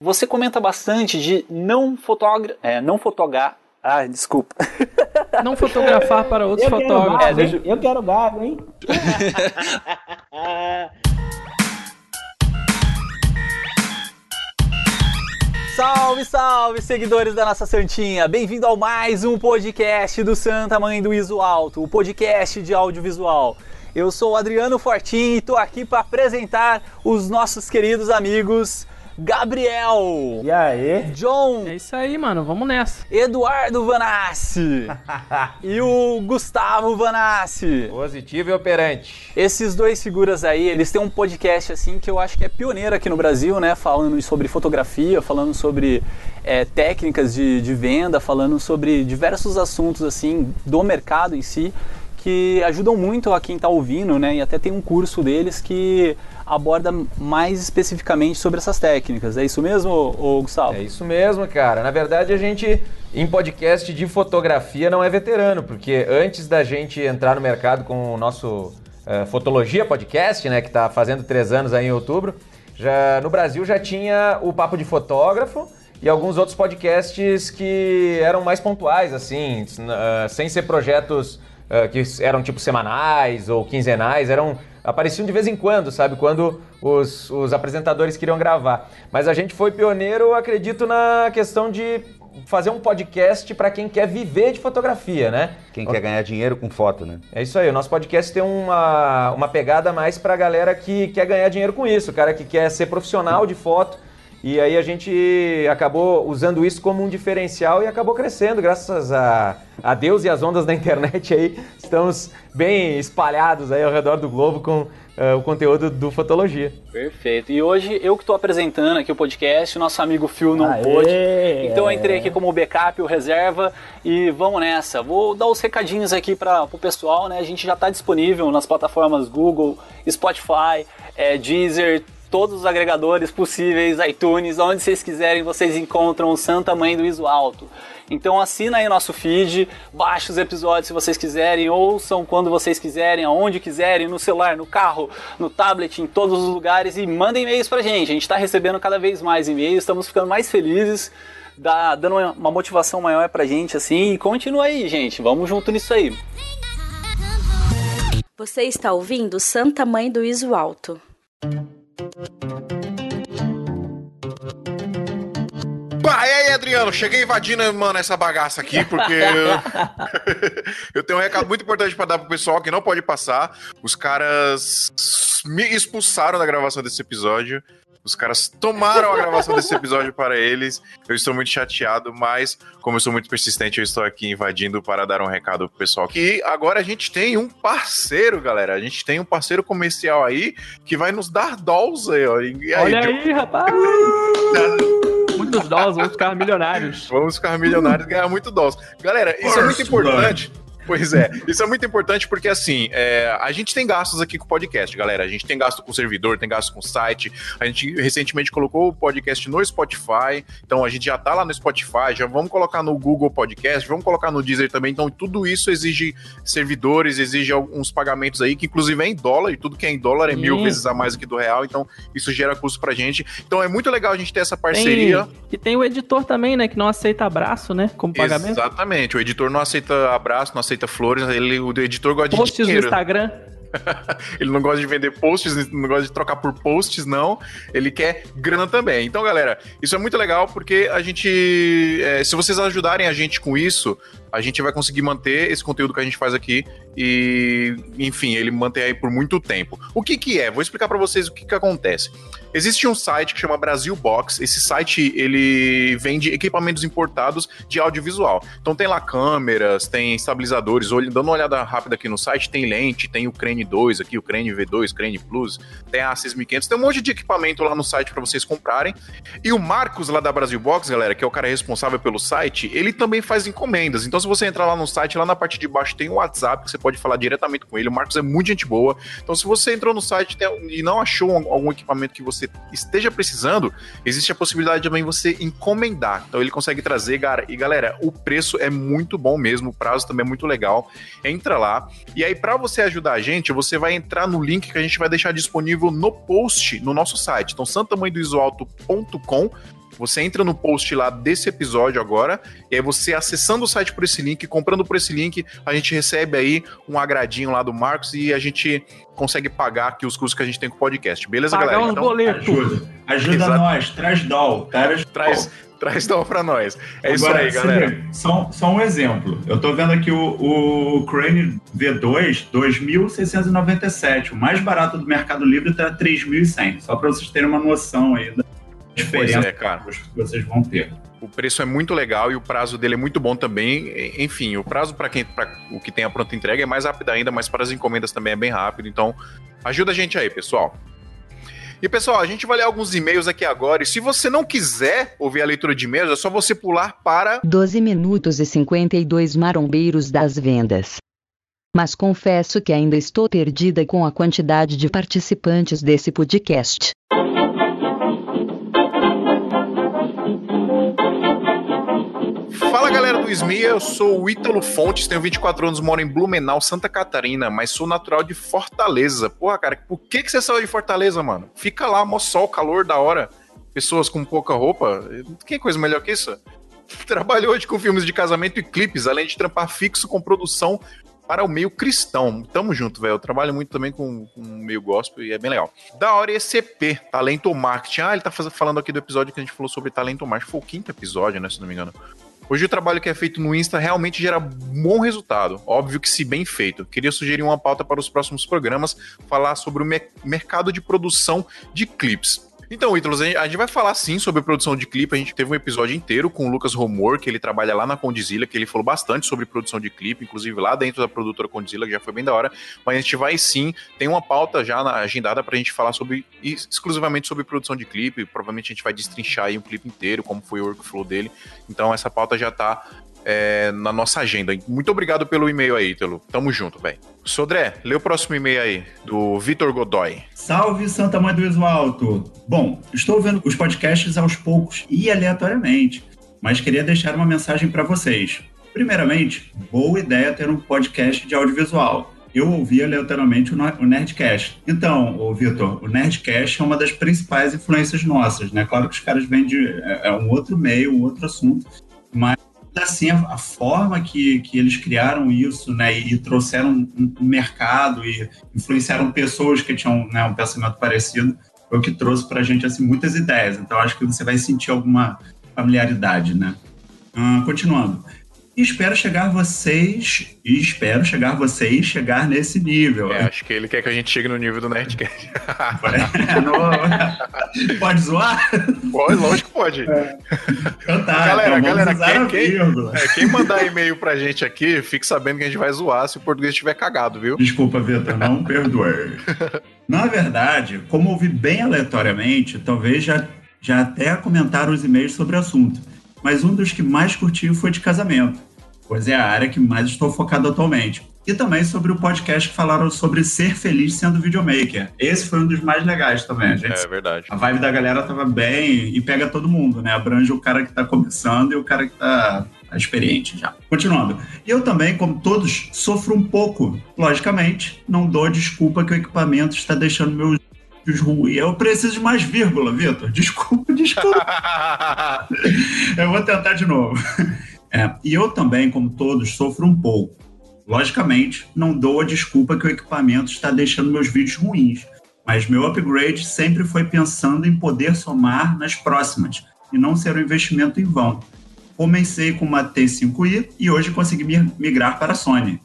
Você comenta bastante de não fotogra é, não fotogar. Ah, desculpa. Não fotografar para outros Eu fotógrafos. quero É, hein? Eu quero gago, hein? Salve, salve, seguidores da nossa Santinha! Bem-vindo ao mais um podcast do Santa Mãe do Iso Alto, o podcast de audiovisual. Eu sou o Adriano Fortin e tô aqui para apresentar os nossos queridos amigos Gabriel, E aí? John, É isso aí, mano. Vamos nessa. Eduardo Vanassi e o Gustavo Vanassi. Positivo e operante. Esses dois figuras aí, eles têm um podcast assim que eu acho que é pioneiro aqui no Brasil, né? Falando sobre fotografia, falando sobre é, técnicas de, de venda, falando sobre diversos assuntos assim do mercado em si que ajudam muito a quem está ouvindo, né? E até tem um curso deles que aborda mais especificamente sobre essas técnicas. É isso mesmo, Gustavo? É isso mesmo, cara. Na verdade, a gente, em podcast de fotografia, não é veterano, porque antes da gente entrar no mercado com o nosso eh, Fotologia Podcast, né, que tá fazendo três anos aí em outubro, já, no Brasil já tinha o Papo de Fotógrafo e alguns outros podcasts que eram mais pontuais, assim, ah, sem ser projetos ah, que eram tipo semanais ou quinzenais, eram apareciam de vez em quando, sabe? Quando os, os apresentadores queriam gravar. Mas a gente foi pioneiro, acredito, na questão de fazer um podcast para quem quer viver de fotografia, né? Quem quer ganhar dinheiro com foto, né? É isso aí, o nosso podcast tem uma, uma pegada mais pra galera que quer ganhar dinheiro com isso, o cara que quer ser profissional de foto. E aí a gente acabou usando isso como um diferencial e acabou crescendo, graças a, a Deus e as ondas da internet aí. Estamos bem espalhados aí ao redor do globo com eh, o conteúdo do Fotologia. Perfeito. E hoje eu que estou apresentando aqui o podcast, o nosso amigo Phil não Aê! pôde. Então eu entrei aqui como backup, o reserva, e vamos nessa. Vou dar os recadinhos aqui para o pessoal, né? A gente já está disponível nas plataformas Google, Spotify, é, Deezer, todos os agregadores possíveis, iTunes, onde vocês quiserem, vocês encontram o Santa Mãe do Iso Alto. Então assina aí nosso feed, baixa os episódios se vocês quiserem, ouçam quando vocês quiserem, aonde quiserem, no celular, no carro, no tablet, em todos os lugares e mandem e-mails pra gente. A gente está recebendo cada vez mais e-mails, estamos ficando mais felizes, dá, dando uma, motivação maior pra gente assim. E continua aí, gente. Vamos junto nisso aí. Você está ouvindo Santa Mãe do Iso Alto. Pá, e aí, Adriano? Cheguei invadindo, mano, essa bagaça aqui, porque eu, eu tenho um recado muito importante pra dar pro pessoal que não pode passar. Os caras me expulsaram da gravação desse episódio. Os caras tomaram a gravação desse episódio para eles. Eu estou muito chateado, mas como eu sou muito persistente, eu estou aqui invadindo para dar um recado pro pessoal. Que agora a gente tem um parceiro, galera. A gente tem um parceiro comercial aí que vai nos dar dolls aí, ó. E aí, Olha aí, rapaz. Muitos dólares, vamos ficar milionários. Vamos ficar milionários e ganhar muito dólares. Galera, isso é muito importante. Pois é, isso é muito importante porque assim, é, a gente tem gastos aqui com o podcast, galera. A gente tem gasto com servidor, tem gasto com site. A gente recentemente colocou o podcast no Spotify, então a gente já tá lá no Spotify, já vamos colocar no Google Podcast, vamos colocar no Deezer também. Então tudo isso exige servidores, exige alguns pagamentos aí, que inclusive é em dólar, e tudo que é em dólar é mil Sim. vezes a mais do que do real, então isso gera custo pra gente. Então é muito legal a gente ter essa parceria. Tem, e tem o editor também, né? Que não aceita abraço, né? Como pagamento. Exatamente. O editor não aceita abraço, não aceita flores. Ele, o editor gosta de Posts no dinheiro. Instagram. Ele não gosta de vender posts, não gosta de trocar por posts, não. Ele quer grana também. Então, galera, isso é muito legal porque a gente. é, se vocês ajudarem a gente com isso, a gente vai conseguir manter esse conteúdo que a gente faz aqui e, enfim, ele manter aí por muito tempo. O que que é? Vou explicar pra vocês o que que acontece. Existe um site que chama Brasil Box. Esse site ele vende equipamentos importados de audiovisual. Então tem lá câmeras, tem estabilizadores. Dando uma olhada rápida aqui no site, tem lente, tem o Crane 2 aqui, o Crane V2, Crane Plus, tem a 6500, tem um monte de equipamento lá no site para vocês comprarem. E o Marcos lá da Brasil Box, galera, que é o cara responsável pelo site, ele também faz encomendas. Então se você entrar lá no site, lá na parte de baixo tem o WhatsApp que você pode falar diretamente com ele. O Marcos é muito gente boa. Então se você entrou no site e não achou algum equipamento que você esteja precisando, existe a possibilidade também você encomendar. Então ele consegue trazer, cara, e galera, o preço é muito bom mesmo, o prazo também é muito legal. Entra lá. E aí para você ajudar a gente, você vai entrar no link que a gente vai deixar disponível no post no nosso site. Então santamanhodoisoalto.com Você entra no post lá desse episódio agora, e aí você acessando o site por esse link, comprando por esse link, a gente recebe aí um agradinho lá do Marcos e a gente consegue pagar aqui os custos que a gente tem com o podcast. Beleza, Pagar galera? uns Então, boletos. Ajuda. Ajuda Exato. nós, traz doll. Traz, traz, traz dó pra nós. É isso Agora, aí, você galera. vê, Só, só um exemplo. Eu tô vendo aqui o, o Crane V2, 2.697. O mais barato do Mercado Livre tá 3.100. Só para vocês terem uma noção aí da diferença é, cara. que vocês vão ter. O preço é muito legal e o prazo dele é muito bom também. Enfim, o prazo para quem para o que tem a pronta entrega é mais rápido ainda, mas para as encomendas também é bem rápido. Então, ajuda a gente aí, pessoal. E pessoal, a gente vai ler alguns e-mails aqui agora. E se você não quiser ouvir a leitura de e-mails, é só você pular para 12 minutos e 52 marombeiros das vendas. Mas confesso que ainda estou perdida com a quantidade de participantes desse podcast. Galera do SMIA, eu sou o Ítalo Fontes, tenho 24 anos, moro em Blumenau, Santa Catarina, mas sou natural de Fortaleza. Porra, cara, por que, que você saiu de Fortaleza, mano? Fica lá, mó sol, calor da hora, pessoas com pouca roupa. Que coisa melhor que isso? Trabalho hoje com filmes de casamento e clipes, além de trampar fixo com produção para o meio cristão. Tamo junto, velho. Eu trabalho muito também com, com o meio gospel e é bem legal. Da hora ECP, Talento Marketing. Ah, ele tá falando aqui do episódio que a gente falou sobre Talento Marketing. Foi o quinto episódio, né, se não me engano. Hoje o trabalho que é feito no Insta realmente gera bom resultado. Óbvio que se bem feito. Queria sugerir uma pauta para os próximos programas, falar sobre o mer- mercado de produção de clips. Então, Ítalos, a gente- vai falar sim sobre produção de clipe. A gente teve um episódio inteiro com o Lucas Romor, que ele trabalha lá na Condizila, que ele falou bastante sobre produção de clipe, inclusive lá dentro da produtora Condizila, que já foi bem da hora. Mas a gente vai sim, tem uma pauta já agendada pra gente falar sobre exclusivamente sobre produção de clipe. Provavelmente a gente vai destrinchar aí um clipe inteiro, como foi o workflow dele. Então essa pauta já tá é, na nossa agenda. Muito obrigado pelo e-mail aí, Ítalo. Tamo junto, velho. Sodré, lê o próximo e-mail aí, do Vitor Godoy. Salve Santa Mãe do Iso Alto! Bom, estou vendo os podcasts aos poucos e aleatoriamente, mas queria deixar uma mensagem para vocês. Primeiramente, boa ideia ter um podcast de audiovisual. Eu ouvi aleatoriamente o Nerdcast. Então, Vitor, o Nerdcast é uma das principais influências nossas, né? Claro que os caras vêm de é, é um outro meio, um outro assunto, mas assim, a, a forma que, que eles criaram isso, né, e, trouxeram um, um mercado e influenciaram pessoas que tinham né, um pensamento parecido, foi o que trouxe pra gente, assim, muitas ideias. Então, acho que você vai sentir alguma familiaridade, né? Continuando. E espero chegar vocês, e espero chegar vocês, chegar nesse nível. É, acho que ele quer que a gente chegue no nível do Nerdcast. Não- Pode zoar? pode, lógico que pode. Então tá, Galera, então galera, quem- quem-. É, quem mandar e-mail pra gente aqui, fique sabendo que a gente vai zoar se o português estiver cagado, viu? Desculpa, Vitor, não perdoe. Na verdade, como ouvi bem aleatoriamente, talvez já, já até comentaram os e-mails sobre o assunto, mas um dos que mais curti foi de casamento, pois é a área que mais estou focado atualmente. E também sobre o podcast que falaram sobre ser feliz sendo videomaker. Esse foi um dos mais legais também. A, gente, É verdade. a vibe da galera tava bem e pega todo mundo, né? Abrange o cara que tá começando e o cara que tá experiente já. Continuando. E eu também, como todos, sofro um pouco. Logicamente, não dou desculpa que o equipamento está deixando meus vídeos ruins. Eu preciso de mais vírgula, Vitor. Desculpa, desculpa. eu vou tentar de novo. É, e eu também, como todos, sofro um pouco. Logicamente, não dou a desculpa que o equipamento está deixando meus vídeos ruins, mas meu upgrade sempre foi pensando em poder somar nas próximas e não ser um investimento em vão. Comecei com uma T5i e hoje consegui mi- migrar para a Sony.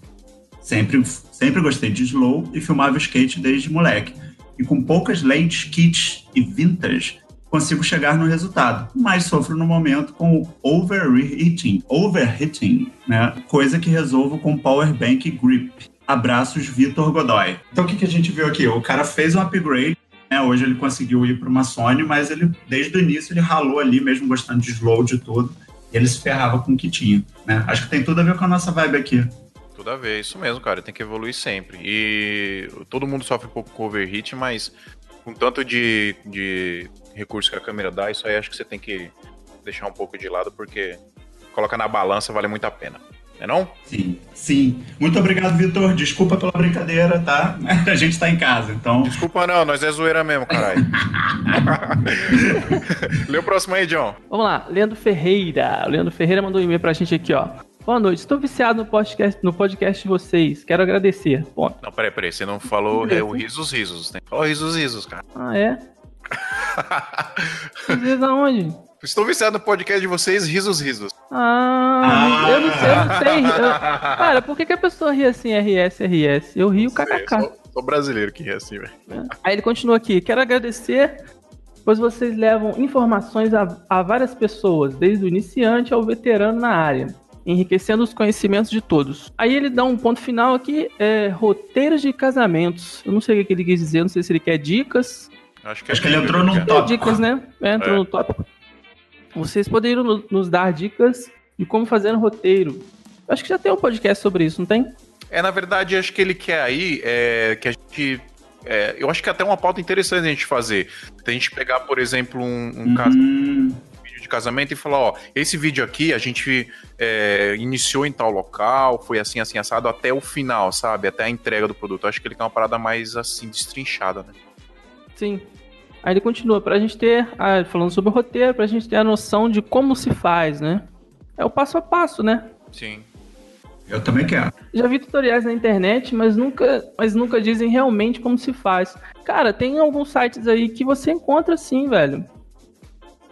Sempre, sempre gostei de slow e filmava skate desde moleque. E com poucas lentes, kits e vintage, consigo chegar no resultado, mas sofro no momento com o overheating, overheating, né? Coisa que resolvo com power bank grip. Abraços, Vitor Godoy. Então o que, que a gente viu aqui? O cara fez um upgrade, né? Hoje ele conseguiu ir para uma Sony, mas ele desde o início ele ralou ali, mesmo gostando de slow de tudo. Ele se ferrava com o que tinha, né? Acho que tem tudo a ver com a nossa vibe aqui. Tudo a ver, isso mesmo, cara. Tem que evoluir sempre. E todo mundo sofre um pouco com overheat, mas com tanto de, de recurso que a câmera dá, isso aí acho que você tem que deixar um pouco de lado, porque colocar na balança vale muito a pena. É não? Sim, sim. Muito obrigado, Vitor. Desculpa pela brincadeira, tá? A gente tá em casa, então. Desculpa não, nós é zoeira mesmo, caralho. Lê o próximo aí, John. Vamos lá, Leandro Ferreira. O Leandro Ferreira mandou um e-mail pra gente aqui, ó. Boa noite, estou viciado no podcast, no podcast de vocês. Quero agradecer. Ponto. Não, peraí, peraí, você não falou é, o risos risos, né? Falou risos risos, cara. Ah, é? Aonde? Estou viciado no podcast de vocês, risos risos. Ah, eu não sei, eu não sei. Eu- cara, por que, que a pessoa ri assim, RS, RS? Eu rio kkk. Sou, sou brasileiro que é assim, velho. Aí ele continua aqui. Quero agradecer, pois vocês levam informações a, a várias pessoas, desde o iniciante ao veterano na área, enriquecendo os conhecimentos de todos. Aí ele dá um ponto final aqui, é roteiros de casamentos. Eu não sei o que ele quis dizer, não sei se ele quer dicas. Acho que, Acho que ele entrou num É, tópico. dicas, né? É, entrou É. no tópico. Vocês poderiam no- nos dar dicas de como fazer um roteiro. Acho que já tem um podcast sobre isso, não tem? É, na verdade, acho que ele quer aí é, que a gente. é, eu acho que é até uma pauta interessante a gente fazer. A gente pegar, por exemplo, um, um caso Hum, vídeo de casamento e falar, ó, esse vídeo aqui a gente é, iniciou em tal local, foi assim, assim, assado, até o final, sabe? Até a entrega do produto. Eu acho que ele quer uma parada mais, assim, destrinchada, né? Sim. Aí ele continua, pra gente ter, ah, falando sobre o roteiro, pra gente ter a noção de como se faz, né? É o passo a passo, né? Sim. eu também quero. Já vi tutoriais na internet, mas nunca, mas nunca dizem realmente como se faz. Cara, tem alguns sites aí que você encontra sim, velho.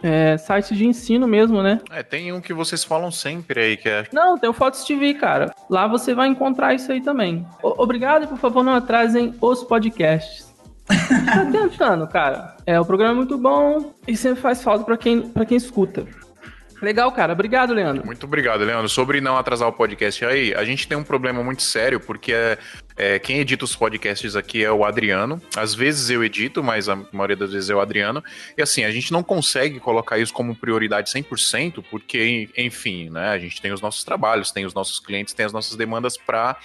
É, sites de ensino mesmo, né? É, tem um que vocês falam sempre aí, que é. Não, tem o Fotos TV, cara. Lá você vai encontrar isso aí também. O- obrigado e por favor não atrasem os podcasts. Tá tentando, cara. É, o programa é muito bom e sempre faz falta pra quem, pra quem escuta. Legal, cara. Obrigado, Leandro. Muito obrigado, Leandro. Sobre não atrasar o podcast aí, a gente tem um problema muito sério, porque é, é, quem edita os podcasts aqui é o Adriano. Às vezes eu edito, mas a maioria das vezes é o Adriano. E assim, a gente não consegue colocar isso como prioridade 100%, porque, enfim, né, a gente tem os nossos trabalhos, tem os nossos clientes, tem as nossas demandas para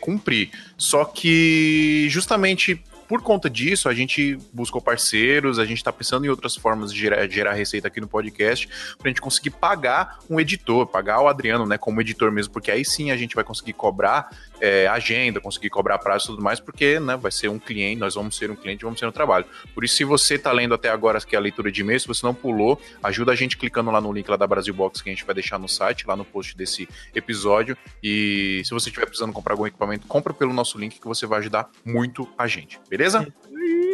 cumprir. Só que, justamente por conta disso, a gente buscou parceiros, a gente está pensando em outras formas de gerar, gerar receita aqui no podcast, para a gente conseguir pagar um editor, pagar o Adriano, né, como editor mesmo, porque aí sim a gente vai conseguir cobrar é, agenda, conseguir cobrar prazo e tudo mais, porque né, vai ser um cliente, nós vamos ser um cliente, vamos ser um trabalho. Por isso, se você está lendo até agora que é a leitura de e-mail, se você não pulou, ajuda a gente clicando lá no link lá da Brasil Box que a gente vai deixar no site, lá no post desse episódio. E se você estiver precisando comprar algum equipamento, compra pelo nosso link que você vai ajudar muito a gente, beleza?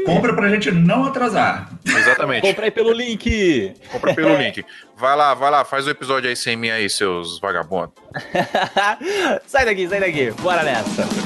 Compra pra gente não atrasar. Exatamente. Compra aí pelo link. Compra pelo link. Vai lá, vai lá, faz o episódio aí sem mim aí, seus vagabundos. sai daqui, sai daqui. Bora nessa.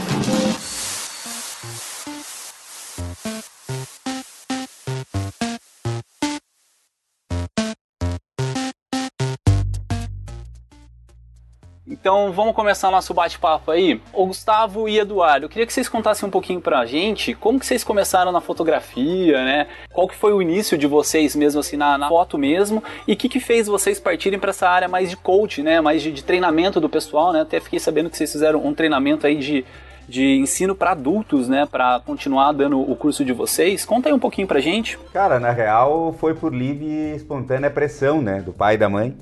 Então vamos começar nosso bate-papo aí. O Gustavo e Eduardo, eu queria que vocês contassem um pouquinho pra gente como que vocês começaram na fotografia, né? Qual que foi o início de vocês mesmo assim na, na foto mesmo e o que que fez vocês partirem para essa área mais de coach, né? Mais de, de treinamento do pessoal, né? Até fiquei sabendo que vocês fizeram um treinamento aí de, de ensino para adultos, né? Para continuar dando o curso de vocês. Conta aí um pouquinho pra gente. Cara, na real foi por livre e espontânea pressão, né? Do pai e da mãe.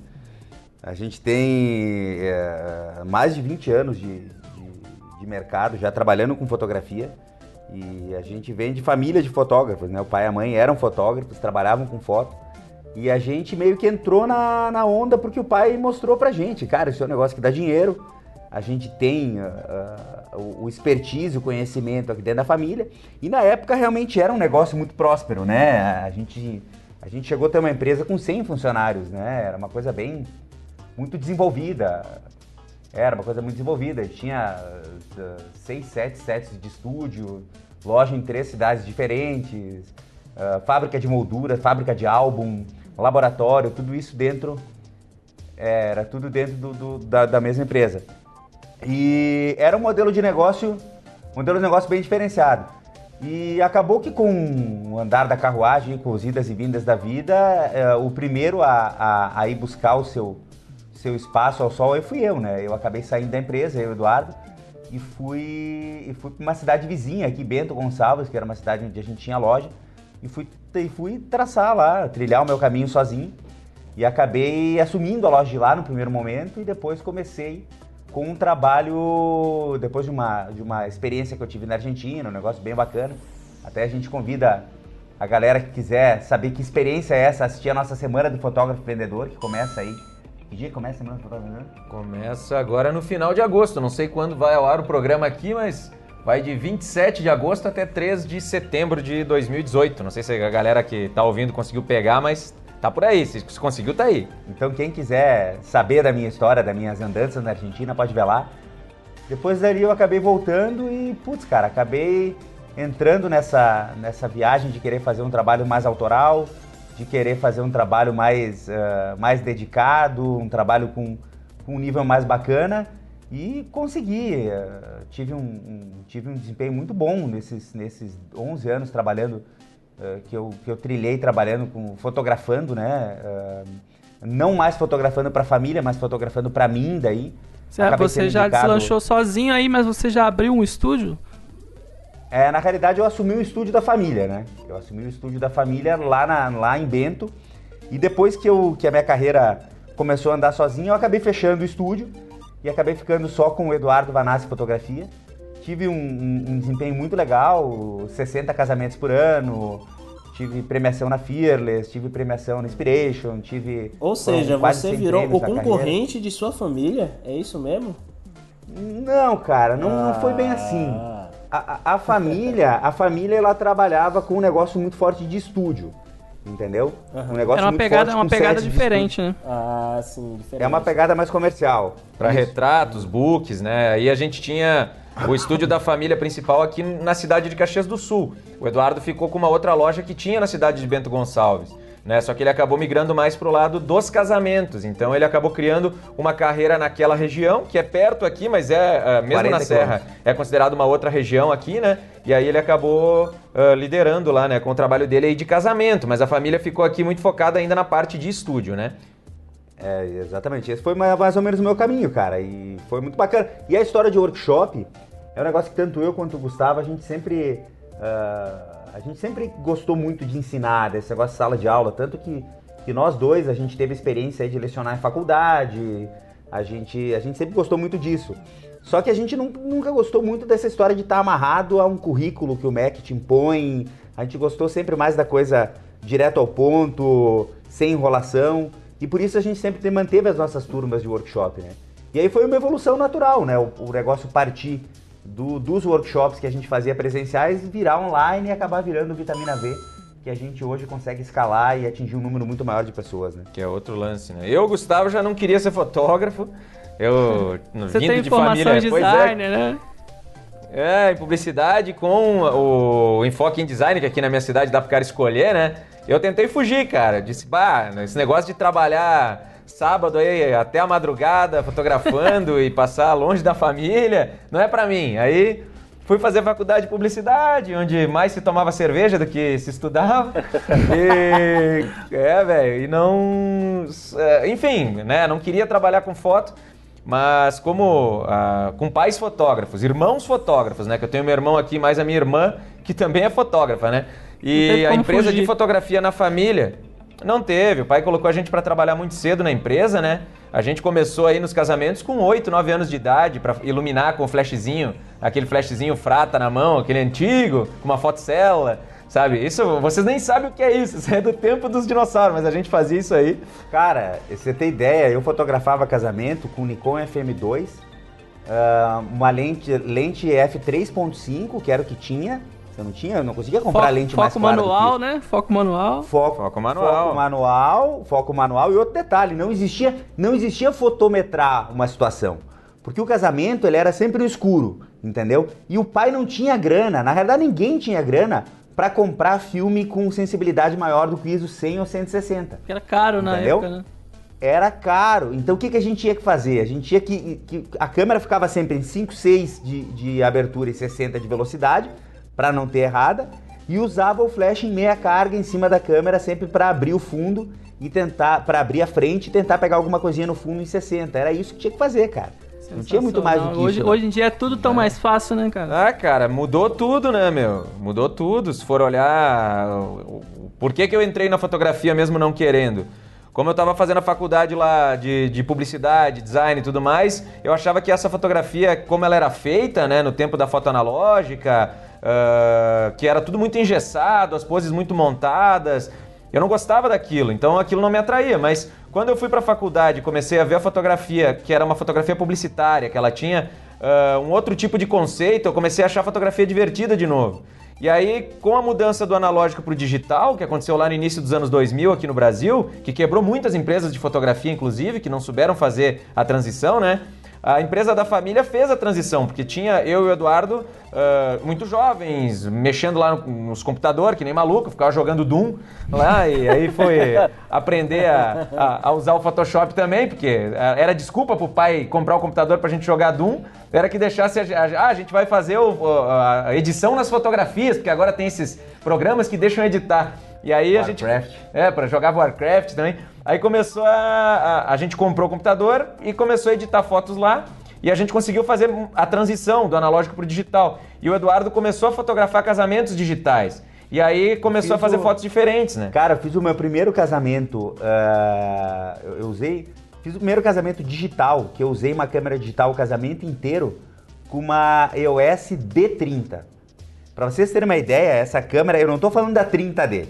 A gente tem é, mais de 20 anos de, de, de mercado já trabalhando com fotografia. E a gente vem de família de fotógrafos, né? O pai e a mãe eram fotógrafos, trabalhavam com foto. E a gente meio que entrou na, na onda porque o pai mostrou pra gente, cara, isso é um negócio que dá dinheiro. A gente tem uh, o, o expertise, o conhecimento aqui dentro da família. E na época realmente era um negócio muito próspero, né? A gente, a gente chegou a ter uma empresa com 100 funcionários, né? Era uma coisa bem muito desenvolvida. Era uma coisa muito desenvolvida. Tinha uh, seis, sete sets de estúdio, loja em três cidades diferentes, uh, fábrica de moldura, fábrica de álbum, laboratório, tudo isso dentro. Era tudo dentro do, do, da, da mesma empresa. E era um modelo de negócio, um modelo de negócio bem diferenciado. E acabou que com o andar da carruagem, com as idas e vindas da vida, eh, o primeiro a, a, a ir buscar o seu, seu espaço ao sol fui eu, né? Eu acabei saindo da empresa, eu Eduardo, e fui, e fui para uma cidade vizinha aqui, Bento Gonçalves, que era uma cidade onde a gente tinha loja, e fui, e fui traçar lá, trilhar o meu caminho sozinho. E acabei assumindo a loja de lá no primeiro momento e depois comecei com um trabalho, depois de uma, de uma experiência que eu tive na Argentina, um negócio bem bacana. Até a gente convida a galera que quiser saber que experiência é essa, assistir a nossa Semana do Fotógrafo Vendedor, que começa aí. Que dia começa a Semana Fotógrafo Vendedor? Começa agora no final de agosto. Não sei quando vai ao ar o programa aqui, mas vai de 27 de agosto até 3 de setembro de 2018. Não sei se a galera que tá ouvindo conseguiu pegar, mas tá por aí. Se conseguiu, tá aí. Então quem quiser saber da minha história, das minhas andanças na Argentina, pode ver lá. Depois dali eu acabei voltando e, putz, cara, acabei entrando nessa, nessa viagem de querer fazer um trabalho mais autoral, de querer fazer um trabalho mais, uh, mais dedicado, um trabalho com, com um nível mais bacana e consegui. Uh, tive, um, um, tive um desempenho muito bom nesses, nesses 11 anos trabalhando, uh, que, eu, que eu trilhei trabalhando, com, fotografando, né? não mais fotografando para a família, mas fotografando para mim daí. Você já deslanchou sozinho aí, mas você já abriu um estúdio? É, na realidade, eu assumi o estúdio da família, né? Eu assumi o estúdio da família lá, na, lá em Bento. E depois que, eu, que a minha carreira começou a andar sozinho, eu acabei fechando o estúdio e acabei ficando só com o Eduardo Vanassi Fotografia. Tive um, um, um desempenho muito legal, 60 casamentos por ano, tive premiação na Fearless, tive premiação na Inspiration, tive. Ou seja, você virou o concorrente de sua família? É isso mesmo? Não, cara, não, ah. não foi bem assim. A, a, família, a família ela trabalhava com um negócio muito forte de estúdio. Entendeu? Uhum. Um negócio Era uma muito pegada, forte, uma pegada diferente, né? Ah, sim, diferente. É uma pegada mais comercial. Para retratos, books, né? Aí a gente tinha o estúdio da família principal aqui na cidade de Caxias do Sul. O Eduardo ficou com uma outra loja que tinha na cidade de Bento Gonçalves né? Só que ele acabou migrando mais para o lado dos casamentos. Então ele acabou criando uma carreira naquela região, que é perto aqui, mas é uh, mesmo na Serra, é considerado uma outra região aqui, né? E aí ele acabou uh, liderando lá, né, com o trabalho dele aí de casamento, mas a família ficou aqui muito focada ainda na parte de estúdio, né? É, exatamente. Esse foi mais ou menos o meu caminho, cara. E foi muito bacana. E a história de workshop é um negócio que tanto eu quanto o Gustavo, a gente sempre. Uh a gente sempre gostou muito de ensinar, desse negócio de sala de aula, tanto que, que nós dois, a gente teve experiência de lecionar em faculdade, a gente, a gente sempre gostou muito disso. Só que a gente nunca gostou muito dessa história de estar amarrado a um currículo que o MEC te impõe. A gente gostou sempre mais da coisa direto ao ponto, sem enrolação. E por isso a gente sempre manteve as nossas turmas de workshop, né? E aí foi uma evolução natural, né? O, o negócio partir do, dos workshops que a gente fazia presenciais virar online e acabar virando vitamina V, que a gente hoje consegue escalar e atingir um número muito maior de pessoas, né? Que é outro lance, né? Eu, Gustavo, já não queria ser fotógrafo. Eu, Você vindo tem de família, designer, é, né? É, em publicidade com o enfoque em design, que aqui na minha cidade dá pro cara escolher, né? Eu tentei fugir, cara. Disse, bah, esse negócio de trabalhar sábado aí até a madrugada fotografando e passar longe da família, não é para mim. Aí fui fazer faculdade de publicidade, onde mais se tomava cerveja do que se estudava. E, é, velho, e não. É, enfim, né? Não queria trabalhar com foto. Mas como ah, com pais fotógrafos, irmãos fotógrafos, né? Que eu tenho meu irmão aqui, mais a minha irmã, que também é fotógrafa, né? E a empresa fugir. de fotografia na família não teve. O pai colocou a gente para trabalhar muito cedo na empresa, né? A gente começou aí nos casamentos com 8, 9 anos de idade para iluminar com o flashzinho, aquele flashzinho frata na mão, aquele antigo, com uma fotocélula, sabe? Isso, vocês nem sabem o que é isso, isso é do tempo dos dinossauros, mas a gente fazia isso aí. Cara, você tem ideia, eu fotografava casamento com Nikon FM2, uh, uma lente, lente f3.5, que era o que tinha, eu não tinha, eu não conseguia comprar foco, lente mais clara. Foco manual, né? Foco manual. Foco, foco manual. Foco manual, foco manual e outro detalhe, não existia, não existia fotometrar uma situação. Porque o casamento ele era sempre no escuro, entendeu? E o pai não tinha grana, na realidade ninguém tinha grana para comprar filme com sensibilidade maior do que ISO 100 ou 160. Era caro na entendeu? época, né? Era caro. Então o que, que a gente tinha que fazer? A gente tinha que, que. A câmera ficava sempre em 5, 6 de, de abertura e 60 de velocidade para não ter errada, e usava o flash em meia carga em cima da câmera sempre para abrir o fundo e tentar para abrir a frente e tentar pegar alguma coisinha no fundo em 60. Era isso que tinha que fazer, cara. Não tinha muito mais do que hoje, isso. Hoje em dia é tudo tão é. mais fácil, né, cara? Ah, cara, mudou tudo, né, meu? Mudou tudo. Se for olhar. Por que, que eu entrei na fotografia mesmo não querendo? como eu estava fazendo a faculdade lá de, de, publicidade, design e tudo mais, eu achava que essa fotografia, como ela era feita, né, no tempo da foto analógica, uh, que era tudo muito engessado, as poses muito montadas, eu não gostava daquilo, então aquilo não me atraía. Mas quando eu fui para a faculdade, comecei a ver a fotografia, que era uma fotografia publicitária, que ela tinha uh, um outro tipo de conceito, eu comecei a achar a fotografia divertida de novo. E aí, com a mudança do analógico para o digital, que aconteceu lá no início dos anos 2000 aqui no Brasil, que quebrou muitas empresas de fotografia, inclusive, que não souberam fazer a transição, né? A empresa da família fez a transição, porque tinha eu e o Eduardo uh, muito jovens, mexendo lá nos computadores, que nem maluco, ficava jogando Doom lá, e aí foi aprender a, a, a, usar o Photoshop também, porque era desculpa pro pai comprar o computador pra gente jogar Doom, era que deixasse a, a, a gente vai fazer o, a edição nas fotografias, porque agora tem esses programas que deixam editar. E aí Warcraft. a gente. É, para jogar Warcraft também. Aí começou a, a. A gente comprou o computador e começou a editar fotos lá. E a gente conseguiu fazer a transição do analógico para o digital. E o Eduardo começou a fotografar casamentos digitais. E aí começou a fazer o... fotos diferentes, né? Cara, eu fiz o meu primeiro casamento. Uh, eu usei. Fiz o primeiro casamento digital, que eu usei uma câmera digital o casamento inteiro com uma EOS D30. Para vocês terem uma ideia, essa câmera, eu não estou falando da 30D.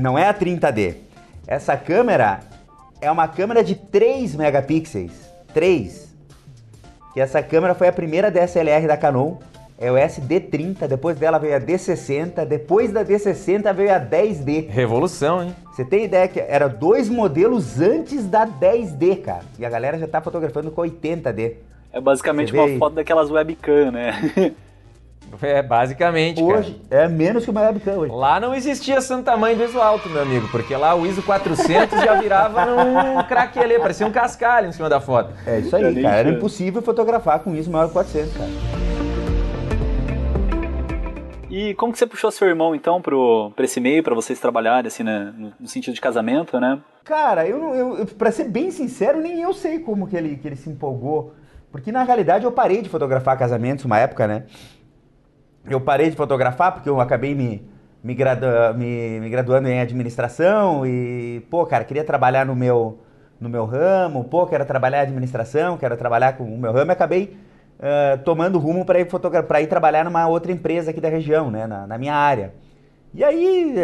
Não é a 30D. Essa câmera é uma câmera de 3 megapixels. 3. Que essa câmera foi a primeira DSLR da Canon. É o SD30, depois dela veio a D60, depois da D60 veio a 10D. Revolução, hein? Você tem ideia que era dois modelos antes da 10D, cara. E a galera já tá fotografando com 80D. É basicamente uma foto daquelas webcam, né? É, basicamente, Hoje cara. é menos que uma webcam hoje. Lá não existia Santa Mãe do ISO alto, meu amigo, porque lá o ISO 400 já virava num craquelê, parecia um cascalho em cima da foto. É isso aí, cara. Era impossível fotografar com ISO maior que 400, cara. E como que você puxou seu irmão, então, pro, pra esse meio, para vocês trabalharem, assim, né, no, no, sentido de casamento, né? Cara, eu, eu, pra ser bem sincero, nem eu sei como que ele, que ele se empolgou. Porque, na realidade, eu parei de fotografar casamentos uma época, né? Eu parei de fotografar porque eu acabei me, me, gradu, me, me, graduando em administração e, pô, cara, queria trabalhar no meu, no meu ramo, pô, quero trabalhar em administração, quero trabalhar com o meu ramo e acabei uh, tomando rumo para ir, ir trabalhar numa outra empresa aqui da região, né, na, na minha área. E aí,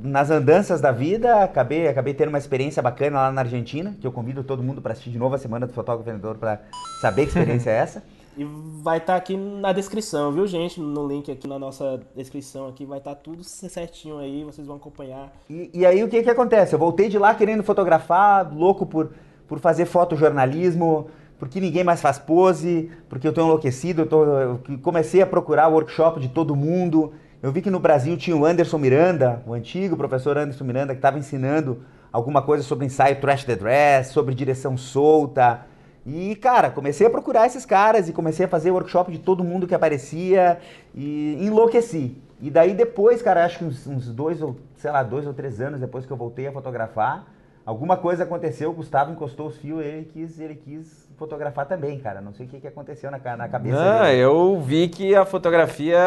nas andanças da vida, acabei, acabei tendo uma experiência bacana lá na Argentina, que eu convido todo mundo para assistir de novo a Semana do Fotógrafo Vendedor para saber que experiência é essa. E vai estar tá aqui na descrição, viu, gente? No link aqui na nossa descrição aqui vai estar tá tudo certinho aí, vocês vão acompanhar. E, e, aí o que que acontece? Eu voltei de lá querendo fotografar, louco por, por fazer fotojornalismo, porque ninguém mais faz pose, porque eu tô enlouquecido, eu, tô, eu comecei a procurar o workshop de todo mundo. Eu vi que no Brasil tinha o Anderson Miranda, o antigo professor Anderson Miranda, que estava ensinando alguma coisa sobre ensaio trash the dress, sobre direção solta, e, cara, comecei a procurar esses caras e comecei a fazer workshop de todo mundo que aparecia e enlouqueci. E daí depois, cara, acho que uns, uns, dois ou, sei lá, dois ou três anos depois que eu voltei a fotografar, alguma coisa aconteceu, o Gustavo encostou os fios, ele quis, ele quis fotografar também, cara. Não sei o que, que aconteceu na, na cabeça Não, dele. eu vi que a fotografia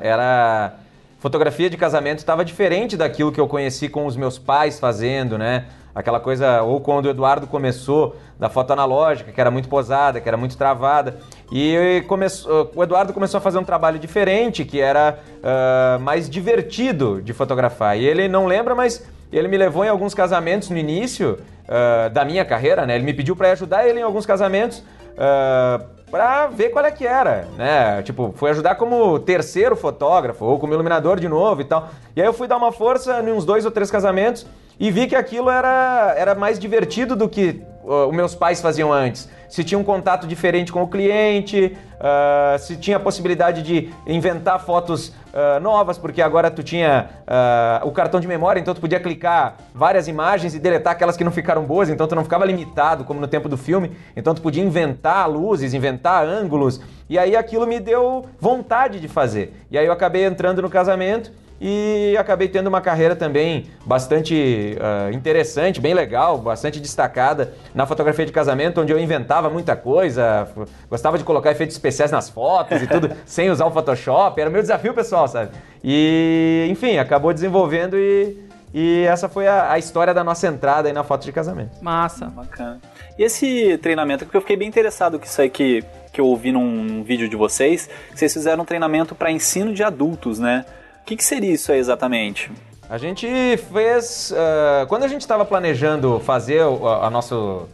era... Fotografia de casamento estava diferente daquilo que eu conheci com os meus pais fazendo, né? Aquela coisa, ou quando o Eduardo começou da foto analógica, que era muito posada, que era muito travada. E começou, o Eduardo começou a fazer um trabalho diferente, que era uh, mais divertido de fotografar. E ele não lembra, mas ele me levou em alguns casamentos no início uh, da minha carreira, né? Ele me pediu para ajudar ele em alguns casamentos. Uh, para ver qual é que era, né? Tipo, foi ajudar como terceiro fotógrafo ou como iluminador de novo e tal. E aí eu fui dar uma força em uns dois ou três casamentos e vi que aquilo era, era mais divertido do que uh, os meus pais faziam antes. Se tinha um contato diferente com o cliente, uh, se tinha a possibilidade de inventar fotos uh, novas, porque agora tu tinha uh, o cartão de memória, então tu podia clicar várias imagens e deletar aquelas que não ficaram boas, então tu não ficava limitado como no tempo do filme, então tu podia inventar luzes, inventar ângulos, e aí aquilo me deu vontade de fazer. E aí eu acabei entrando no casamento e acabei tendo uma carreira também bastante uh, interessante, bem legal, bastante destacada na fotografia de casamento, onde eu inventava muita coisa, gostava de colocar efeitos especiais nas fotos e tudo, sem usar o Photoshop, era o meu desafio pessoal, sabe? E, enfim, acabou desenvolvendo e E essa foi a, a história da nossa entrada aí na foto de casamento. Massa. Bacana. E esse treinamento, porque eu fiquei bem interessado com isso aí que, que eu ouvi num vídeo de vocês, que vocês fizeram um treinamento para ensino de adultos, né? O que, que seria isso aí exatamente? A gente fez. Uh, quando a gente estava planejando fazer o a, a nosso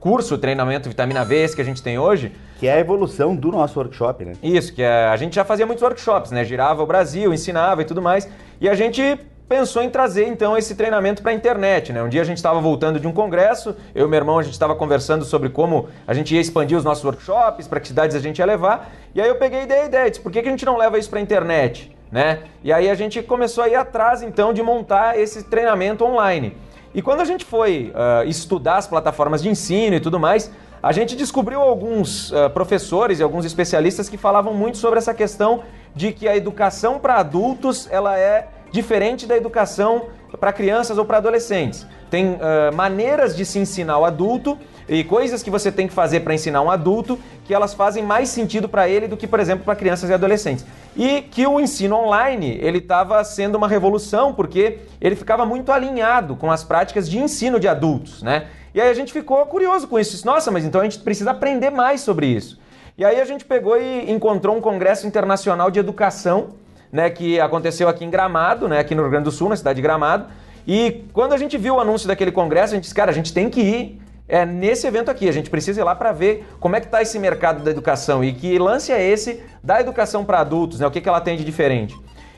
curso, treinamento Vitamina V, esse que a gente tem hoje. Que é a evolução do nosso workshop, né? Isso, que é, a gente já fazia muitos workshops, né? Girava o Brasil, ensinava e tudo mais. E a gente pensou em trazer então esse treinamento para a internet, né? Um dia a gente estava voltando de um congresso, eu e meu irmão a gente estava conversando sobre como a gente ia expandir os nossos workshops, para que cidades a gente ia levar, e aí eu peguei e dei a ideia, disse, por que, que a gente não leva isso para a internet, né? E aí a gente começou a ir atrás então de montar esse treinamento online. E quando a gente foi uh, estudar as plataformas de ensino e tudo mais, a gente descobriu alguns uh, professores e alguns especialistas que falavam muito sobre essa questão de que a educação para adultos ela é diferente da educação para crianças ou para adolescentes. Tem uh, maneiras de se ensinar o adulto e coisas que você tem que fazer para ensinar um adulto que elas fazem mais sentido para ele do que, por exemplo, para crianças e adolescentes. E que o ensino online ele estava sendo uma revolução porque ele ficava muito alinhado com as práticas de ensino de adultos, né? E aí a gente ficou curioso com isso. Nossa, mas então a gente precisa aprender mais sobre isso. E aí a gente pegou e encontrou um congresso internacional de educação né, que aconteceu aqui em Gramado, né, aqui no Rio Grande do Sul, na cidade de Gramado. E quando a gente viu o anúncio daquele congresso, a gente disse, cara, a gente tem que ir é, nesse evento aqui. A gente precisa ir lá para ver como é que está esse mercado da educação e que lance é esse da educação para adultos, né? O que, que ela tem de diferente.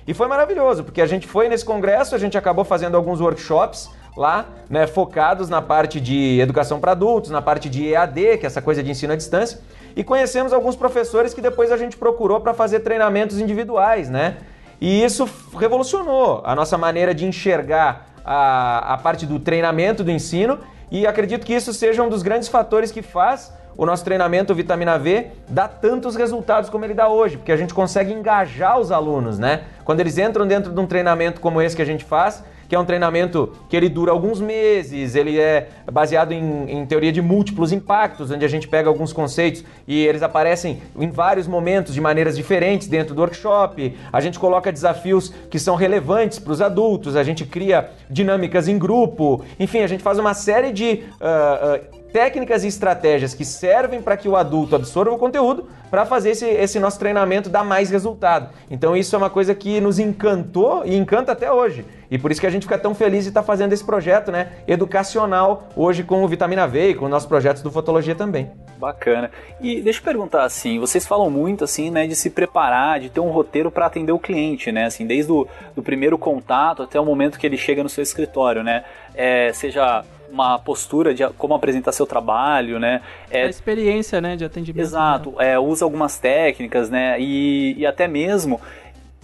E foi maravilhoso, porque a gente foi nesse congresso, a gente acabou fazendo alguns workshops lá, né, focados na parte de educação para adultos, na parte de EAD, que é essa coisa de ensino à distância, e conhecemos alguns professores que depois a gente procurou para fazer treinamentos individuais, né? E isso revolucionou a nossa maneira de enxergar a, a parte do treinamento do ensino e acredito que isso seja um dos grandes fatores que faz o nosso treinamento Vitamina V dar tantos resultados como ele dá hoje, porque a gente consegue engajar os alunos, né? Quando eles entram dentro de um treinamento como esse que a gente faz, que é um treinamento que ele dura alguns meses, ele é baseado em, em, teoria de múltiplos impactos, onde a gente pega alguns conceitos e eles aparecem em vários momentos de maneiras diferentes dentro do workshop. A gente coloca desafios que são relevantes para os adultos, a gente cria dinâmicas em grupo, enfim, a gente faz uma série de uh, uh, técnicas e estratégias que servem para que o adulto absorva o conteúdo para fazer esse, esse nosso treinamento dar mais resultado. Então isso é uma coisa que nos encantou e encanta até hoje. E por isso que a gente fica tão feliz de estar tá fazendo esse projeto né, educacional hoje com o Vitamina V e com os nossos projetos do Fotologia também. Bacana. E deixa eu perguntar assim, vocês falam muito assim, né, de se preparar, de ter um roteiro para atender o cliente, né, assim, desde o do primeiro contato até o momento que ele chega no seu escritório, né, é, seja uma postura de como apresentar seu trabalho, né? É, a experiência, né, de atendimento. Exato, né? é, usa algumas técnicas, né? E, e até mesmo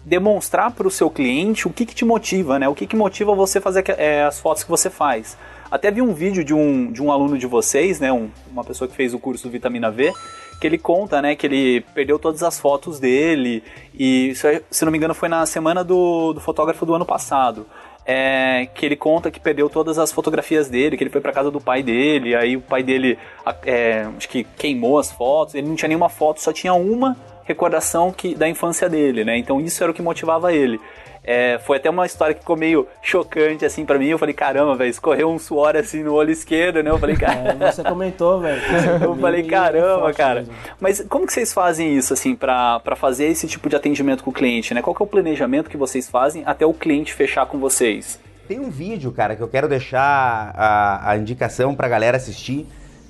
demonstrar para o seu cliente o que, que te motiva, né? O que, que motiva você fazer é, as fotos que você faz. Até vi um vídeo de um, de um aluno de vocês, né? Um, uma pessoa que fez o curso do Vitamina V, que ele conta, né, que ele perdeu todas as fotos dele e, se não me engano, foi na semana do, do fotógrafo do ano passado é, que ele conta que perdeu todas as fotografias dele, que ele foi para casa do pai dele, aí o pai dele é, acho que queimou as fotos, ele não tinha nenhuma foto, só tinha uma recordação que, da infância dele, né? Então isso era o que motivava ele. É, foi até uma história que ficou meio chocante, assim, para mim. Eu falei, caramba, velho, escorreu um suor, assim, no olho esquerdo, né? Eu falei, cara... É, você comentou, velho. Eu falei, caramba, cara. Mesmo. Mas como que vocês fazem isso, assim, para fazer esse tipo de atendimento com o cliente, né? Qual que é o planejamento que vocês fazem até o cliente fechar com vocês? Tem um vídeo, cara, que eu quero deixar a, a indicação pra galera assistir,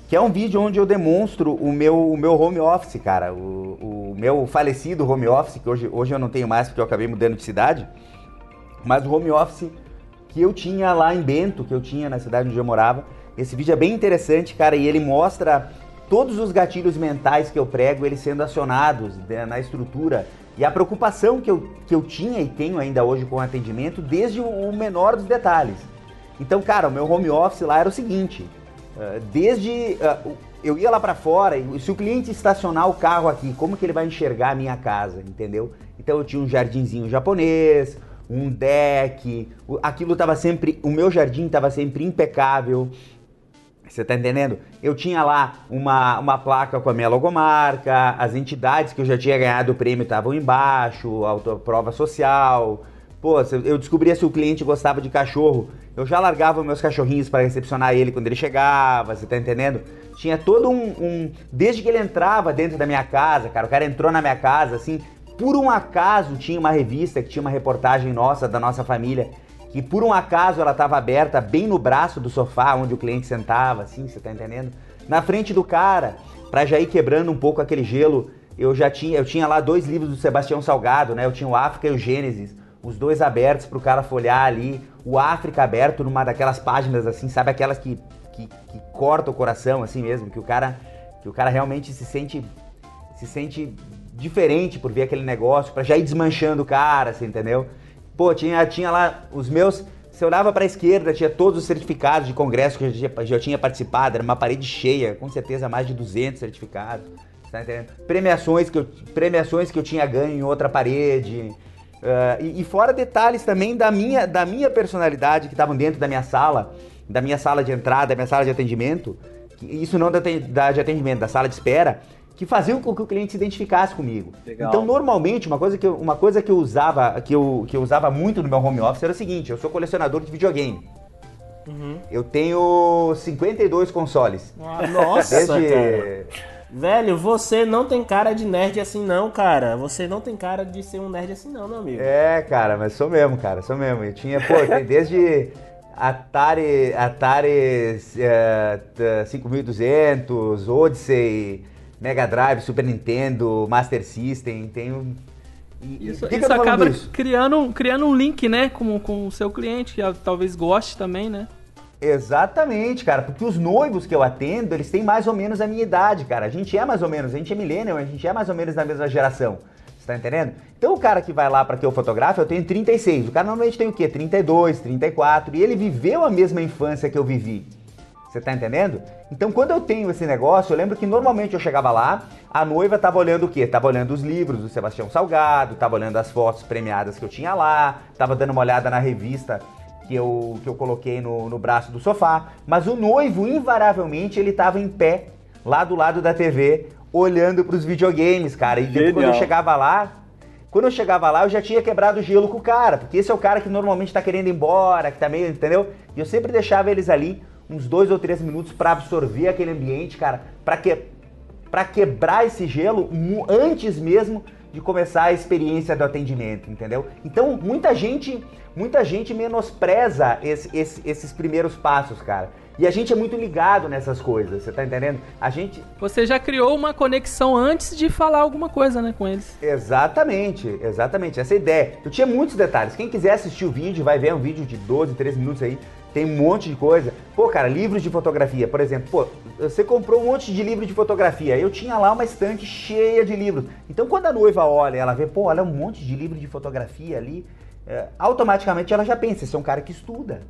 que é um vídeo onde eu demonstro o meu, o meu home office, cara. O, o meu falecido home office, que hoje, hoje eu não tenho mais porque eu acabei mudando de cidade. Mas o home office que eu tinha lá em Bento, que eu tinha na cidade onde eu morava, esse vídeo é bem interessante, cara, e ele mostra todos os gatilhos mentais que eu prego, eles sendo acionados né, na estrutura e a preocupação que eu, que eu tinha e tenho ainda hoje com o atendimento, desde o menor dos detalhes. Então, cara, o meu home office lá era o seguinte: desde eu ia lá para fora e se o cliente estacionar o carro aqui, como que ele vai enxergar a minha casa, entendeu? Então eu tinha um jardinzinho japonês, um deck, aquilo estava sempre, o meu jardim estava sempre impecável. Você tá entendendo? Eu tinha lá uma, uma placa com a minha logomarca, as entidades que eu já tinha ganhado o prêmio estavam embaixo, a prova social, Pô, eu descobria se o cliente gostava de cachorro, eu já largava meus cachorrinhos para recepcionar ele quando ele chegava, você tá entendendo? Tinha todo um, um. Desde que ele entrava dentro da minha casa, cara, o cara entrou na minha casa, assim, por um acaso tinha uma revista que tinha uma reportagem nossa, da nossa família, que por um acaso ela estava aberta bem no braço do sofá onde o cliente sentava, assim, você tá entendendo? Na frente do cara, para já ir quebrando um pouco aquele gelo, eu já tinha, eu tinha lá dois livros do Sebastião Salgado, né? Eu tinha o África e o Gênesis os dois abertos para o cara folhear ali, o África aberto numa daquelas páginas assim, sabe aquelas que, que, que corta o coração assim mesmo, que o cara que o cara realmente se sente se sente diferente por ver aquele negócio, para já ir desmanchando o cara, você entendeu? Pô, tinha tinha lá os meus você olhava para a esquerda, tinha todos os certificados de congresso que eu já, já tinha participado, era uma parede cheia, com certeza mais de 200 certificados. Tá? Premiações que eu, premiações que eu tinha ganho em outra parede. Uh, e, e, fora detalhes também da minha, da minha personalidade que estavam dentro da minha sala, da minha sala de entrada, da minha sala de atendimento, isso não da, da, de atendimento, da sala de espera, que faziam com que o cliente se identificasse comigo. Legal. Então, normalmente, uma coisa que eu, uma coisa que eu usava, que eu, que eu usava muito no meu home office era o seguinte: eu sou colecionador de videogame. Uhum. Eu tenho 52 consoles. Ah, nossa, Desde... cara. Velho, você não tem cara de nerd assim não, cara. Você não tem cara de ser um nerd assim não, meu amigo. É, cara, mas sou mesmo, cara, sou mesmo. Eu tinha, pô, desde Atari, Atari uh, 5200, Odyssey, Mega Drive, Super Nintendo, Master System, tenho isso, isso acaba criando, criando um link, né, com, com o seu cliente, que talvez goste também, né? Exatamente, cara, porque os noivos que eu atendo, eles têm mais ou menos a minha idade, cara. A gente é mais ou menos, a gente é millennial, a gente é mais ou menos da mesma geração. Você tá entendendo? Então o cara que vai lá para que eu fotografe, eu tenho 36. O cara normalmente tem o quê? 32, 34. E ele viveu a mesma infância que eu vivi. Você tá entendendo? Então quando eu tenho esse negócio, eu lembro que normalmente eu chegava lá, a noiva tava olhando o quê? Tava olhando os livros do Sebastião Salgado, tava olhando as fotos premiadas que eu tinha lá, tava dando uma olhada na revista que eu, que eu coloquei no, no braço do sofá, mas o noivo, invariavelmente, ele tava em pé, lá do lado da TV, olhando para os videogames, cara. E depois, quando eu chegava lá, quando eu chegava lá, eu já tinha quebrado o gelo com o cara, porque esse é o cara que normalmente tá querendo ir embora, que tá meio, entendeu? E eu sempre deixava eles ali uns dois ou três minutos para absorver aquele ambiente, cara, para que, pra quebrar esse gelo antes mesmo de começar a experiência do atendimento, entendeu? Então, muita gente, muita gente menospreza esse, esse, esses primeiros passos, cara. E a gente é muito ligado nessas coisas, você tá entendendo? A gente. Você já criou uma conexão antes de falar alguma coisa, né, com eles. Exatamente, exatamente. Essa é a ideia. Eu tinha muitos detalhes. Quem quiser assistir o vídeo, vai ver um vídeo de 12, 13 minutos aí. Tem um monte de coisa. Pô, cara, livros de fotografia, por exemplo. Pô, você comprou um monte de livro de fotografia. Eu tinha lá uma estante cheia de livros. Então, quando a noiva olha, ela vê, pô, olha um monte de livro de fotografia ali. É, automaticamente ela já pensa, esse é um cara que estuda.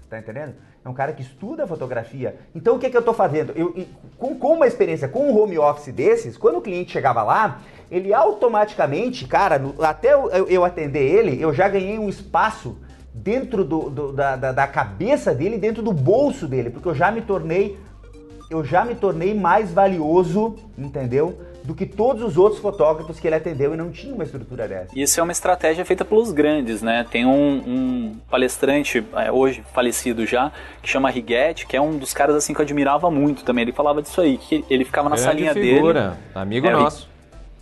Você tá entendendo? É um cara que estuda fotografia. Então, o que, é que eu tô fazendo? Eu, com, com uma experiência, com um home office desses, quando o cliente chegava lá, ele automaticamente, cara, até eu, eu atender ele, eu já ganhei um espaço dentro do, do, da, da, cabeça dele, dentro do bolso dele, porque eu já me tornei, eu já me tornei mais valioso, entendeu? Do que todos os outros fotógrafos que ele atendeu e não tinha uma estrutura dessa. Isso é uma estratégia feita pelos grandes, né? Tem um, um palestrante, é, hoje falecido já, que chama Righetti, que é um dos caras assim que eu admirava muito também. Ele falava disso aí, que ele ficava na Grande salinha figura, dele. Amigo é, nosso.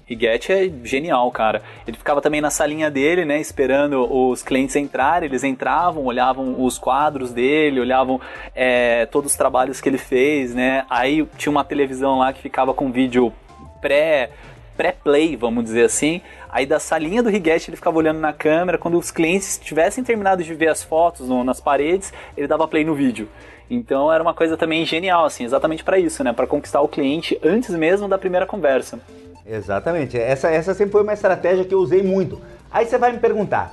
Rigetti é genial, cara. Ele ficava também na salinha dele, né, esperando os clientes entrarem. Eles entravam, olhavam os quadros dele, olhavam é, todos os trabalhos que ele fez, né. Aí tinha uma televisão lá que ficava com vídeo pré pré-play, vamos dizer assim. Aí da salinha do Rigetti ele ficava olhando na câmera. Quando os clientes tivessem terminado de ver as fotos no, nas paredes, ele dava play no vídeo. Então era uma coisa também genial, assim, exatamente para isso, né? Para conquistar o cliente antes mesmo da primeira conversa. Exatamente. Essa, essa sempre foi uma estratégia que eu usei muito. Aí você vai me perguntar,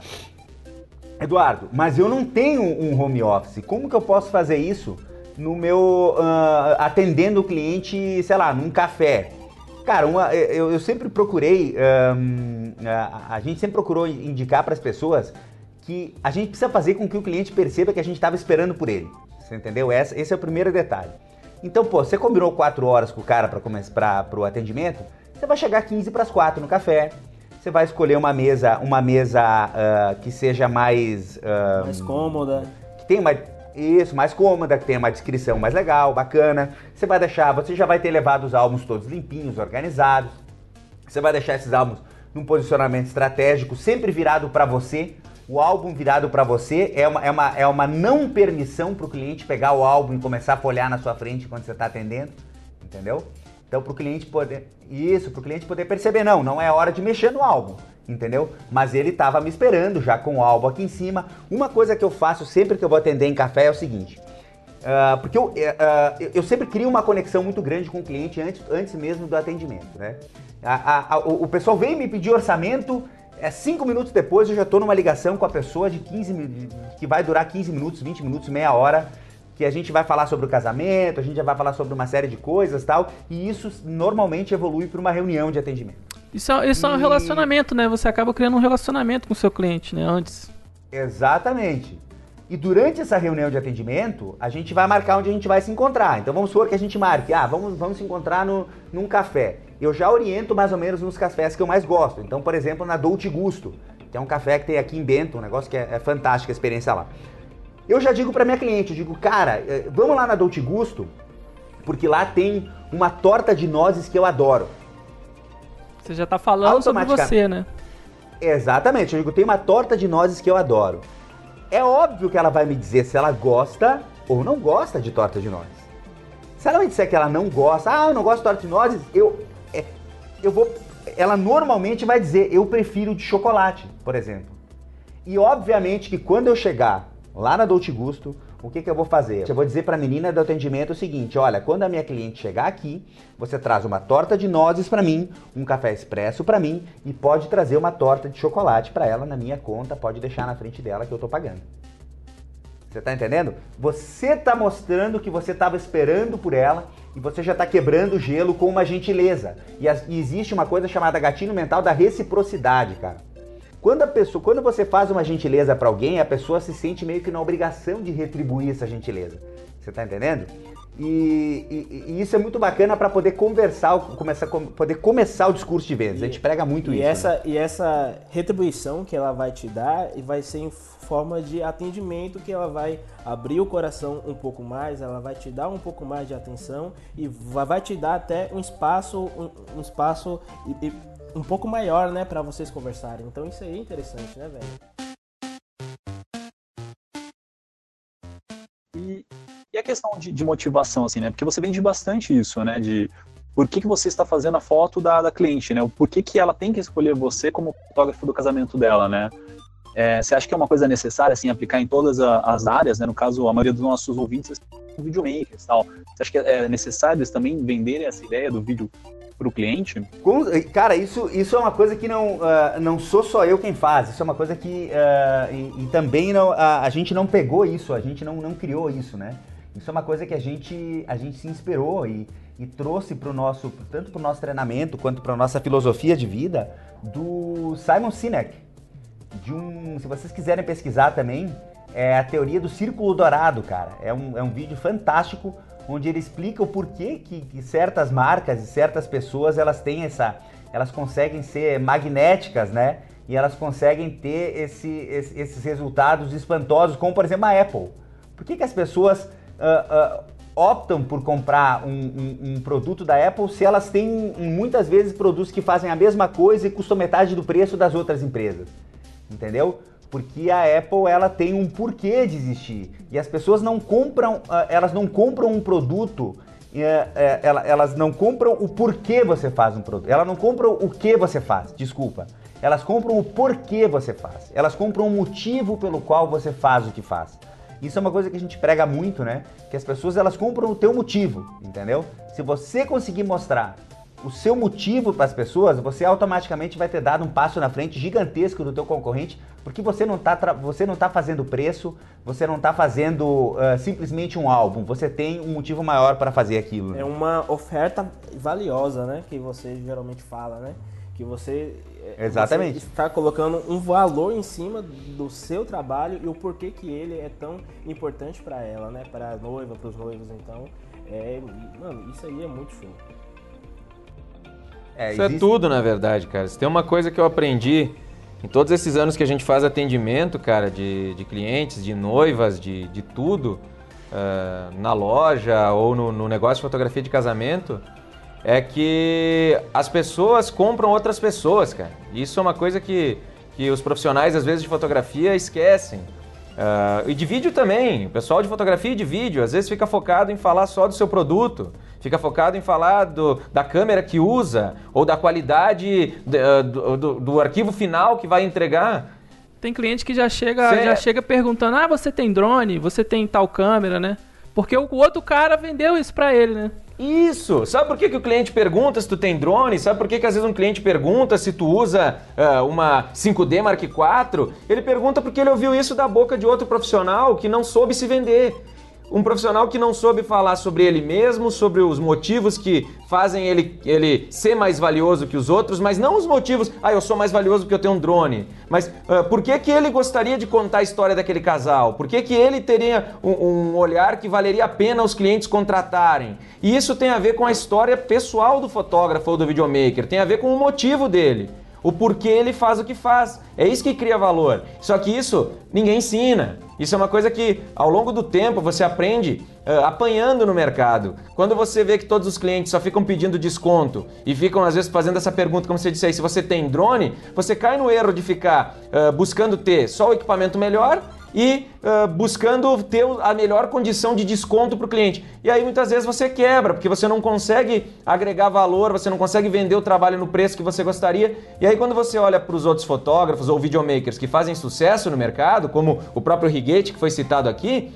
Eduardo, mas eu não tenho um home office. Como que eu posso fazer isso no meu uh, atendendo o cliente, sei lá, num café? Cara, uma, eu, eu, sempre procurei, um, a, a, gente sempre procurou indicar para as pessoas que a gente precisa fazer com que o cliente perceba que a gente estava esperando por ele. Você entendeu? Esse, esse é o primeiro detalhe. Então, pô, você combinou quatro horas com o cara para o atendimento? Você vai chegar 15 para as 4 no café. Você vai escolher uma mesa, uma mesa ah, que seja mais. ah, Mais cômoda. que tenha uma isso, mais cômoda, que tenha uma descrição mais legal, bacana. Você vai deixar, você já vai ter levado os álbuns todos limpinhos, organizados. Você vai deixar esses álbuns num posicionamento estratégico, sempre virado para você. O álbum virado para você é uma, é, uma, é uma não permissão para o cliente pegar o álbum e começar a folhear na sua frente quando você está atendendo, entendeu? Então, para o cliente poder. Isso, para o cliente poder perceber, não, não é hora de mexer no álbum, entendeu? Mas ele estava me esperando já com o álbum aqui em cima. Uma coisa que eu faço sempre que eu vou atender em café é o seguinte. ah, porque eu, ah, eu- sempre crio uma conexão muito grande com o cliente antes, antes mesmo do atendimento, né? A- a- a- o, pessoal vem me pedir orçamento, é, cinco minutos depois eu já estou numa ligação com a pessoa de 15 mi- de- que vai durar 15 minutos, 20 minutos, meia hora, que a gente vai falar sobre o casamento, a gente já vai falar sobre uma série de coisas tal, e isso normalmente evolui para uma reunião de atendimento. Isso é, isso é um relacionamento, né? Você acaba criando um relacionamento com o seu cliente, né? Antes. Exatamente. E durante essa reunião de atendimento, a gente vai marcar onde a gente vai se encontrar. Então vamos supor que a gente marque, ah, vamos, vamos se encontrar no, num café. Eu já oriento mais ou menos nos cafés que eu mais gosto. Então, por exemplo, na Dolce Gusto, que é um café que tem aqui em Bento, um negócio que é, é fantástico a experiência lá. Eu já digo para minha cliente, eu digo, cara, eh, vamos lá na Dolce Gusto, porque lá tem uma torta de nozes que eu adoro. Você já tá falando sobre você, né? Exatamente, eu digo, tem uma torta de nozes que eu adoro. É óbvio que ela vai me dizer se ela gosta ou não gosta de torta de nozes. Se ela me disser que ela não gosta, ah, eu não gosto de torta de nozes, eu, é, eu vou. Ela normalmente vai dizer, eu prefiro de chocolate, por exemplo. E obviamente que quando eu chegar lá na Dolce Gusto, o que, que eu vou fazer? Eu vou dizer para a menina do atendimento o seguinte: olha, quando a minha cliente chegar aqui, você traz uma torta de nozes para mim, um café expresso para mim e pode trazer uma torta de chocolate para ela na minha conta, pode deixar na frente dela que eu tô pagando. Você tá entendendo? Você tá mostrando que você estava esperando por ela e você já tá quebrando o gelo com uma gentileza. E, e existe uma coisa chamada gatilho mental da reciprocidade, cara. Quando a pessoa, quando você faz uma gentileza para alguém, a pessoa se sente meio que na obrigação de retribuir essa gentileza. Você tá entendendo? E, e- e isso é muito bacana para poder conversar, começar, poder começar o discurso de vendas. A gente prega muito E isso. né? essa, e essa retribuição que ela vai te dar vai ser em forma de atendimento que ela vai abrir o coração um pouco mais, ela vai te dar um pouco mais de atenção e vai vai te dar até um espaço um, um espaço e- e um pouco maior, né, para vocês conversarem. Então isso aí é interessante, né, velho? E, e a questão de, de motivação, assim, né? Porque você vende bastante isso, né? De por que, que você está fazendo a foto da, da cliente, né? O Por que, que ela tem que escolher você como fotógrafo do casamento dela, né? É, você acha que é uma coisa necessária, assim, aplicar em todas a- as áreas, né? No caso, a maioria dos nossos ouvintes são videomakers e tal. Você acha que é necessário eles também venderem essa ideia do vídeo para o cliente? Com- cara, isso, isso é uma coisa que não, ah, não sou só eu quem faz. Isso é uma coisa que. ah, e, e também não, a, a gente não pegou isso, a gente não, não criou isso, né? Isso é uma coisa que a gente, a gente se inspirou e, e trouxe para o nosso, tanto para o nosso treinamento quanto para a nossa filosofia de vida, do Simon Sinek. De um, se vocês quiserem pesquisar também, é a teoria do círculo dourado, cara. É um, é um vídeo fantástico onde ele explica o porquê que, que certas marcas e certas pessoas elas têm essa, elas conseguem ser magnéticas, né? E elas conseguem ter esse, esse- esses resultados espantosos, como por exemplo a Apple. Por que, que as pessoas ah, ah, optam por comprar um, um- um produto da Apple se elas têm muitas vezes produtos que fazem a mesma coisa e custam metade do preço das outras empresas? entendeu? Porque a Apple ela tem um porquê de existir e as pessoas não compram, ah, elas não compram um produto, eh, eh, ela- elas não compram o porquê você faz um produto, elas não compram o que você faz, desculpa, elas compram o porquê você faz, elas compram o motivo pelo qual você faz o que faz. Isso é uma coisa que a gente prega muito, né? Que as pessoas elas compram o teu motivo, entendeu? Se você conseguir mostrar o seu motivo para as pessoas, você automaticamente vai ter dado um passo na frente gigantesco do teu concorrente, porque você não está você não tá fazendo preço, você não está fazendo ah, simplesmente um álbum, você tem um motivo maior para fazer aquilo. É uma oferta valiosa, né? Que você geralmente fala, né? Que você, é, Exatamente. você está colocando um valor em cima do seu trabalho e o porquê que ele é tão importante para ela, né? Para a noiva, para os noivos. Então, é, mano, isso aí é muito show. É, Isso é existe- tudo, na verdade, cara. Se tem uma coisa que eu aprendi em todos esses anos que a gente faz atendimento, cara, de, de clientes, de noivas, de, de tudo, ah, na loja ou no, no negócio de fotografia de casamento, é que as pessoas compram outras pessoas, cara. Isso é uma coisa que, que os profissionais, às vezes, de fotografia esquecem. Ah, e de vídeo também. O pessoal de fotografia e de vídeo, às vezes, fica focado em falar só do seu produto. Fica focado em falar do, da câmera que usa ou da qualidade de- ah, do, do- do arquivo final que vai entregar. Tem cliente que já chega, Cê- já chega perguntando: ah, você tem drone? Você tem tal câmera, né? Porque o outro cara vendeu isso pra ele, né? Isso! Sabe por que, que o cliente pergunta se tu tem drone? Sabe por que, que às vezes um cliente pergunta se tu usa ah, uma 5D Mark IV? Ele pergunta porque ele ouviu isso da boca de outro profissional que não soube se vender. Um profissional que não soube falar sobre ele mesmo, sobre os motivos que fazem ele, ele ser mais valioso que os outros, mas não os motivos, ah, eu sou mais valioso porque eu tenho um drone. Mas ah, por que, que ele gostaria de contar a história daquele casal? Por que, que ele teria um, um olhar que valeria a pena os clientes contratarem? E isso tem a ver com a história pessoal do fotógrafo ou do videomaker, tem a ver com o motivo dele o porquê ele faz o que faz. É isso que cria valor. Só que isso ninguém ensina. Isso é uma coisa que ao longo do tempo você aprende ah, apanhando no mercado. Quando você vê que todos os clientes só ficam pedindo desconto e ficam às vezes fazendo essa pergunta, como você disse aí, se você tem drone, você cai no erro de ficar ah, buscando ter só o equipamento melhor e ah, buscando ter a melhor condição de desconto para o cliente. E aí muitas vezes você quebra, porque você não consegue agregar valor, você não consegue vender o trabalho no preço que você gostaria. E aí quando você olha para os outros fotógrafos ou videomakers que fazem sucesso no mercado, como o próprio Rigate que foi citado aqui,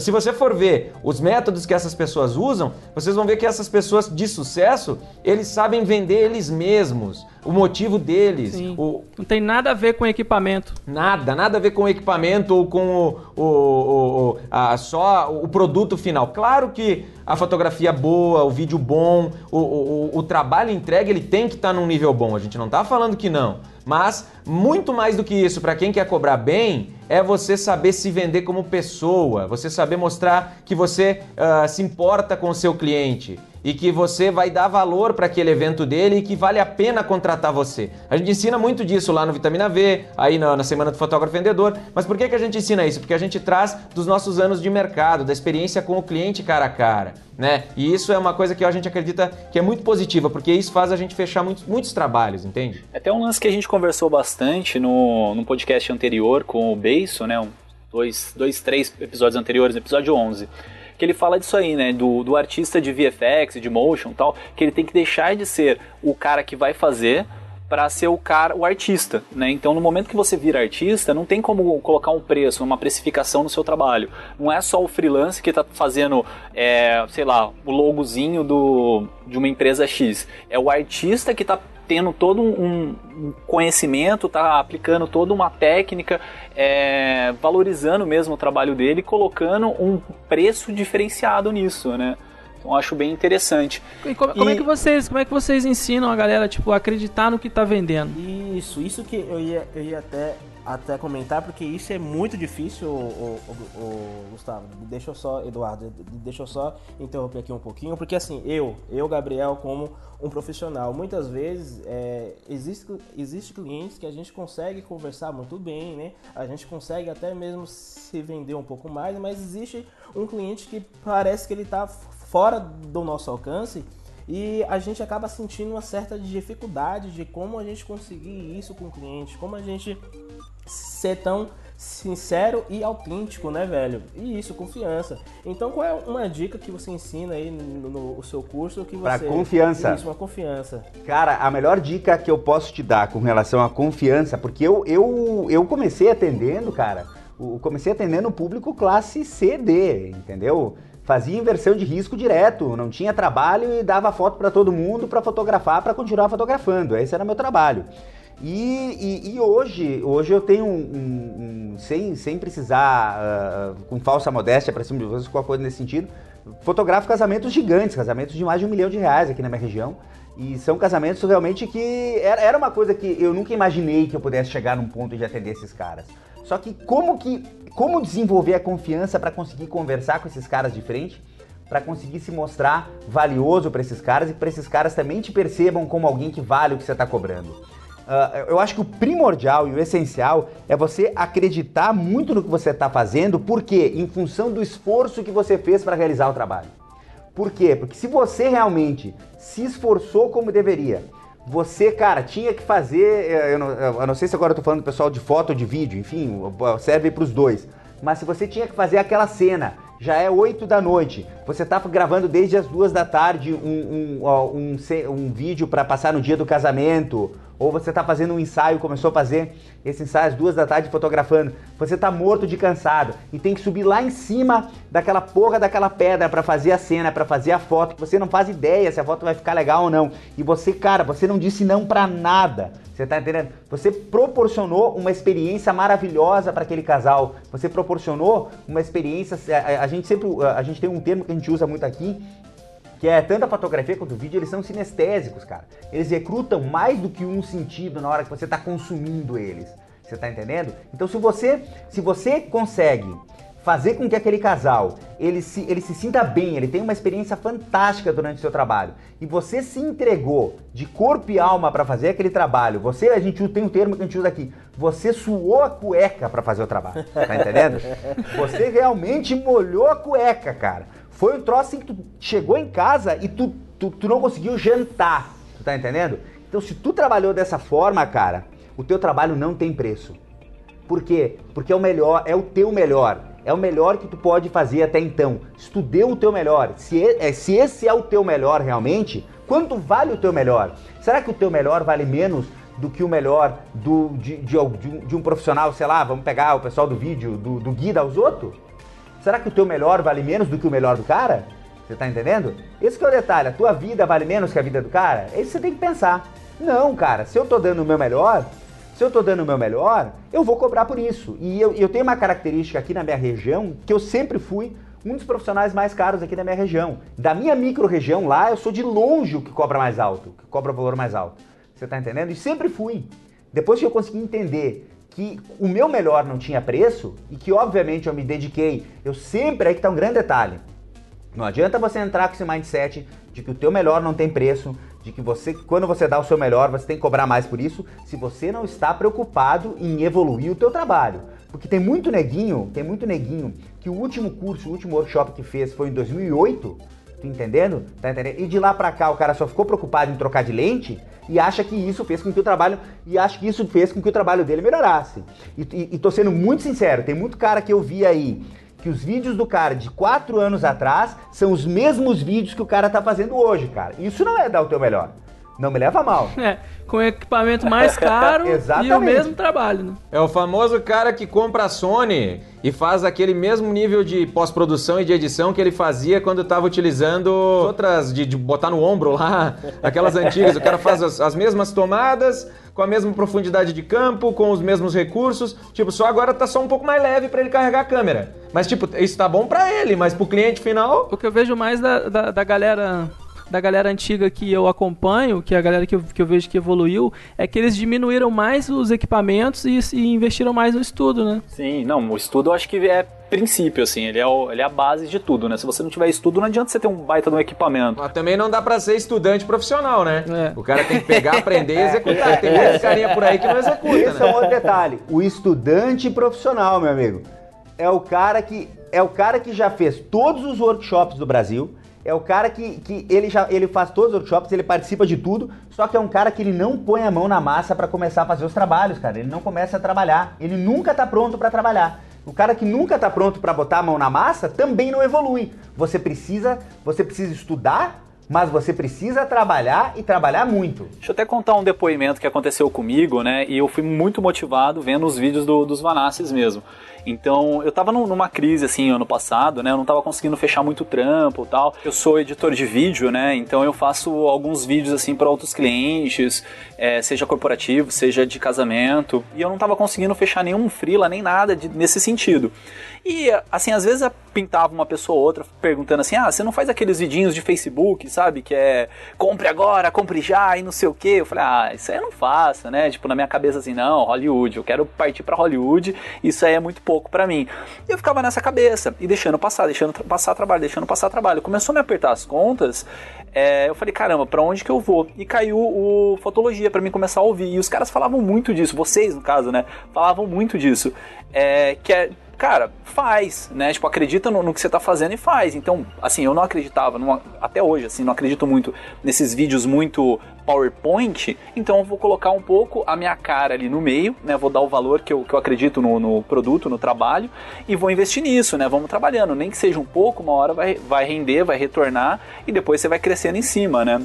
se você for ver os métodos que essas pessoas usam, vocês vão ver que essas pessoas de sucesso, eles sabem vender eles mesmos, o motivo deles, Sim. o, Não tem nada a ver com equipamento. Nada, nada a ver com o equipamento ou com o, o- o- o- a- só o produto final. Claro que a fotografia boa, o vídeo bom, o, o- o trabalho entregue, ele tem que estar num nível bom. A gente não está falando que não. Mas muito mais do que isso, para quem quer cobrar bem, é você saber se vender como pessoa, você saber mostrar que você ah, se importa com o seu cliente e que você vai dar valor para aquele evento dele e que vale a pena contratar você. A gente ensina muito disso lá no Vitamina V, aí na, na Semana do Fotógrafo Vendedor. Mas por que, que a gente ensina isso? Porque a gente traz dos nossos anos de mercado, da experiência com o cliente cara a cara. Né? E isso é uma coisa que a gente acredita que é muito positiva, porque isso faz a gente fechar muitos, muitos trabalhos, entende? É Até um lance que a gente conversou bastante no, no podcast anterior com o Beiso, né? Um, dois, dois, três episódios anteriores, episódio 11. Que ele fala disso aí, né? Do, do artista de VFX, de motion tal, que ele tem que deixar de ser o cara que vai fazer para ser o cara, o artista, né? Então, no momento que você vira artista, não tem como colocar um preço, uma precificação no seu trabalho. Não é só o freelance que está fazendo, é, sei lá, o logozinho do, de uma empresa X. É o artista que está tendo todo um, um conhecimento, tá aplicando toda uma técnica, é, valorizando mesmo o trabalho dele, colocando um preço diferenciado nisso, né? Então acho bem interessante. E como, como é que vocês, como é que vocês ensinam a galera tipo a acreditar no que tá vendendo? Isso, isso que eu ia, eu ia até, até comentar, porque isso é muito difícil, o, Gustavo. Deixa eu só, Eduardo, deixa eu só interromper aqui um pouquinho, porque assim, eu, eu, Gabriel, como um profissional, muitas vezes é, existe, existe clientes que a gente consegue conversar muito bem, né? A gente consegue até mesmo se vender um pouco mais, mas existe um cliente que parece que ele tá fora do nosso alcance e a gente acaba sentindo uma certa dificuldade de como a gente conseguir isso com o cliente, como a gente ser tão sincero e autêntico, né, velho? E isso, confiança. Então, qual é uma dica que você ensina aí no, no seu curso que Pra você confiança. Isso, uma confiança. Cara, a melhor dica que eu posso te dar com relação à confiança, porque eu, eu, eu comecei atendendo, cara, o- comecei atendendo o público classe CD, entendeu? Fazia inversão de risco direto, não tinha trabalho e dava foto pra todo mundo pra fotografar, pra continuar fotografando. Esse era meu trabalho. E, e- e hoje, hoje eu tenho um, um- um- sem, sem precisar, ah, com falsa modéstia para cima de vocês, qualquer coisa nesse sentido, fotografo casamentos gigantes, casamentos de mais de um milhão de reais aqui na minha região. E são casamentos realmente que era, era uma coisa que eu nunca imaginei que eu pudesse chegar num ponto de atender esses caras. Só que como que como desenvolver a confiança para conseguir conversar com esses caras de frente? para conseguir se mostrar valioso para esses caras e para esses caras também te percebam como alguém que vale o que você está cobrando. Uh, eu acho que o primordial e o essencial é você acreditar muito no que você está fazendo, porque em função do esforço que você fez para realizar o trabalho. Por quê? Porque se você realmente se esforçou como deveria, você, cara, tinha que fazer. Eh, eu não, eu não sei se agora eu tô falando do pessoal de foto ou de vídeo, enfim, serve para os dois. Mas se você tinha que fazer aquela cena, já é 8 da noite, você tá gravando desde as duas da tarde um, um, um, um vídeo para passar no dia do casamento, ou você está fazendo um ensaio, começou a fazer esse ensaio às duas da tarde fotografando, você está morto de cansado e tem que subir lá em cima daquela porra daquela pedra para fazer a cena, para fazer a foto, você não faz ideia se a foto vai ficar legal ou não. E você, cara, você não disse não para nada. Você tá entendendo? Você proporcionou uma experiência maravilhosa para aquele casal. Você proporcionou uma experiência. A, a, gente sempre. A gente tem um termo que a gente usa muito aqui, que é tanto a fotografia quanto o vídeo, eles são sinestésicos, cara. Eles recrutam mais do que um sentido na hora que você está consumindo eles. Você está entendendo? Então se você, se você consegue fazer com que aquele casal ele se, ele se sinta bem, ele tenha uma experiência fantástica durante o seu trabalho e você se entregou de corpo e alma para fazer aquele trabalho, você, a gente tem um termo que a gente usa aqui, você suou a cueca para fazer o trabalho, tá entendendo? Você realmente molhou a cueca, cara. Foi um troço assim que tu chegou em casa e tu, tu, tu não conseguiu jantar. Tu tá entendendo? Então, se tu trabalhou dessa forma, cara, o teu trabalho não tem preço. Por quê? Porque é o melhor, é o teu melhor. É o melhor que tu pode fazer até então. Se tu deu o teu melhor, se, é, se esse é o teu melhor realmente, quanto vale o teu melhor? Será que o teu melhor vale menos do que o melhor do, de, de, de, de um profissional, sei lá, vamos pegar o pessoal do vídeo, do, do aos outros? Será que o teu melhor vale menos do que o melhor do cara? Você tá entendendo? Esse que é o detalhe, a tua vida vale menos que a vida do cara? É isso que você tem que pensar. Não, cara, se eu tô dando o meu melhor, se eu tô dando o meu melhor, eu vou cobrar por isso. E eu, eu tenho uma característica aqui na minha região que eu sempre fui um dos profissionais mais caros aqui da minha região. Da minha micro-região lá, eu sou de longe o que cobra mais alto, que cobra o valor mais alto. Você tá entendendo? E sempre fui. Depois que eu consegui entender que o meu melhor não tinha preço e que obviamente eu me dediquei, eu sempre, aí que tá um grande detalhe, não adianta você entrar com esse mindset de que o teu melhor não tem preço, de que você, quando você dá o seu melhor, você tem que cobrar mais por isso, se você não está preocupado em evoluir o teu trabalho. Porque tem muito neguinho, tem muito neguinho que o último curso, o último workshop que fez foi em 2008, tu entendendo? Tá entendendo? E de lá pra cá o cara só ficou preocupado em trocar de lente e acha que isso fez com que o trabalho e acha que isso fez com que o trabalho dele melhorasse. E, e, e tô sendo muito sincero, tem muito cara que eu vi aí que os vídeos do cara de quatro anos atrás são os mesmos vídeos que o cara tá fazendo hoje, cara. Isso não é dar o teu melhor. Não me leva mal. É, com equipamento mais caro e o mesmo trabalho, né? É o famoso cara que compra a Sony e faz aquele mesmo nível de pós-produção e de edição que ele fazia quando estava utilizando outras, de, de, botar no ombro lá, aquelas antigas. O cara faz as, as mesmas tomadas, com a mesma profundidade de campo, com os mesmos recursos. Tipo, só agora tá só um pouco mais leve para ele carregar a câmera. Mas, tipo, isso tá bom para ele, mas pro cliente final. O que eu vejo mais da, da, da galera da galera antiga que eu acompanho, que é a galera que eu, que eu vejo que evoluiu, é que eles diminuíram mais os equipamentos e, e investiram mais no estudo, né? Sim, não, o estudo eu acho que é princípio, assim, ele é, o, ele é a base de tudo, né? Se você não tiver estudo, não adianta você ter um baita de um equipamento. Mas também não dá pra ser estudante profissional, né? É. O cara tem que pegar, aprender e executar. Tem muitos carinha por aí que não executa, Esse né? é um outro detalhe. O estudante profissional, meu amigo, é o cara que é o cara que já fez todos os workshops do Brasil, é o cara que, que ele já ele faz todos os workshops, ele participa de tudo, só que é um cara que ele não põe a mão na massa para começar a fazer os trabalhos, cara. Ele não começa a trabalhar, ele nunca tá pronto para trabalhar. O cara que nunca tá pronto para botar a mão na massa também não evolui. Você precisa, você precisa estudar, mas você precisa trabalhar e trabalhar muito. Deixa eu até contar um depoimento que aconteceu comigo, né? E eu fui muito motivado vendo os vídeos do, dos Vanassis mesmo. Então, eu tava numa crise, assim, ano passado, né? Eu não tava conseguindo fechar muito trampo e tal. Eu sou editor de vídeo, né? Então, eu faço alguns vídeos, assim, para outros clientes, é, seja corporativo, seja de casamento. E eu não tava conseguindo fechar nenhum freela, nem nada de, nesse sentido. E, assim, às vezes pintava uma pessoa ou outra perguntando assim: ah, você não faz aqueles vidinhos de Facebook, sabe? Que é compre agora, compre já e não sei o que. Eu falei, ah, isso aí eu não faço, né? Tipo, na minha cabeça assim, não, Hollywood, eu quero partir para Hollywood, isso aí é muito pouco para mim. E eu ficava nessa cabeça e deixando passar, deixando passar trabalho, deixando passar trabalho. Começou a me apertar as contas, é, eu falei, caramba, para onde que eu vou? E caiu o Fotologia para mim começar a ouvir. E os caras falavam muito disso, vocês no caso, né? Falavam muito disso. É, que é cara, faz, né? Tipo, acredita no, no, que você tá fazendo e faz. Então, assim, eu não acreditava, não, até hoje, assim, não acredito muito nesses vídeos muito PowerPoint, então eu vou colocar um pouco a minha cara ali no meio, né? Vou dar o valor que eu, que eu acredito no, no produto, no trabalho, e vou investir nisso, né? Vamos trabalhando, nem que seja um pouco, uma hora vai, vai render, vai retornar, e depois você vai crescendo em cima, né?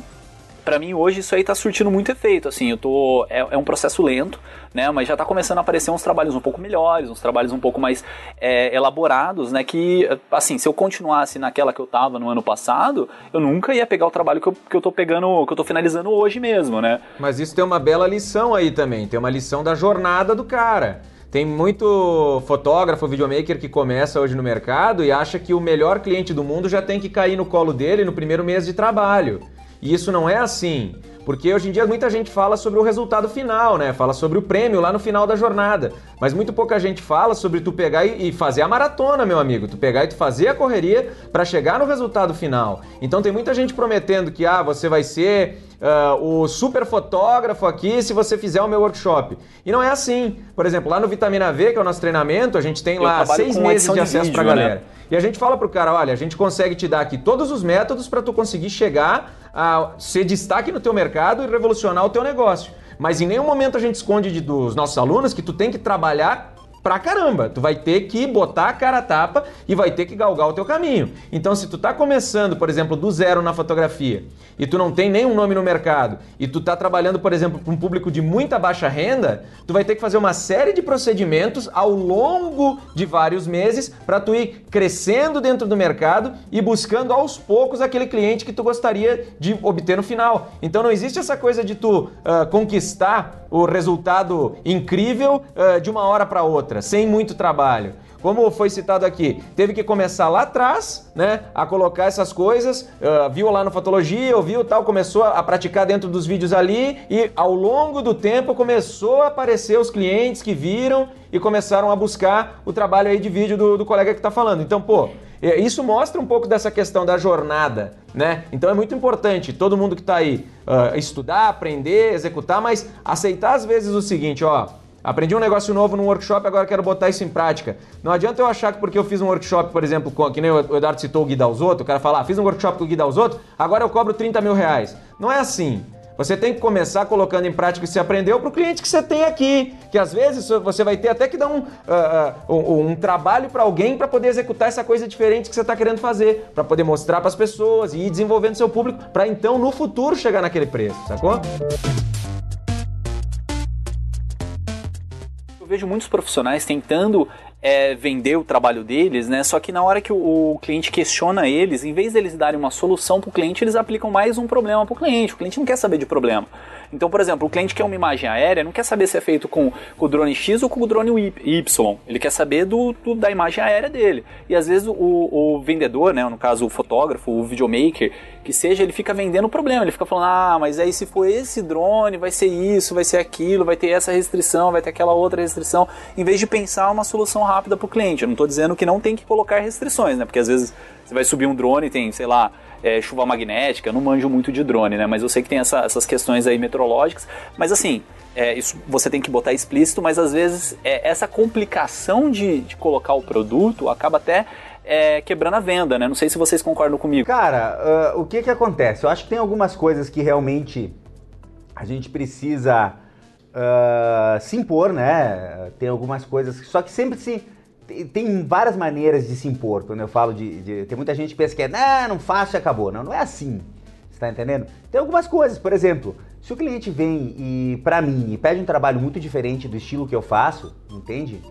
Para mim hoje isso aí tá surtindo muito efeito, assim, eu tô é, é, um processo lento, né, mas já tá começando a aparecer uns trabalhos um pouco melhores, uns trabalhos um pouco mais é, elaborados, né, que assim, se eu continuasse naquela que eu tava no ano passado, eu nunca ia pegar o trabalho que eu, que eu tô pegando, que eu tô finalizando hoje mesmo, né. Mas isso tem uma bela lição aí também, tem uma lição da jornada do cara. Tem muito fotógrafo, videomaker que começa hoje no mercado e acha que o melhor cliente do mundo já tem que cair no colo dele no primeiro mês de trabalho. E isso não é assim. Porque hoje em dia muita gente fala sobre o resultado final, né? Fala sobre o prêmio lá no final da jornada. Mas muito pouca gente fala sobre tu pegar e fazer a maratona, meu amigo. Tu pegar e tu fazer a correria para chegar no resultado final. Então tem muita gente prometendo que ah, você vai ser uh, o super fotógrafo aqui se você fizer o meu workshop. E não é assim. Por exemplo, lá no Vitamina V, que é o nosso treinamento, a gente tem Eu lá seis meses de acesso para galera. Né? E a gente fala pro cara, olha, a gente consegue te dar aqui todos os métodos para tu conseguir chegar a ser destaque no teu mercado e revolucionar o teu negócio. Mas em nenhum momento a gente esconde de, dos nossos alunos que tu tem que trabalhar pra caramba. Tu vai ter que botar a cara a tapa e vai ter que galgar o teu caminho. Então, se tu tá começando, por exemplo, do zero na fotografia e tu não tem nenhum nome no mercado e tu tá trabalhando, por exemplo, para um público de muita baixa renda, tu vai ter que fazer uma série de procedimentos ao longo de vários meses para tu ir crescendo dentro do mercado e buscando aos poucos aquele cliente que tu gostaria de obter no final. Então, não existe essa coisa de tu uh, conquistar o resultado incrível uh, de uma hora para outra, sem muito trabalho. Como foi citado aqui, teve que começar lá atrás, né, a colocar essas coisas, uh, viu lá no Fotologia, ouviu tal, começou a praticar dentro dos vídeos ali e ao longo do tempo começou a aparecer os clientes que viram e começaram a buscar o trabalho aí de vídeo do, do colega que está falando. Então, pô, isso mostra um pouco dessa questão da jornada, né? Então é muito importante todo mundo que está aí uh, estudar, aprender, executar, mas aceitar às vezes o seguinte, ó. Aprendi um negócio novo num workshop, agora quero botar isso em prática. Não adianta eu achar que porque eu fiz um workshop, por exemplo, com, que nem o Eduardo citou o Gui Dalzotto, o cara fala, ah, fiz um workshop com o Gui Dalzotto, agora eu cobro 30 mil reais. Não é assim. Você tem que começar colocando em prática o que você aprendeu para o cliente que você tem aqui. Que às vezes você vai ter até que dar um, uh, um, um trabalho para alguém para poder executar essa coisa diferente que você está querendo fazer. Para poder mostrar para as pessoas e ir desenvolvendo seu público para então no futuro chegar naquele preço, sacou? Vejo muitos profissionais tentando é, vender o trabalho deles, né? Só que na hora que o, o cliente questiona eles, em vez deles darem uma solução para o cliente, eles aplicam mais um problema para o cliente. O cliente não quer saber de problema. Então, por exemplo, o cliente quer uma imagem aérea, não quer saber se é feito com, com o drone X ou com o drone Y. Ele quer saber do, do da imagem aérea dele. E às vezes o, o, vendedor, né, no caso o fotógrafo, o videomaker, que seja, ele fica vendendo o problema. Ele fica falando, ah, mas aí se for esse drone, vai ser isso, vai ser aquilo, vai ter essa restrição, vai ter aquela outra restrição, em vez de pensar uma solução rápida para o cliente. Eu não estou dizendo que não tem que colocar restrições, né? Porque às vezes você vai subir um drone e tem, sei lá, é, chuva magnética, eu não manjo muito de drone, né? Mas eu sei que tem essa, essas questões aí meteorológicas. Mas assim, é, isso você tem que botar explícito, mas às vezes é, essa complicação de, de colocar o produto acaba até é, quebrando a venda, né? Não sei se vocês concordam comigo. Cara, uh, o que que acontece? Eu acho que tem algumas coisas que realmente a gente precisa uh, se impor, né? Tem algumas coisas, só que sempre se tem várias maneiras de se impor. Quando eu falo de, de, Tem muita gente que pensa que é, não, faço e acabou. Não, não é assim. Você tá entendendo? Tem algumas coisas, por exemplo, se o cliente vem e, para mim, e pede um trabalho muito diferente do estilo que eu faço, entende?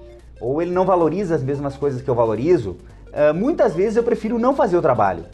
Ou ele não valoriza as mesmas coisas que eu valorizo, uh, muitas vezes eu prefiro não fazer o trabalho.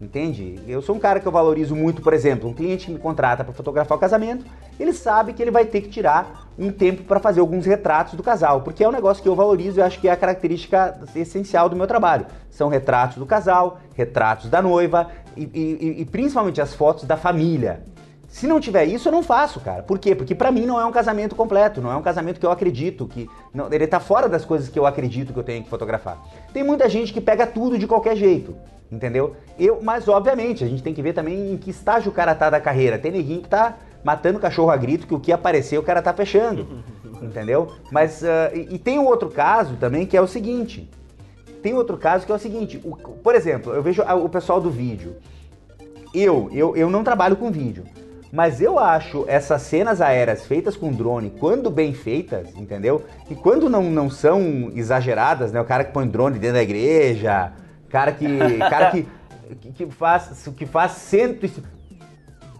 Entende? Eu sou um cara que eu valorizo muito, por exemplo, um cliente que me contrata para fotografar o casamento, ele sabe que ele vai ter que tirar um tempo para fazer alguns retratos do casal, porque é um negócio que eu valorizo e acho que é a característica essencial do meu trabalho. São retratos do casal, retratos da noiva e, e, e principalmente as fotos da família. Se não tiver isso, eu não faço, cara. Por quê? Porque para mim não é um casamento completo, não é um casamento que eu acredito, que não, ele tá fora das coisas que eu acredito que eu tenho que fotografar. Tem muita gente que pega tudo de qualquer jeito, entendeu? Eu, mas obviamente, a gente tem que ver também em que estágio o cara tá da carreira. Tem neguinho que tá matando cachorro a grito, que o que aparecer o cara tá fechando, entendeu? Mas, uh, e, e, tem um outro caso também que é o seguinte, tem outro caso que é o seguinte, o, por exemplo, eu vejo o pessoal do vídeo, eu, eu, eu não trabalho com vídeo, mas eu acho essas cenas aéreas feitas com drone, quando bem feitas, entendeu? E quando não, não são exageradas, né? O cara que põe drone dentro da igreja, cara que. cara que, que, que faz. Que faz cento.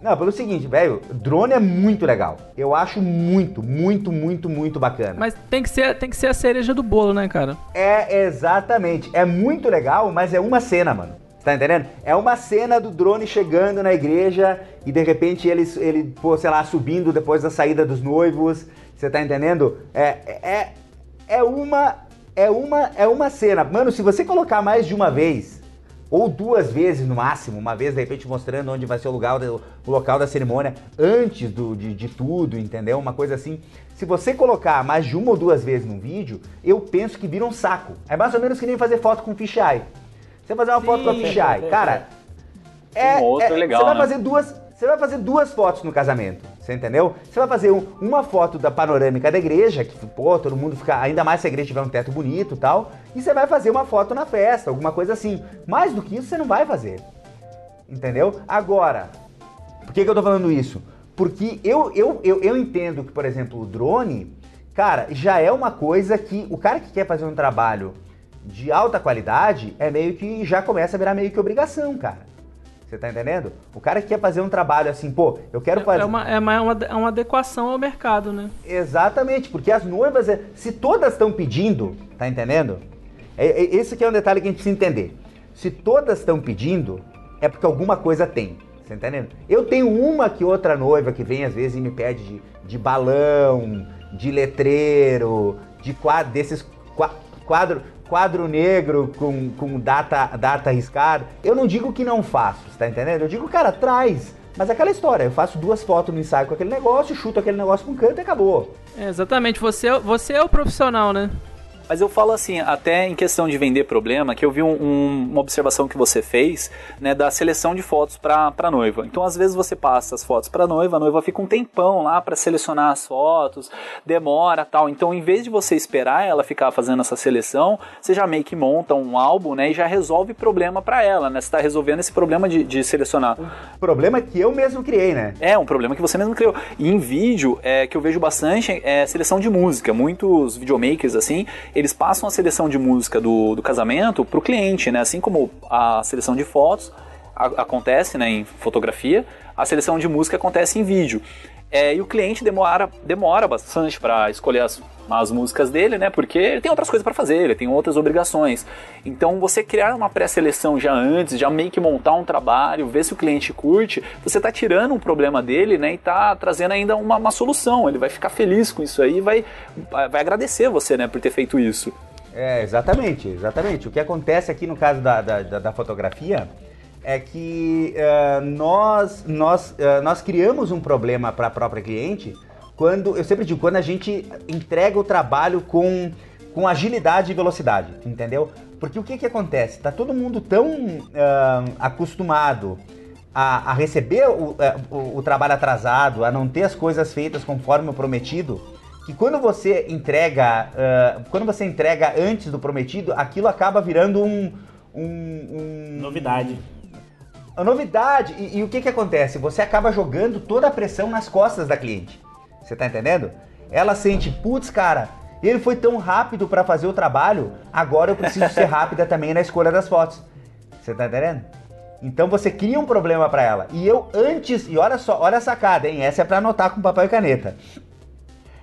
Não, pelo seguinte, velho, drone é muito legal. Eu acho muito, muito, muito, muito bacana. Mas tem que ser, tem que ser a cereja do bolo, né, cara? É, exatamente. É muito legal, mas é uma cena, mano. Tá entendendo? É uma cena do drone chegando na igreja e de repente ele, ele pô, sei lá, subindo depois da saída dos noivos. Você tá entendendo? É, é, é uma. É uma, é uma cena. Mano, se você colocar mais de uma vez, ou duas vezes no máximo, uma vez de repente mostrando onde vai ser o, lugar, o local da cerimônia antes do, de, de tudo, entendeu? Uma coisa assim. Se você colocar mais de uma ou duas vezes num vídeo, eu penso que vira um saco. É mais ou menos que nem fazer foto com fisheye. Você fazer uma Sim, foto com a fisheye, é, cara. É, um é, legal, Você vai né? fazer duas, você vai fazer duas fotos no casamento, você entendeu? Você vai fazer um, uma foto da panorâmica da igreja, que, pô, todo mundo fica, ainda mais se a igreja tiver um teto bonito e tal, e você vai fazer uma foto na festa, alguma coisa assim. Mais do que isso você não vai fazer. Entendeu? Agora, por que, que eu tô falando isso? Porque eu, eu, eu, eu entendo que, por exemplo, o drone, cara, já é uma coisa que o cara que quer fazer um trabalho de alta qualidade, é meio que já começa a virar meio que obrigação, cara. Você tá entendendo? O cara que quer fazer um trabalho assim, pô, eu quero fazer. É uma, é uma, é uma adequação ao mercado, né? Exatamente, porque as noivas, é, se todas estão pedindo, tá entendendo? É, é, esse que é um detalhe que a gente precisa entender. Se todas estão pedindo, é porque alguma coisa tem. Você tá entendendo? Eu tenho uma que outra noiva que vem às vezes e me pede de, de balão, de letreiro, de quadro, desses quadro, quadro negro com, com data, data arriscada. Eu não digo que não faço, tá entendendo? Eu digo, cara, traz. Mas é aquela história, eu faço duas fotos no ensaio com aquele negócio, chuto aquele negócio com canto e acabou. É, exatamente, você, você é o profissional, né? Mas eu falo assim, até em questão de vender problema, que eu vi um, um, uma observação que você fez, né, da seleção de fotos para noiva. Então, às vezes você passa as fotos para noiva, a noiva fica um tempão lá para selecionar as fotos, demora tal. Então, em vez de você esperar ela ficar fazendo essa seleção, você já meio que monta um álbum, né, e já resolve problema para ela, né? Você está resolvendo esse problema de, de selecionar. Um problema que eu mesmo criei, né? É, um problema que você mesmo criou. E em vídeo, é, que eu vejo bastante, é seleção de música. Muitos videomakers, assim, eles passam a seleção de música do, do casamento para o cliente, né? Assim como a seleção de fotos a, acontece né, em fotografia, a seleção de música acontece em vídeo. É, e o cliente demora, demora bastante para escolher as, as músicas dele, né? Porque ele tem outras coisas para fazer, ele tem outras obrigações. Então, você criar uma pré-seleção já antes, já meio que montar um trabalho, ver se o cliente curte, você está tirando um problema dele, né? E está trazendo ainda uma, uma, solução. Ele vai ficar feliz com isso aí e vai, vai agradecer você, né? Por ter feito isso. É, exatamente, exatamente. O que acontece aqui no caso da, da, da fotografia é que uh, nós, nós, uh, nós criamos um problema para a própria cliente quando, eu sempre digo, quando a gente entrega o trabalho com, com agilidade e velocidade, entendeu? Porque o que, que acontece? Tá todo mundo tão uh, acostumado a, a receber o, o, o, trabalho atrasado, a não ter as coisas feitas conforme o prometido, que quando você entrega, quando você entrega antes do prometido, aquilo acaba virando um, um, um novidade a novidade. E, e, o que que acontece? Você acaba jogando toda a pressão nas costas da cliente. Você tá entendendo? Ela sente, putz, cara, ele foi tão rápido para fazer o trabalho, agora eu preciso ser rápida também na escolha das fotos. Você tá entendendo? Então você cria um problema para ela. E eu antes, e olha só, olha a sacada, hein? Essa é para anotar com papel e caneta.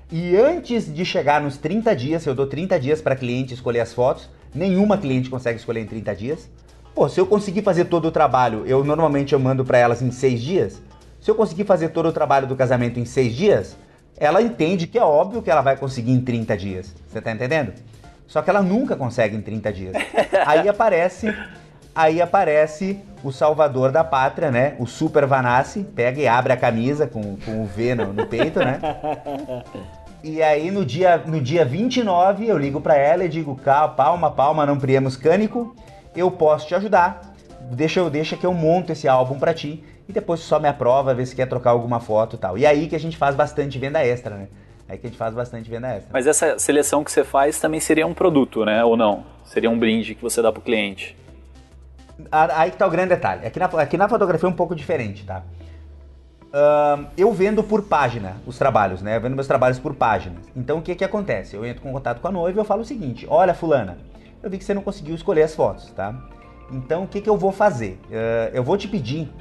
E antes de chegar nos 30 dias, eu dou 30 dias para cliente escolher as fotos, nenhuma cliente consegue escolher em 30 dias. Pô, se eu conseguir fazer todo o trabalho, eu normalmente eu mando para elas em seis dias. Se eu conseguir fazer todo o trabalho do casamento em seis dias, ela entende que é óbvio que ela vai conseguir em 30 dias. Você tá entendendo? Só que ela nunca consegue em 30 dias. Aí aparece, aí aparece o salvador da pátria, né? O Super Vanassi, pega e abre a camisa com, com o V no, no peito, né? E aí no dia, no dia 29 eu ligo para ela e digo, palma, palma, não priemos cânico, eu posso te ajudar, deixa, eu, deixa que eu monto esse álbum para ti e depois só me aprova, vê se quer trocar alguma foto e tal. E aí que a gente faz bastante venda extra, né? Aí que a gente faz bastante venda extra. Mas essa seleção que você faz também seria um produto, né? Ou não? Seria um brinde que você dá pro cliente? Aí que tá o grande detalhe. Aqui na, aqui na fotografia é um pouco diferente, tá? Uh, eu vendo por página os trabalhos, né? Eu vendo meus trabalhos por páginas. Então o que que acontece? Eu entro com contato com a noiva e eu falo o seguinte: Olha, fulana, eu vi que você não conseguiu escolher as fotos, tá? Então o que que eu vou fazer? Uh, eu vou te pedir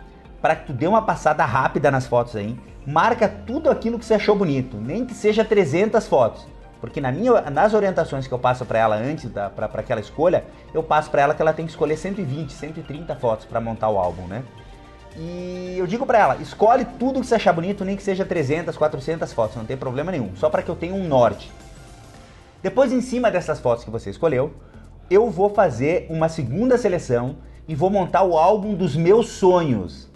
para que tu dê uma passada rápida nas fotos aí, marca tudo aquilo que você achou bonito, nem que seja 300 fotos. Porque na minha, nas orientações que eu passo para ela antes para aquela escolha, eu passo para ela que ela tem que escolher 120, 130 fotos para montar o álbum, né? E eu digo para ela, escolhe tudo que você achar bonito, nem que seja 300, 400 fotos, não tem problema nenhum, só para que eu tenha um norte. Depois, em cima dessas fotos que você escolheu, eu vou fazer uma segunda seleção e vou montar o álbum dos meus sonhos.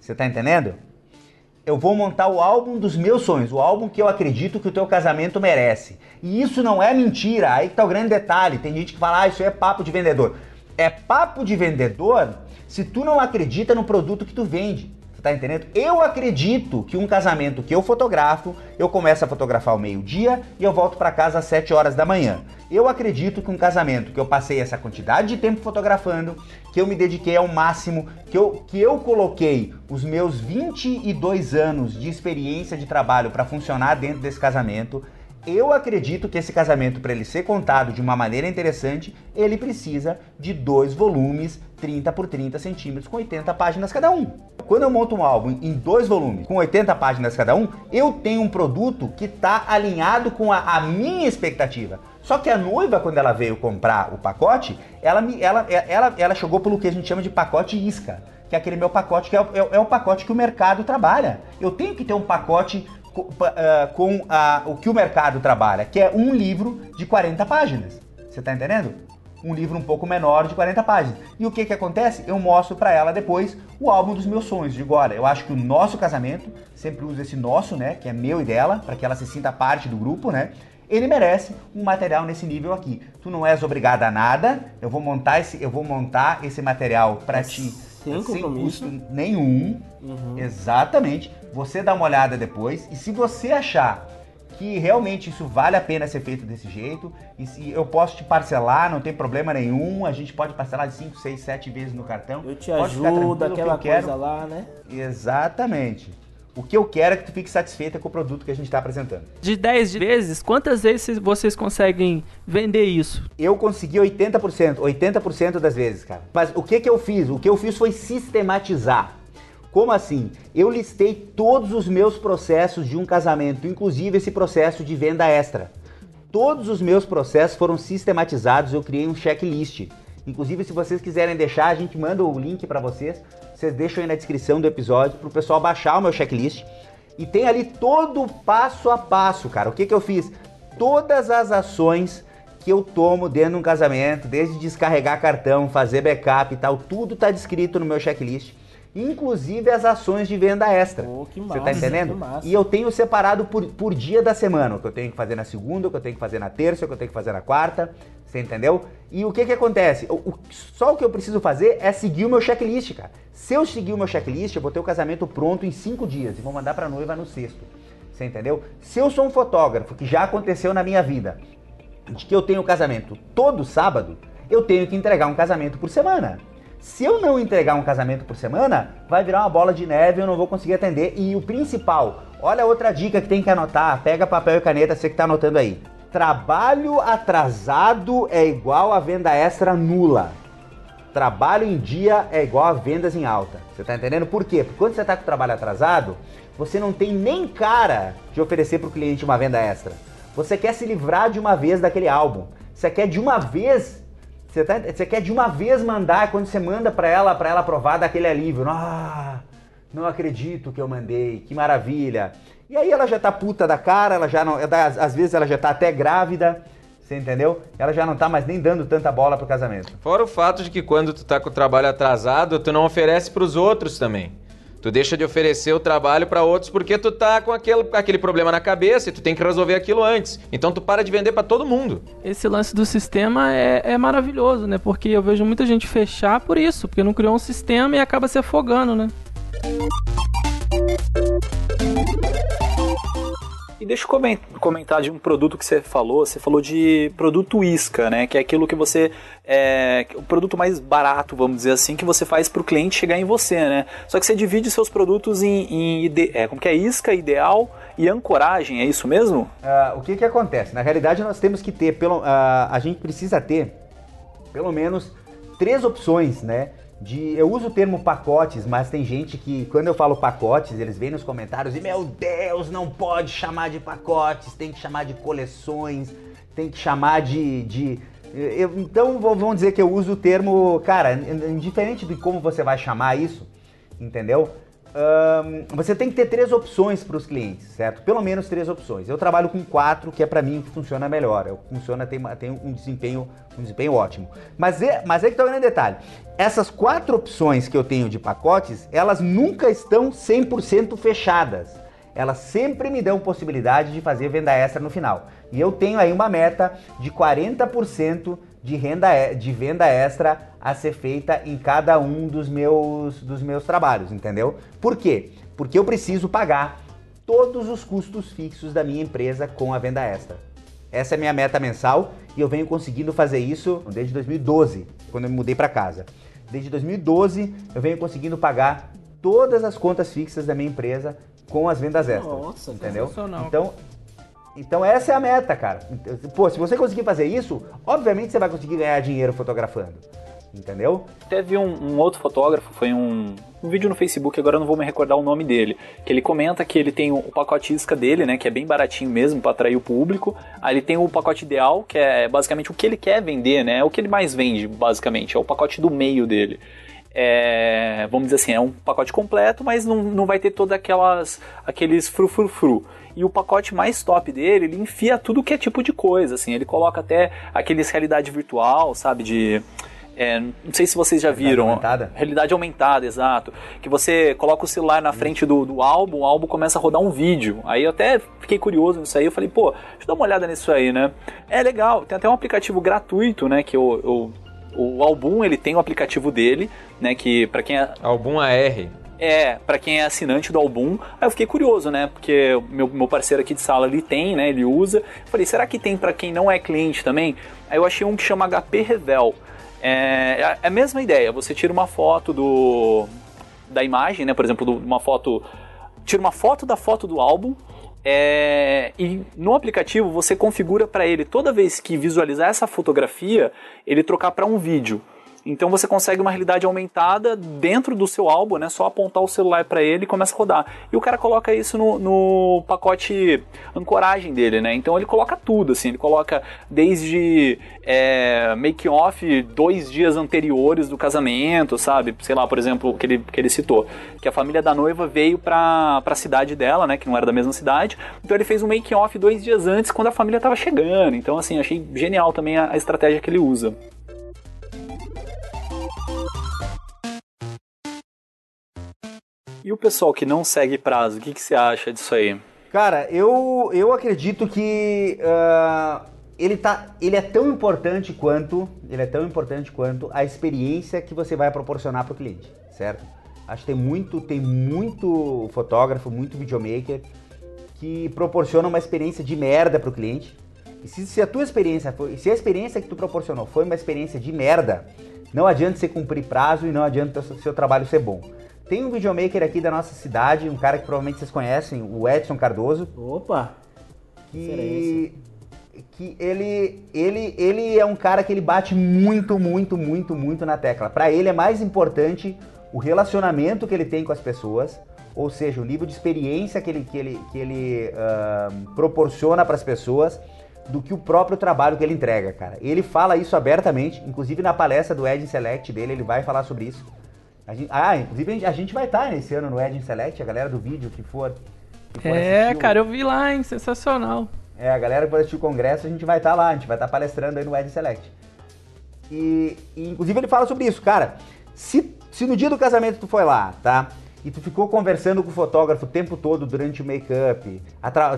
Você tá entendendo? Eu vou montar o álbum dos meus sonhos, o álbum que eu acredito que o teu casamento merece. E isso não é mentira, aí que tá o grande detalhe. Tem gente que fala, ah, isso é papo de vendedor. É papo de vendedor se tu não acredita no produto que tu vende. Tá entendendo? Eu acredito que um casamento que eu fotografo, eu começo a fotografar ao meio-dia e eu volto para casa às 7 horas da manhã. Eu acredito que um casamento que eu passei essa quantidade de tempo fotografando, que eu me dediquei ao máximo, que eu, que eu coloquei os meus 22 anos de experiência de trabalho para funcionar dentro desse casamento, eu acredito que esse casamento, para ele ser contado de uma maneira interessante, ele precisa de dois volumes 30 por 30 centímetros com 80 páginas cada um. Quando eu monto um álbum em dois volumes com 80 páginas cada um, eu tenho um produto que está alinhado com a, a, minha expectativa. Só que a noiva, quando ela veio comprar o pacote, ela, ela, ela, ela chegou pelo que a gente chama de pacote isca, que é aquele meu pacote que é, é, é o pacote que o mercado trabalha. Eu tenho que ter um pacote com uh, o que o mercado trabalha, que é um livro de 40 páginas. Você está entendendo? Um livro um pouco menor de 40 páginas. E o que que acontece? Eu mostro para ela depois o álbum dos meus sonhos. Digo, olha, eu acho que o nosso casamento, sempre uso esse nosso, né, que é meu e dela, para que ela se sinta parte do grupo, né? Ele merece um material nesse nível aqui. Tu não és obrigada a nada. Eu vou montar esse, eu vou montar esse material para ti sem, sem custo nenhum. Uhum. Exatamente. Você dá uma olhada depois e se você achar que realmente isso vale a pena ser feito desse jeito, e se eu posso te parcelar, não tem problema nenhum, a gente pode parcelar de 5, 6, 7 vezes no cartão. Eu te ajudo, aquela coisa quero. lá, né? Exatamente. O que eu quero é que tu fique satisfeita com o produto que a gente está apresentando. De 10 vezes, quantas vezes vocês conseguem vender isso? Eu consegui 80%, 80% das vezes, cara. Mas o que que eu fiz? O que eu fiz foi sistematizar. Como assim? Eu listei todos os meus processos de um casamento, inclusive esse processo de venda extra. Todos os meus processos foram sistematizados, eu criei um checklist. Inclusive, se vocês quiserem deixar, a gente manda o link para vocês. Vocês deixam aí na descrição do episódio para o pessoal baixar o meu checklist. E tem ali todo o passo a passo, cara. O que, que eu fiz? Todas as ações que eu tomo dentro de um casamento, desde descarregar cartão, fazer backup e tal, tudo tá descrito no meu checklist inclusive as ações de venda extra. Oh, Você tá entendendo? E eu tenho separado por, por dia da semana, o que eu tenho que fazer na segunda, o que eu tenho que fazer na terça, o que eu tenho que fazer na quarta. Você entendeu? E o que que acontece? O, o, só o que eu preciso fazer é seguir o meu checklist, cara. Se eu seguir o meu checklist, eu vou ter o casamento pronto em cinco dias e vou mandar pra noiva no sexto. Você entendeu? Se eu sou um fotógrafo, que já aconteceu na minha vida, de que eu tenho casamento todo sábado, eu tenho que entregar um casamento por semana. Se eu não entregar um casamento por semana, vai virar uma bola de neve e eu não vou conseguir atender. E o principal, olha outra dica que tem que anotar, pega papel e caneta, você que está anotando aí. Trabalho atrasado é igual a venda extra nula. Trabalho em dia é igual a vendas em alta. Você está entendendo por quê? Porque quando você está com o trabalho atrasado, você não tem nem cara de oferecer para o cliente uma venda extra. Você quer se livrar de uma vez daquele álbum. Você quer de uma vez Você, tá, você quer de uma vez mandar, quando você manda para ela, para ela aprovar, dá aquele alívio. Ah, não acredito que eu mandei, que maravilha. E aí ela já tá puta da cara, ela já não. Às vezes ela já tá até grávida. Você entendeu? Ela já não tá mais nem dando tanta bola pro casamento. Fora o fato de que quando tu tá com o trabalho atrasado, tu não oferece pros outros também. Tu deixa de oferecer o trabalho para outros porque tu tá com aquele, aquele problema na cabeça e tu tem que resolver aquilo antes. Então tu para de vender para todo mundo. Esse lance do sistema é, é, maravilhoso, né? Porque eu vejo muita gente fechar por isso, porque não criou um sistema e acaba se afogando, né? E deixa eu comentar de um produto que você falou. Você falou de produto isca, né? Que é aquilo que você. É, o produto mais barato, vamos dizer assim, que você faz para o cliente chegar em você, né? Só que você divide seus produtos em. em é, como que é? Isca, ideal e ancoragem, é isso mesmo? Uh, o que que acontece? Na realidade, nós temos que ter, pelo, uh, a gente precisa ter pelo menos três opções, né? De. Eu uso o termo pacotes, mas tem gente que, quando eu falo pacotes, eles vêm nos comentários e, meu Deus, não pode chamar de pacotes, tem que chamar de coleções, tem que chamar de. de eu, então vamos dizer que eu uso o termo, cara, indiferente de como você vai chamar isso, entendeu? Um, você tem que ter três opções para os clientes, certo? Pelo menos três opções. Eu trabalho com quatro, que é para mim que funciona melhor. Eu, funciona, tem, tem um desempenho, um desempenho ótimo. Mas é, mas é que tá o grande detalhe. Essas quatro opções que eu tenho de pacotes, elas nunca estão 100% fechadas. Elas sempre me dão possibilidade de fazer venda extra no final. E eu tenho aí uma meta de 40% de, renda, de venda extra a ser feita em cada um dos meus, dos meus trabalhos, entendeu? Por quê? Porque eu preciso pagar todos os custos fixos da minha empresa com a venda extra. Essa é a minha meta mensal e eu venho conseguindo fazer isso desde 2012, quando eu me mudei para casa. Desde 2012 eu venho conseguindo pagar todas as contas fixas da minha empresa com as vendas extras. Nossa, entendeu? Então então essa é a meta, cara. Pô, se você conseguir fazer isso, obviamente você vai conseguir ganhar dinheiro fotografando. Entendeu? Teve um, um outro fotógrafo, foi um, um, vídeo no Facebook, agora eu não vou me recordar o nome dele, que ele comenta que ele tem o, pacote isca dele, né, que é bem baratinho mesmo para atrair o público. Aí ele tem o pacote ideal, que é basicamente o que ele quer vender, né, é o que ele mais vende, basicamente, é o pacote do meio dele. É, vamos dizer assim, é um pacote completo, mas não, não vai ter todas aquelas aqueles frufrufru. E o pacote mais top dele, ele enfia tudo que é tipo de coisa, assim. Ele coloca até aqueles realidade virtual, sabe, de... É, não sei se vocês já viram. Realidade aumentada? Realidade aumentada, exato. Que você coloca o celular na frente do, do álbum, o álbum começa a rodar um vídeo. Aí eu até fiquei curioso nisso aí. Eu falei, pô, deixa eu dar uma olhada nisso aí, né? É legal. Tem até um aplicativo gratuito, né? Que eu, eu o álbum ele tem o aplicativo dele, né? Que para quem é. Álbum AR. É, para quem é assinante do álbum, aí eu fiquei curioso, né? Porque meu, meu parceiro aqui de sala ele tem, né? Ele usa. falei, será que tem para quem não é cliente também? Aí eu achei um que chama HP Revel. É, é a mesma ideia, você tira uma foto do da imagem, né? Por exemplo, uma foto. Tira uma foto da foto do álbum. É, e no aplicativo você configura para ele toda vez que visualizar essa fotografia, ele trocar para um vídeo. Então você consegue uma realidade aumentada dentro do seu álbum, né? Só apontar o celular para ele e começa a rodar. E o cara coloca isso no, no pacote ancoragem dele, né? Então ele coloca tudo, assim. Ele coloca desde é, make off dois dias anteriores do casamento, sabe? Sei lá, por exemplo, que ele, que ele citou, que a família da noiva veio pra, pra cidade dela, né? Que não era da mesma cidade. Então ele fez um make off dois dias antes, quando a família tava chegando. Então, assim, achei genial também a, a estratégia que ele usa. E o pessoal que não segue prazo, o que, que você acha disso aí? Cara, eu, eu acredito que uh, ele, tá, ele é tão importante quanto ele é tão importante quanto a experiência que você vai proporcionar para o cliente, certo? Acho que tem muito, tem muito fotógrafo, muito videomaker que proporciona uma experiência de merda para o cliente. E se, se, a tua experiência foi, se a experiência que tu proporcionou foi uma experiência de merda, não adianta você cumprir prazo e não adianta o seu trabalho ser bom. Tem um videomaker aqui da nossa cidade, um cara que provavelmente vocês conhecem, o Edson Cardoso. Opa! Que, que ele, ele, ele é um cara que ele bate muito, muito, muito, muito na tecla. Para ele é mais importante o relacionamento que ele tem com as pessoas, ou seja, o nível de experiência que ele, que ele, que ele uh, proporciona para as pessoas, do que o próprio trabalho que ele entrega, cara. Ele fala isso abertamente, inclusive na palestra do Edge Select dele, ele vai falar sobre isso. A gente, ah, inclusive a gente, vai estar nesse ano no Edge Select, a galera do vídeo que for. Que for É, assistir cara, eu vi lá, hein? Sensacional. é, a galera que for assistir o congresso, a gente vai estar lá, a gente vai estar palestrando aí no Ed Select. E, e, inclusive ele fala sobre isso, cara. Se, se no dia do casamento tu foi lá, tá? E tu ficou conversando com o fotógrafo o tempo todo durante o make-up,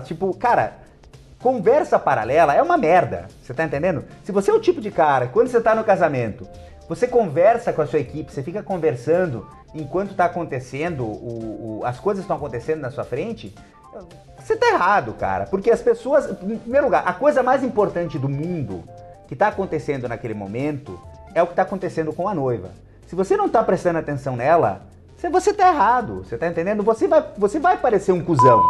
tipo, cara, conversa paralela é uma merda. Você tá entendendo? Se você é o tipo de cara, quando você tá no casamento, você conversa com a sua equipe, você fica conversando enquanto tá acontecendo, o, o- as coisas estão acontecendo na sua frente, você tá errado, cara. Porque as pessoas, em primeiro lugar, a coisa mais importante do mundo que tá acontecendo naquele momento é o que tá acontecendo com a noiva. Se você não tá prestando atenção nela, você, você tá errado. Você tá entendendo? Você vai, você vai parecer um cuzão.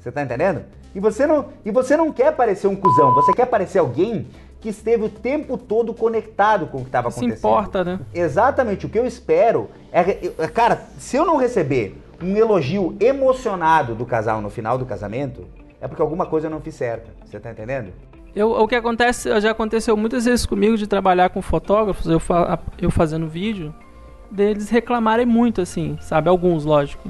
Você tá entendendo? E você não, e você não quer parecer um cuzão, você quer parecer alguém que esteve o tempo todo conectado com o que estava Se acontecendo. importa, né? Exatamente, o que eu espero é, é- cara, se eu não receber um elogio emocionado do casal no final do casamento, é porque alguma coisa eu não fiz certa. Você tá entendendo? Eu, o que acontece, já aconteceu muitas vezes comigo de trabalhar com fotógrafos, eu, fa- eu fazendo vídeo, deles reclamarem muito, assim, sabe? Alguns, lógico.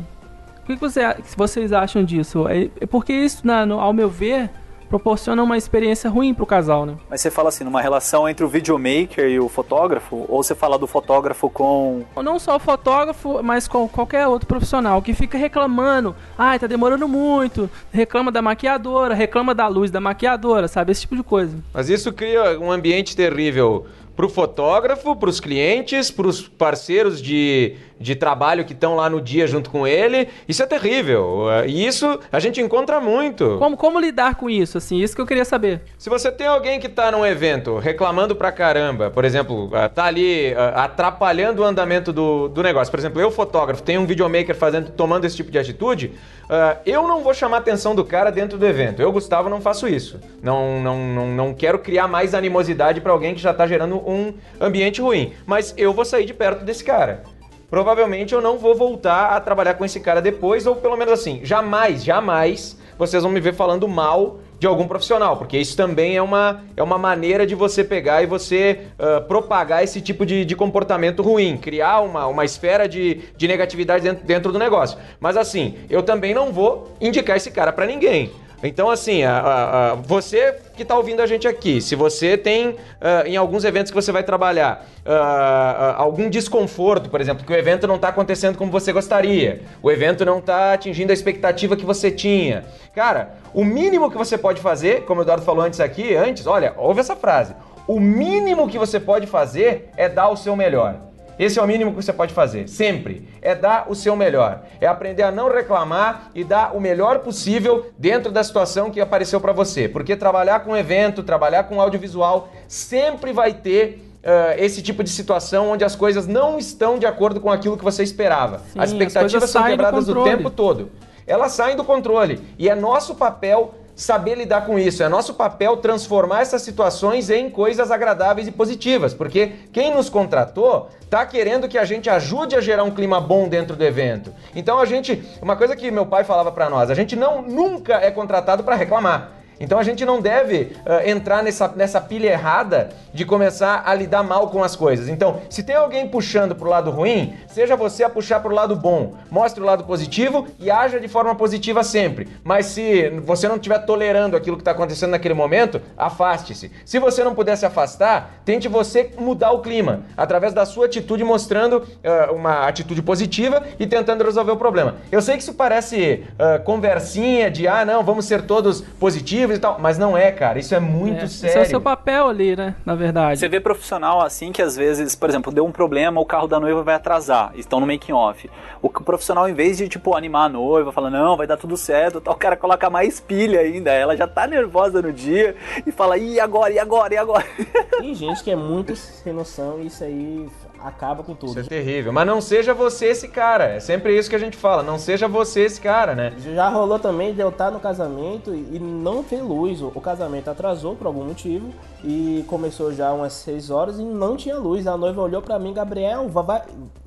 O que, que você, que vocês acham disso? É, é porque isso, na- no- ao meu ver, proporciona uma experiência ruim pro casal, né? Mas você fala assim, numa relação entre o videomaker e o fotógrafo, ou você fala do fotógrafo com. Ou não só o fotógrafo, mas com qualquer outro profissional que fica reclamando, ai, tá demorando muito, reclama da maquiadora, reclama da luz da maquiadora, sabe? Esse tipo de coisa. Mas isso cria um ambiente terrível pro fotógrafo, pros clientes, pros parceiros de, de trabalho que estão lá no dia junto com ele. Isso é terrível. Eh, E isso a gente encontra muito. Como, como lidar com isso, assim? Isso que eu queria saber. Se você tem alguém que tá num evento reclamando pra caramba, por exemplo, ah, tá ali ah, atrapalhando o andamento do, do negócio. Por exemplo, eu, fotógrafo, tenho um videomaker fazendo, tomando esse tipo de atitude, ah, eu não vou chamar a atenção do cara dentro do evento. Eu, Gustavo, não faço isso. Não, não, não, não quero criar mais animosidade pra alguém que já tá gerando um ambiente ruim. Mas eu vou sair de perto desse cara. Provavelmente eu não vou voltar a trabalhar com esse cara depois, ou pelo menos assim, jamais, jamais vocês vão me ver falando mal de algum profissional, porque isso também é uma, é uma maneira de você pegar e você ah, propagar esse tipo de, de comportamento ruim, criar uma, uma esfera de, de negatividade dentro, dentro do negócio. Mas assim, eu também não vou indicar esse cara pra ninguém. Então, assim, a- a- a- você que está ouvindo a gente aqui, se você tem ah, em alguns eventos que você vai trabalhar ah, ah, algum desconforto, por exemplo, que o evento não está acontecendo como você gostaria, o evento não está atingindo a expectativa que você tinha, cara, o mínimo que você pode fazer, como o Eduardo falou antes aqui, antes, olha, ouve essa frase: o mínimo que você pode fazer é dar o seu melhor. Esse é o mínimo que você pode fazer, sempre. É dar o seu melhor. É aprender a não reclamar e dar o melhor possível dentro da situação que apareceu para você. Porque trabalhar com evento, trabalhar com audiovisual, sempre vai ter ah, esse tipo de situação onde as coisas não estão de acordo com aquilo que você esperava. Sim, as as expectativas coisas são quebradas o tempo todo. Elas saem do controle. E é nosso papel saber lidar com isso. É nosso papel transformar essas situações em coisas agradáveis e positivas. Porque quem nos contratou tá querendo que a gente ajude a gerar um clima bom dentro do evento. Então a gente. Uma coisa que meu pai falava pra nós: a gente não nunca é contratado pra reclamar. Então a gente não deve ah, entrar nessa, nessa pilha errada de começar a lidar mal com as coisas. Então, se tem alguém puxando pro lado ruim, seja você a puxar pro lado bom. Mostre o lado positivo e haja de forma positiva sempre. Mas se você não estiver tolerando aquilo que está acontecendo naquele momento, afaste-se. Se você não puder se afastar, tente você mudar o clima através da sua atitude, mostrando ah, uma atitude positiva e tentando resolver o problema. Eu sei que isso parece ah, conversinha de ah, não, vamos ser todos positivos e tal, mas não é, cara. Isso é muito É, sério. Esse é o seu papel ali, né? Na verdade. Você vê profissional assim que às vezes, por exemplo, deu um problema, o carro da noiva vai atrasar, estão no making off. O profissional, em vez de tipo animar a noiva, fala, não, vai dar tudo certo, tal, o cara coloca mais pilha ainda. Ela já tá nervosa no dia e fala, e agora, e agora, e agora? Tem gente que é muito sem noção e isso aí acaba com tudo. Isso é terrível. Mas não seja você esse cara. É sempre isso que a gente fala. Não seja você esse cara, né? Já rolou também de eu estar no casamento e não ter luz. O casamento atrasou por algum motivo e começou já umas 6 horas e não tinha luz. A noiva olhou pra mim, Gabriel, va- vai,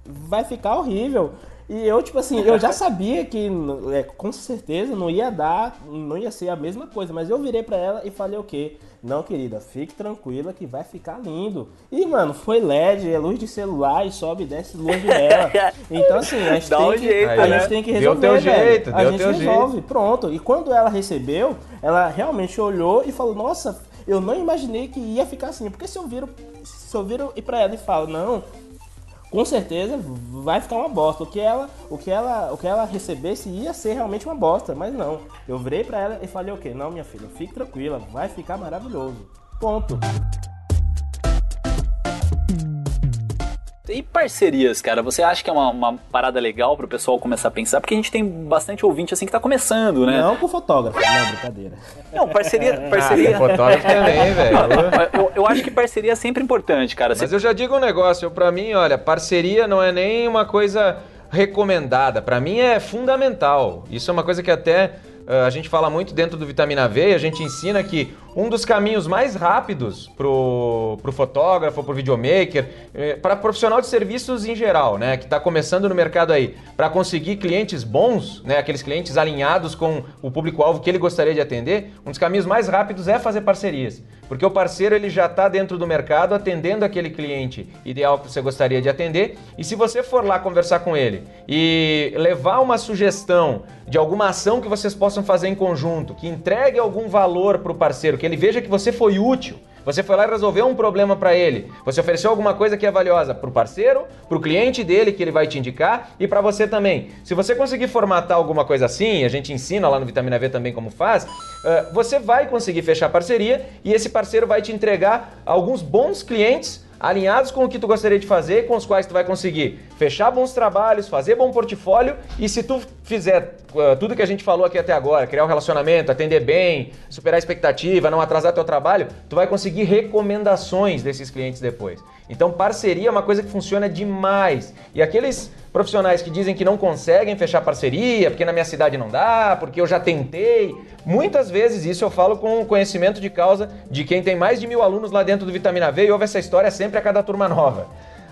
vai ficar horrível. E eu, tipo assim, eu já sabia que é, com certeza não ia dar, não ia ser a mesma coisa, mas eu virei pra ela e falei o quê? Não, querida, fique tranquila que vai ficar lindo. E, mano, foi LED, é luz de celular e sobe e desce luz de vela. Então, assim, a gente, Dá tem, um que, jeito, a né? gente tem que Deu resolver, teu velho. jeito, a deu gente teu resolve, pronto. E quando ela recebeu, ela realmente olhou e falou, nossa, eu não imaginei que ia ficar assim. Porque se eu viro, se eu viro e pra ela e falo, não, com certeza vai ficar uma bosta. O que ela, o que ela, o que ela recebesse ia ser realmente uma bosta, mas não. Eu virei pra ela e falei o quê? Não, minha filha, fique tranquila, vai ficar maravilhoso. Ponto. E parcerias, cara? Você acha que é uma, uma parada legal pro pessoal começar a pensar? Porque a gente tem bastante ouvinte assim que tá começando, né? Não com fotógrafo, não, brincadeira. Não, parceria. Ah, parceria... fotógrafo também, velho. eu, eu acho que parceria é sempre importante, cara. Mas eu já digo um negócio, pra mim, olha, parceria não é nem uma coisa recomendada, pra mim é fundamental. Isso é uma coisa que até uh, a gente fala muito dentro do Vitamina V, e a gente ensina que um dos caminhos mais rápidos pro, pro fotógrafo, pro videomaker, eh, para profissional de serviços em geral, né, que está começando no mercado aí, para conseguir clientes bons, né, aqueles clientes alinhados com o público-alvo que ele gostaria de atender, um dos caminhos mais rápidos é fazer parcerias. Porque o parceiro ele já está dentro do mercado atendendo aquele cliente ideal que você gostaria de atender. E se você for lá conversar com ele e levar uma sugestão de alguma ação que vocês possam fazer em conjunto, que entregue algum valor para o parceiro, que ele veja que você foi útil, você foi lá e resolveu um problema para ele. Você ofereceu alguma coisa que é valiosa para o parceiro, para o cliente dele que ele vai te indicar e para você também. Se você conseguir formatar alguma coisa assim, a gente ensina lá no Vitamina V também como faz, uh, você vai conseguir fechar parceria e esse parceiro vai te entregar alguns bons clientes alinhados com o que tu gostaria de fazer, com os quais tu vai conseguir fechar bons trabalhos, fazer bom portfólio e se tu fizer uh, tudo que a gente falou aqui até agora, criar um relacionamento, atender bem, superar a expectativa, não atrasar teu trabalho, tu vai conseguir recomendações desses clientes depois. Então parceria é uma coisa que funciona demais. E aqueles profissionais que dizem que não conseguem fechar parceria, porque na minha cidade não dá, porque eu já tentei. Muitas vezes isso eu falo com conhecimento de causa de quem tem mais de mil alunos lá dentro do Vitamina V e ouve essa história sempre a cada turma nova.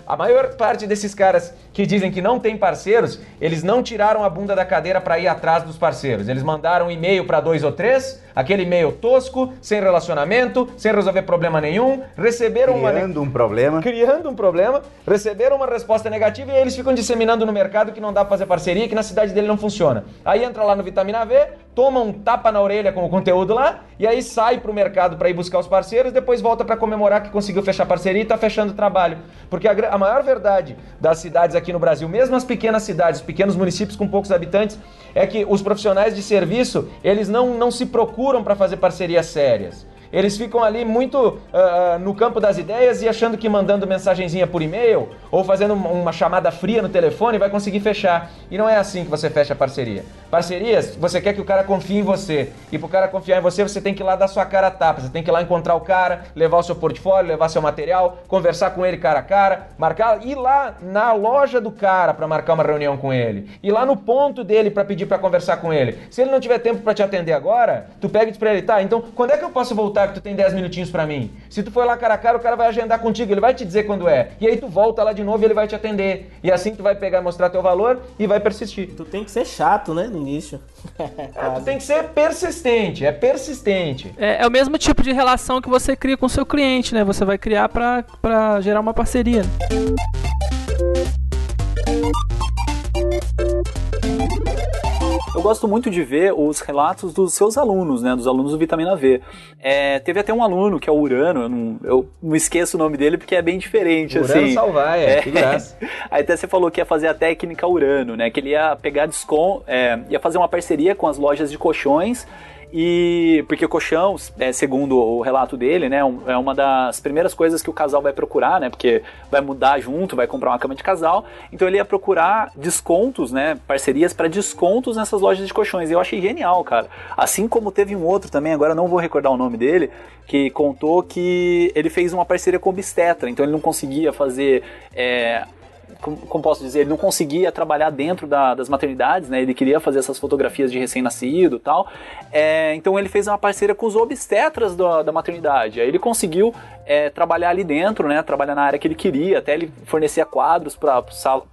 A maior parte desses caras que dizem que não tem parceiros, eles não tiraram a bunda da cadeira para ir atrás dos parceiros. Eles mandaram um e-mail para dois ou três, aquele e-mail tosco, sem relacionamento, sem resolver problema nenhum, receberam Criando uma um problema. criando um problema, receberam uma resposta negativa e aí eles ficam disseminando no mercado que não dá pra fazer parceria, que na cidade dele não funciona. Aí entra lá no Vitamina V, toma um tapa na orelha com o conteúdo lá e aí sai pro mercado para ir buscar os parceiros, depois volta para comemorar que conseguiu fechar parceria e tá fechando o trabalho. Porque a, a maior verdade das cidades aqui no Brasil, mesmo as pequenas cidades, pequenos municípios com poucos habitantes, é que os profissionais de serviço, eles não, não se procuram para fazer parcerias sérias. Eles ficam ali muito ah, no campo das ideias e achando que mandando mensagenzinha por e-mail ou fazendo uma uma chamada fria no telefone vai conseguir fechar. E não é assim que você fecha a parceria. Parcerias, você quer que o cara confie em você. E pro cara confiar em você, você tem que ir lá dar sua cara a tapa. Você tem que ir lá encontrar o cara, levar o seu portfólio, levar seu material, conversar com ele cara a cara, marcar, ir lá na loja do cara para marcar uma reunião com ele. Ir lá no ponto dele para pedir para conversar com ele. Se ele não tiver tempo para te atender agora, tu pega e diz pra ele, tá, então quando é que eu posso voltar que tu tem 10 minutinhos para mim? Se tu for lá cara a cara, o cara vai agendar contigo, ele vai te dizer quando é. E aí tu volta lá de novo e ele vai te atender. E assim tu vai pegar, mostrar teu valor e vai persistir. Tu tem que ser chato, né, no início. É, tu tem que ser persistente, é persistente. É, é o mesmo tipo de relação que você cria com o seu cliente, né? Você vai criar pra, pra gerar uma parceria. Eu gosto muito de ver os relatos dos seus alunos, né? Dos alunos do Vitamina V. É, teve até um aluno que é o Urano, eu não, eu não esqueço o nome dele porque é bem diferente, Urano assim. Salvaia, É. que graça. Aí até você falou que ia fazer a técnica Urano, né? Que ele ia pegar desconto, é, ia fazer uma parceria com as lojas de colchões e porque o colchão, é, segundo o relato dele, né, é uma das primeiras coisas que o casal vai procurar, né, porque vai mudar junto, vai comprar uma cama de casal, então ele ia procurar descontos, né, parcerias para descontos nessas lojas de colchões. E eu achei genial, cara. Assim como teve um outro também, agora não vou recordar o nome dele, que contou que ele fez uma parceria com o obstetra, então ele não conseguia fazer é, como, posso dizer, ele não conseguia trabalhar dentro da- das maternidades, né? Ele queria fazer essas fotografias de recém-nascido e tal. É, então ele fez uma parceria com os obstetras da, da maternidade. Aí ele conseguiu é, trabalhar ali dentro, né? Trabalhar na área que ele queria, até ele fornecia quadros para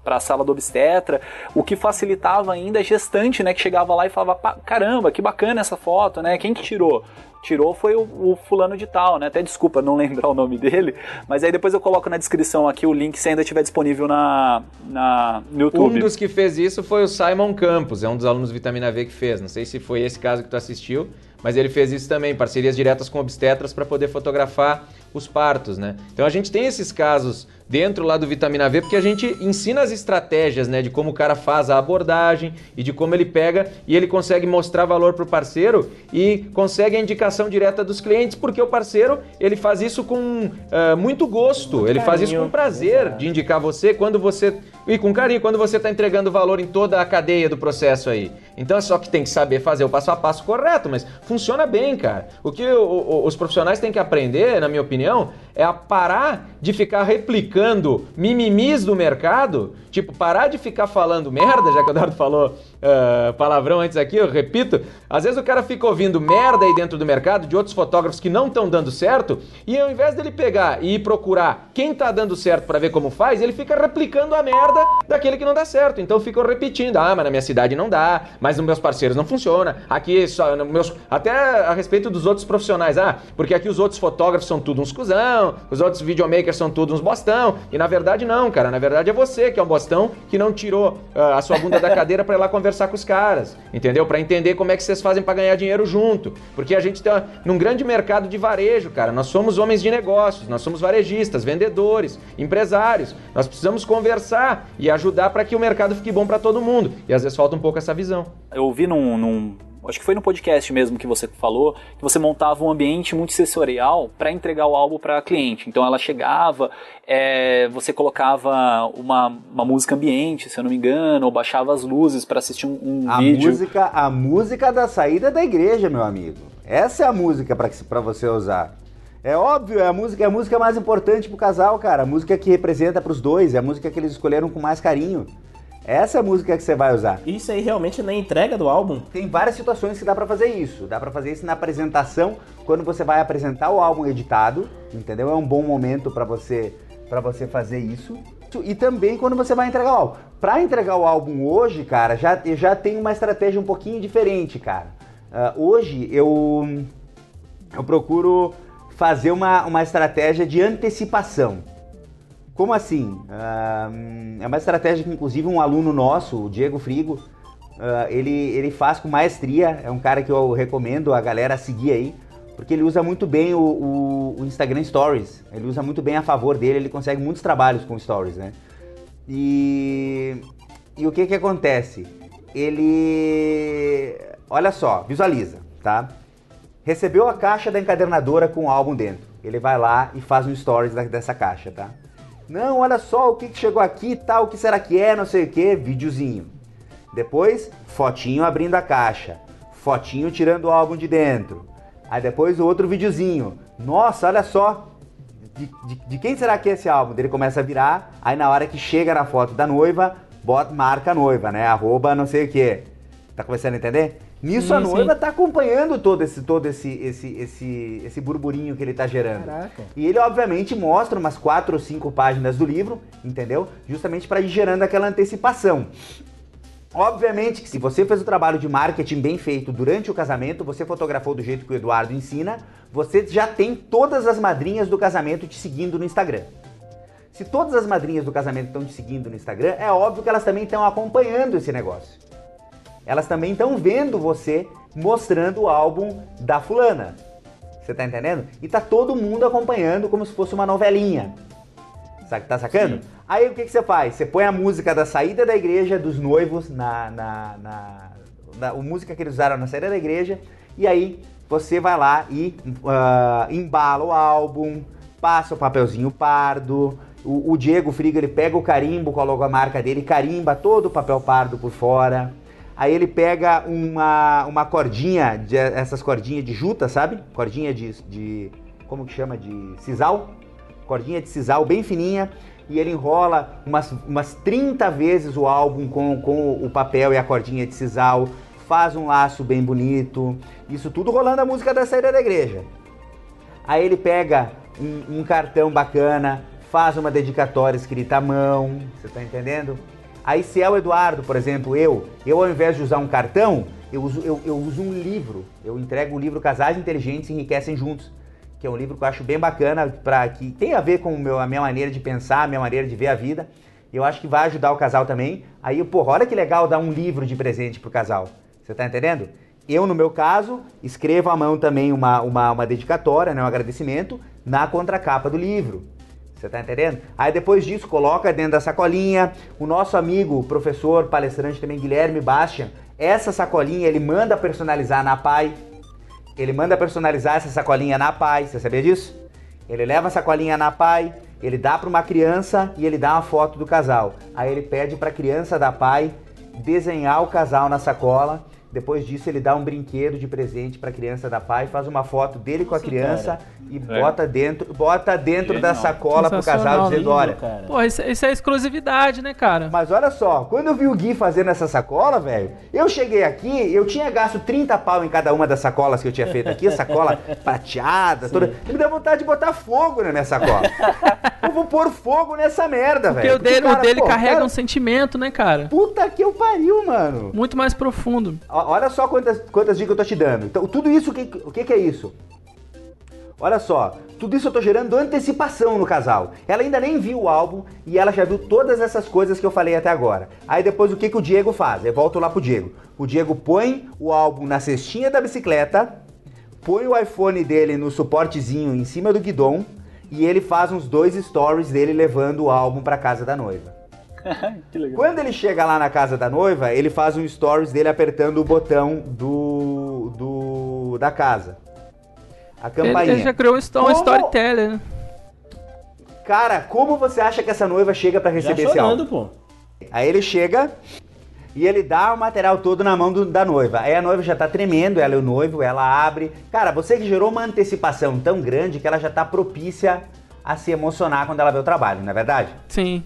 a sala do obstetra, o que facilitava ainda a gestante, né? Que chegava lá e falava, caramba, que bacana essa foto, né? Quem que tirou? Tirou foi o, o, fulano de tal, né? Até desculpa não lembrar o nome dele, mas aí depois eu coloco na descrição aqui o link se ainda estiver disponível na, na, no YouTube. Um dos que fez isso foi o Simon Campos, é um dos alunos Vitamina V que fez. Não sei se foi esse caso que tu assistiu, mas ele fez isso também, parcerias diretas com obstetras para poder fotografar os partos, né? Então a gente tem esses casos dentro lá do Vitamina V, porque a gente ensina as estratégias, né, de como o cara faz a abordagem e de como ele pega e ele consegue mostrar valor para o parceiro e consegue a indicação direta dos clientes, porque o parceiro ele faz isso com uh, muito gosto, muito ele faz isso com prazer Exato. de indicar você quando você e com carinho quando você está entregando valor em toda a cadeia do processo aí. Então é só que tem que saber fazer o passo a passo correto, mas funciona bem, cara. O que o, o, os profissionais têm que aprender, na minha opinião, é a parar de ficar replicando mimimis do mercado, tipo, parar de ficar falando merda, já que o Eduardo falou uh, palavrão antes aqui, eu repito. Às vezes o cara fica ouvindo merda aí dentro do mercado de outros fotógrafos que não estão dando certo, e ao invés dele pegar e procurar quem está dando certo para ver como faz, ele fica replicando a merda daquele que não dá certo. Então ficam repetindo: ah, mas na minha cidade não dá, mas nos meus parceiros não funciona. Aqui, só, meus, até a respeito dos outros profissionais, ah, porque aqui os outros fotógrafos são tudo uns cuzão, os outros videomakers são tudo uns bostão. E na verdade não, cara. Na verdade é você que é um bostão que não tirou uh, a sua bunda da cadeira para ir lá conversar com os caras, entendeu? Para entender como é que vocês fazem para ganhar dinheiro junto. Porque a gente tá num grande mercado de varejo, cara. Nós somos homens de negócios, nós somos varejistas, vendedores, empresários. Nós precisamos conversar e ajudar para que o mercado fique bom para todo mundo. E às vezes falta um pouco essa visão. Eu ouvi num, num acho que foi no podcast mesmo que você falou, que você montava um ambiente muito sensorial para entregar o álbum para cliente. Então ela chegava, é, você colocava uma, uma música ambiente, se eu não me engano, ou baixava as luzes para assistir um, um a vídeo. Música, a música da saída da igreja, meu amigo. Essa é a música para você usar. É óbvio, é a música, é a música mais importante pro casal, cara. A música que representa para os dois, é a música que eles escolheram com mais carinho. Essa é a música que você vai usar. Isso aí realmente na entrega do álbum? Tem várias situações que dá para fazer isso. Dá para fazer isso na apresentação, quando você vai apresentar o álbum editado, entendeu? É um bom momento para você para você fazer isso. E também quando você vai entregar o álbum. Para entregar o álbum hoje, cara, já já tem uma estratégia um pouquinho diferente, cara. Uh, hoje eu eu procuro fazer uma, uma estratégia de antecipação. Como assim? Uh, é uma estratégia que, inclusive, um aluno nosso, o Diego Frigo, uh, ele, ele faz com maestria. É um cara que eu recomendo a galera seguir aí, porque ele usa muito bem o, o, o Instagram Stories. Ele usa muito bem a favor dele, ele consegue muitos trabalhos com Stories, né? E, e o que que acontece? Ele... Olha só, visualiza, tá? Recebeu a caixa da encadernadora com o álbum dentro. Ele vai lá e faz um stories dessa caixa, tá? Não, olha só o que chegou aqui tal, o que será que é, não sei o que, videozinho. Depois, fotinho abrindo a caixa, fotinho tirando o álbum de dentro. Aí depois outro videozinho. Nossa, olha só, de, de, de, quem será que é esse álbum? Ele começa a virar, aí na hora que chega na foto da noiva, bota, marca a noiva, né? Arroba não sei o que. Tá começando a entender? Nisso sim, a noiva sim. tá acompanhando todo esse todo esse esse esse esse burburinho que ele tá gerando. Caraca. E ele obviamente mostra umas quatro ou cinco páginas do livro, entendeu? Justamente para ir gerando aquela antecipação. Obviamente que se você fez o trabalho de marketing bem feito durante o casamento, você fotografou do jeito que o Eduardo ensina, você já tem todas as madrinhas do casamento te seguindo no Instagram. Se todas as madrinhas do casamento estão te seguindo no Instagram, é óbvio que elas também estão acompanhando esse negócio elas também estão vendo você mostrando o álbum da fulana. Você tá entendendo? E tá todo mundo acompanhando como se fosse uma novelinha. Sabe, tá sacando? Sim. Aí o que, que você faz? Você põe a música da saída da igreja dos noivos na, na, na, na a música que eles usaram na saída da igreja e aí você vai lá e uh, embala o álbum, passa o papelzinho pardo. O, o Diego Frigo ele pega o carimbo com a logomarca dele, carimba todo o papel pardo por fora. Aí ele pega uma, uma cordinha, de, essas cordinhas de juta, sabe? Cordinha de, de. Como que chama? De sisal. Cordinha de sisal bem fininha. E ele enrola umas, umas 30 vezes o álbum com, com o papel e a cordinha de sisal. Faz um laço bem bonito. Isso tudo rolando a música da saída da igreja. Aí ele pega um, um cartão bacana, faz uma dedicatória escrita à mão, você tá entendendo? Aí se é o Eduardo, por exemplo, eu, eu ao invés de usar um cartão, eu uso, eu, eu uso um livro. Eu entrego o livro Casais Inteligentes Enriquecem Juntos, que é um livro que eu acho bem bacana, para que tem a ver com meu, a minha maneira de pensar, a minha maneira de ver a vida. Eu acho que vai ajudar o casal também. Aí, porra, olha que legal dar um livro de presente pro casal. Você tá entendendo? Eu, no meu caso, escrevo à mão também uma, uma, uma dedicatória, né, um agradecimento, na contracapa do livro. Você tá entendendo? Aí depois disso, coloca dentro da sacolinha. O nosso amigo, professor, palestrante também, Guilherme Bastian, essa sacolinha ele manda personalizar na Pai. Ele manda personalizar essa sacolinha na Pai. Você sabia disso? Ele leva a sacolinha na Pai, ele dá para uma criança e ele dá uma foto do casal. Aí ele pede para a criança da Pai desenhar o casal na sacola depois disso, ele dá um brinquedo de presente para a criança da pai, faz uma foto dele com a criança e é. bota dentro, bota dentro da sacola pro casal dizendo: olha. Pô, isso, isso, é exclusividade, né, cara? Mas olha só, quando eu vi o Gui fazendo essa sacola, velho, eu cheguei aqui, eu tinha gasto 30 pau em cada uma das sacolas que eu tinha feito aqui, a sacola prateada, Sim. toda. E me deu vontade de botar fogo na minha sacola. eu vou pôr fogo nessa merda, velho. Porque o dele, cara, o dele pô, carrega cara, um sentimento, né, cara? Puta que eu pariu, mano. Muito mais profundo. Olha só quantas, quantas dicas eu tô te dando. Então, tudo isso, o que, o que, que é isso? Olha só, tudo isso eu tô gerando antecipação no casal. Ela ainda nem viu o álbum e ela já viu todas essas coisas que eu falei até agora. Aí depois o que, que o Diego faz? Eu volto lá pro Diego. O Diego põe o álbum na cestinha da bicicleta, põe o iPhone dele no suportezinho em cima do guidão e ele faz uns dois stories dele levando o álbum para casa da noiva. Quando ele chega lá na casa da noiva, ele faz um stories dele apertando o botão do, do da casa. A campainha. Ele, já criou um, como... storyteller, né? Cara, como você acha que essa noiva chega para receber já chorando, esse álbum? Pô. Aí ele chega e ele dá o material todo na mão do, da noiva. Aí a noiva já tá tremendo, ela e o noivo, ela abre. Cara, você que gerou uma antecipação tão grande que ela já tá propícia a se emocionar quando ela vê o trabalho, não é verdade? Sim.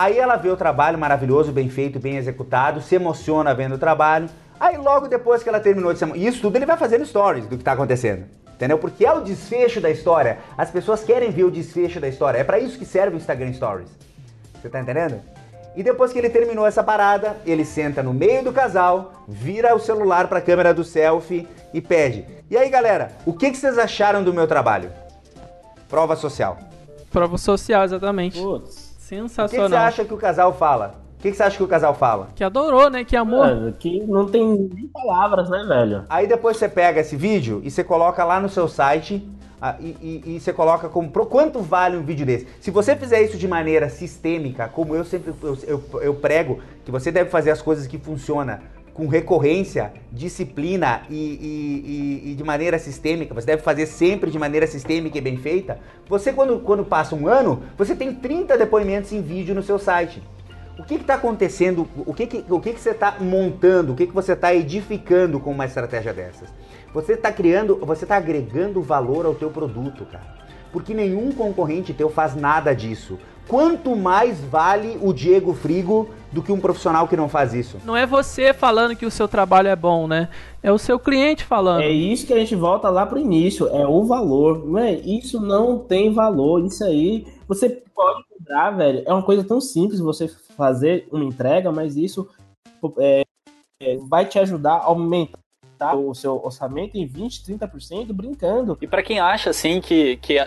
Aí ela vê o trabalho maravilhoso, bem feito, bem executado, se emociona vendo o trabalho. Aí logo depois que ela terminou de se Isso tudo ele vai fazendo stories do que está acontecendo. Entendeu? Porque é o desfecho da história. As pessoas querem ver o desfecho da história. É para isso que serve o Instagram Stories. Você tá entendendo? E depois que ele terminou essa parada, ele senta no meio do casal, vira o celular para a câmera do selfie e pede: E aí galera, o que, que vocês acharam do meu trabalho? Prova social. Prova social, exatamente. Putz. Sensacional. O que, que você acha que o casal fala? O que, que, você acha que o casal fala? Que adorou, né? Que amor. É, que não tem nem palavras, né, velho? Aí depois você pega esse vídeo e você coloca lá no seu site ah, e, e, e, você coloca como pro quanto vale um vídeo desse. Se você fizer isso de maneira sistêmica, como eu sempre eu, eu, eu prego, que você deve fazer as coisas que funcionam com recorrência, disciplina e, e, e, e, de maneira sistêmica, você deve fazer sempre de maneira sistêmica e bem feita, você quando, quando passa um ano, você tem 30 depoimentos em vídeo no seu site. O que está acontecendo? O que, que, o que, que você está montando? O que, que você está edificando com uma estratégia dessas? Você está criando, você está agregando valor ao teu produto, cara. Porque nenhum concorrente teu faz nada disso quanto mais vale o Diego Frigo do que um profissional que não faz isso. Não é você falando que o seu trabalho é bom, né? É o seu cliente falando. É isso que a gente volta lá pro início, é o valor, não é? Isso não tem valor, isso aí você pode cobrar, velho. É uma coisa tão simples você fazer uma entrega, mas isso é, é, vai te ajudar a aumentar o seu orçamento em 20, 30% brincando. E para quem acha assim que, que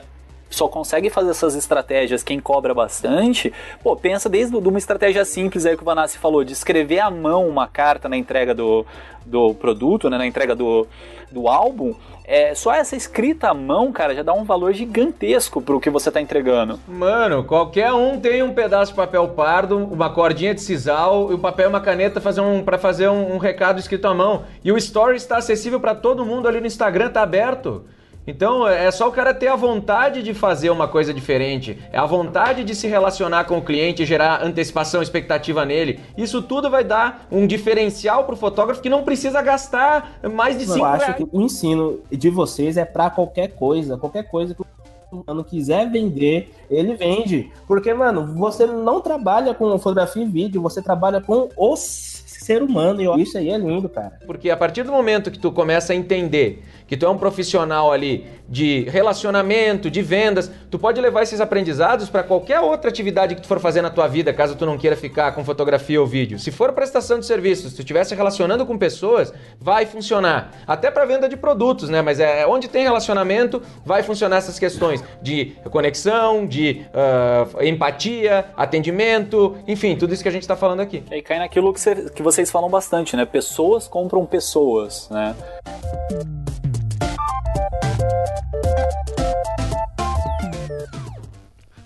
só consegue fazer essas estratégias quem cobra bastante, pô, pensa desde uma estratégia simples aí que o Vanassi falou, de escrever à mão uma carta na entrega do, do produto, né, na entrega do, do álbum, é, só essa escrita à mão, cara, já dá um valor gigantesco pro que você tá entregando. Mano, qualquer um tem um pedaço de papel pardo, uma cordinha de sisal e um papel e uma caneta fazer um, para fazer um, um recado escrito à mão. E o Story está acessível para todo mundo ali no Instagram, tá aberto. Então é só o cara ter a vontade de fazer uma coisa diferente, é a vontade de se relacionar com o cliente, gerar antecipação, expectativa nele. Isso tudo vai dar um diferencial para o fotógrafo que não precisa gastar mais de 5 reais. Eu acho que o ensino de vocês é para qualquer coisa, qualquer coisa que o mano quiser vender, ele vende. Porque, mano, você não trabalha com fotografia e vídeo, você trabalha com os ser humano. E isso aí é lindo, cara. Porque a partir do momento que tu começa a entender que tu é um profissional ali de relacionamento, de vendas, tu pode levar esses aprendizados para qualquer outra atividade que tu for fazer na tua vida, caso tu não queira ficar com fotografia ou vídeo. Se for prestação de serviços, se tu estiver se relacionando com pessoas, vai funcionar. Até para venda de produtos, né? Mas é onde tem relacionamento, vai funcionar essas questões de conexão, de uh, empatia, atendimento, enfim, tudo isso que a gente está falando aqui. E aí cai naquilo que, cê, que vocês falam bastante, né? Pessoas compram pessoas, né?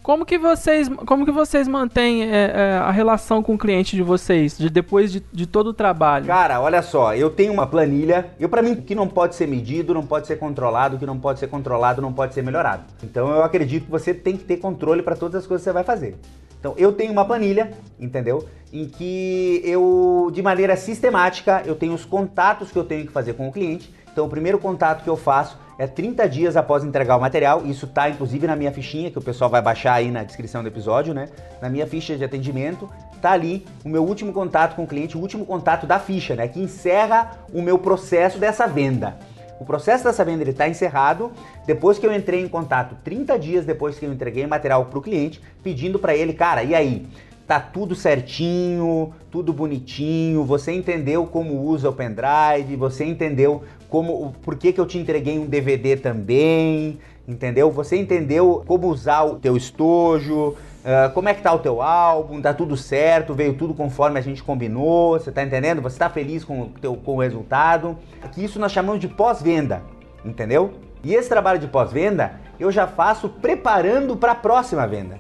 Como que vocês, como que vocês mantêm é, é, a relação com o cliente de vocês, de depois de, de todo o trabalho? Cara, olha só, eu tenho uma planilha, eu para mim que não pode ser medido, não pode ser controlado, que não pode ser controlado, não pode ser melhorado. Então eu acredito que você tem que ter controle para todas as coisas que você vai fazer. Então eu tenho uma planilha, entendeu? Em que eu, de maneira sistemática, eu tenho os contatos que eu tenho que fazer com o cliente. Então o primeiro contato que eu faço é 30 dias após entregar o material. Isso tá inclusive na minha fichinha, que o pessoal vai baixar aí na descrição do episódio, né? Na minha ficha de atendimento, tá ali o meu último contato com o cliente, o último contato da ficha, né? Que encerra o meu processo dessa venda. O processo dessa venda está encerrado depois que eu entrei em contato 30 dias depois que eu entreguei o material para o cliente, pedindo para ele, cara, e aí? Tá tudo certinho, tudo bonitinho, você entendeu como usa o pendrive, você entendeu como por que, que eu te entreguei um DVD também, entendeu? Você entendeu como usar o teu estojo, uh, como é que tá o teu álbum, tá tudo certo, veio tudo conforme a gente combinou, você tá entendendo? Você tá feliz com o, teu, com o resultado? Que isso nós chamamos de pós-venda, entendeu? E esse trabalho de pós-venda eu já faço preparando para a próxima venda.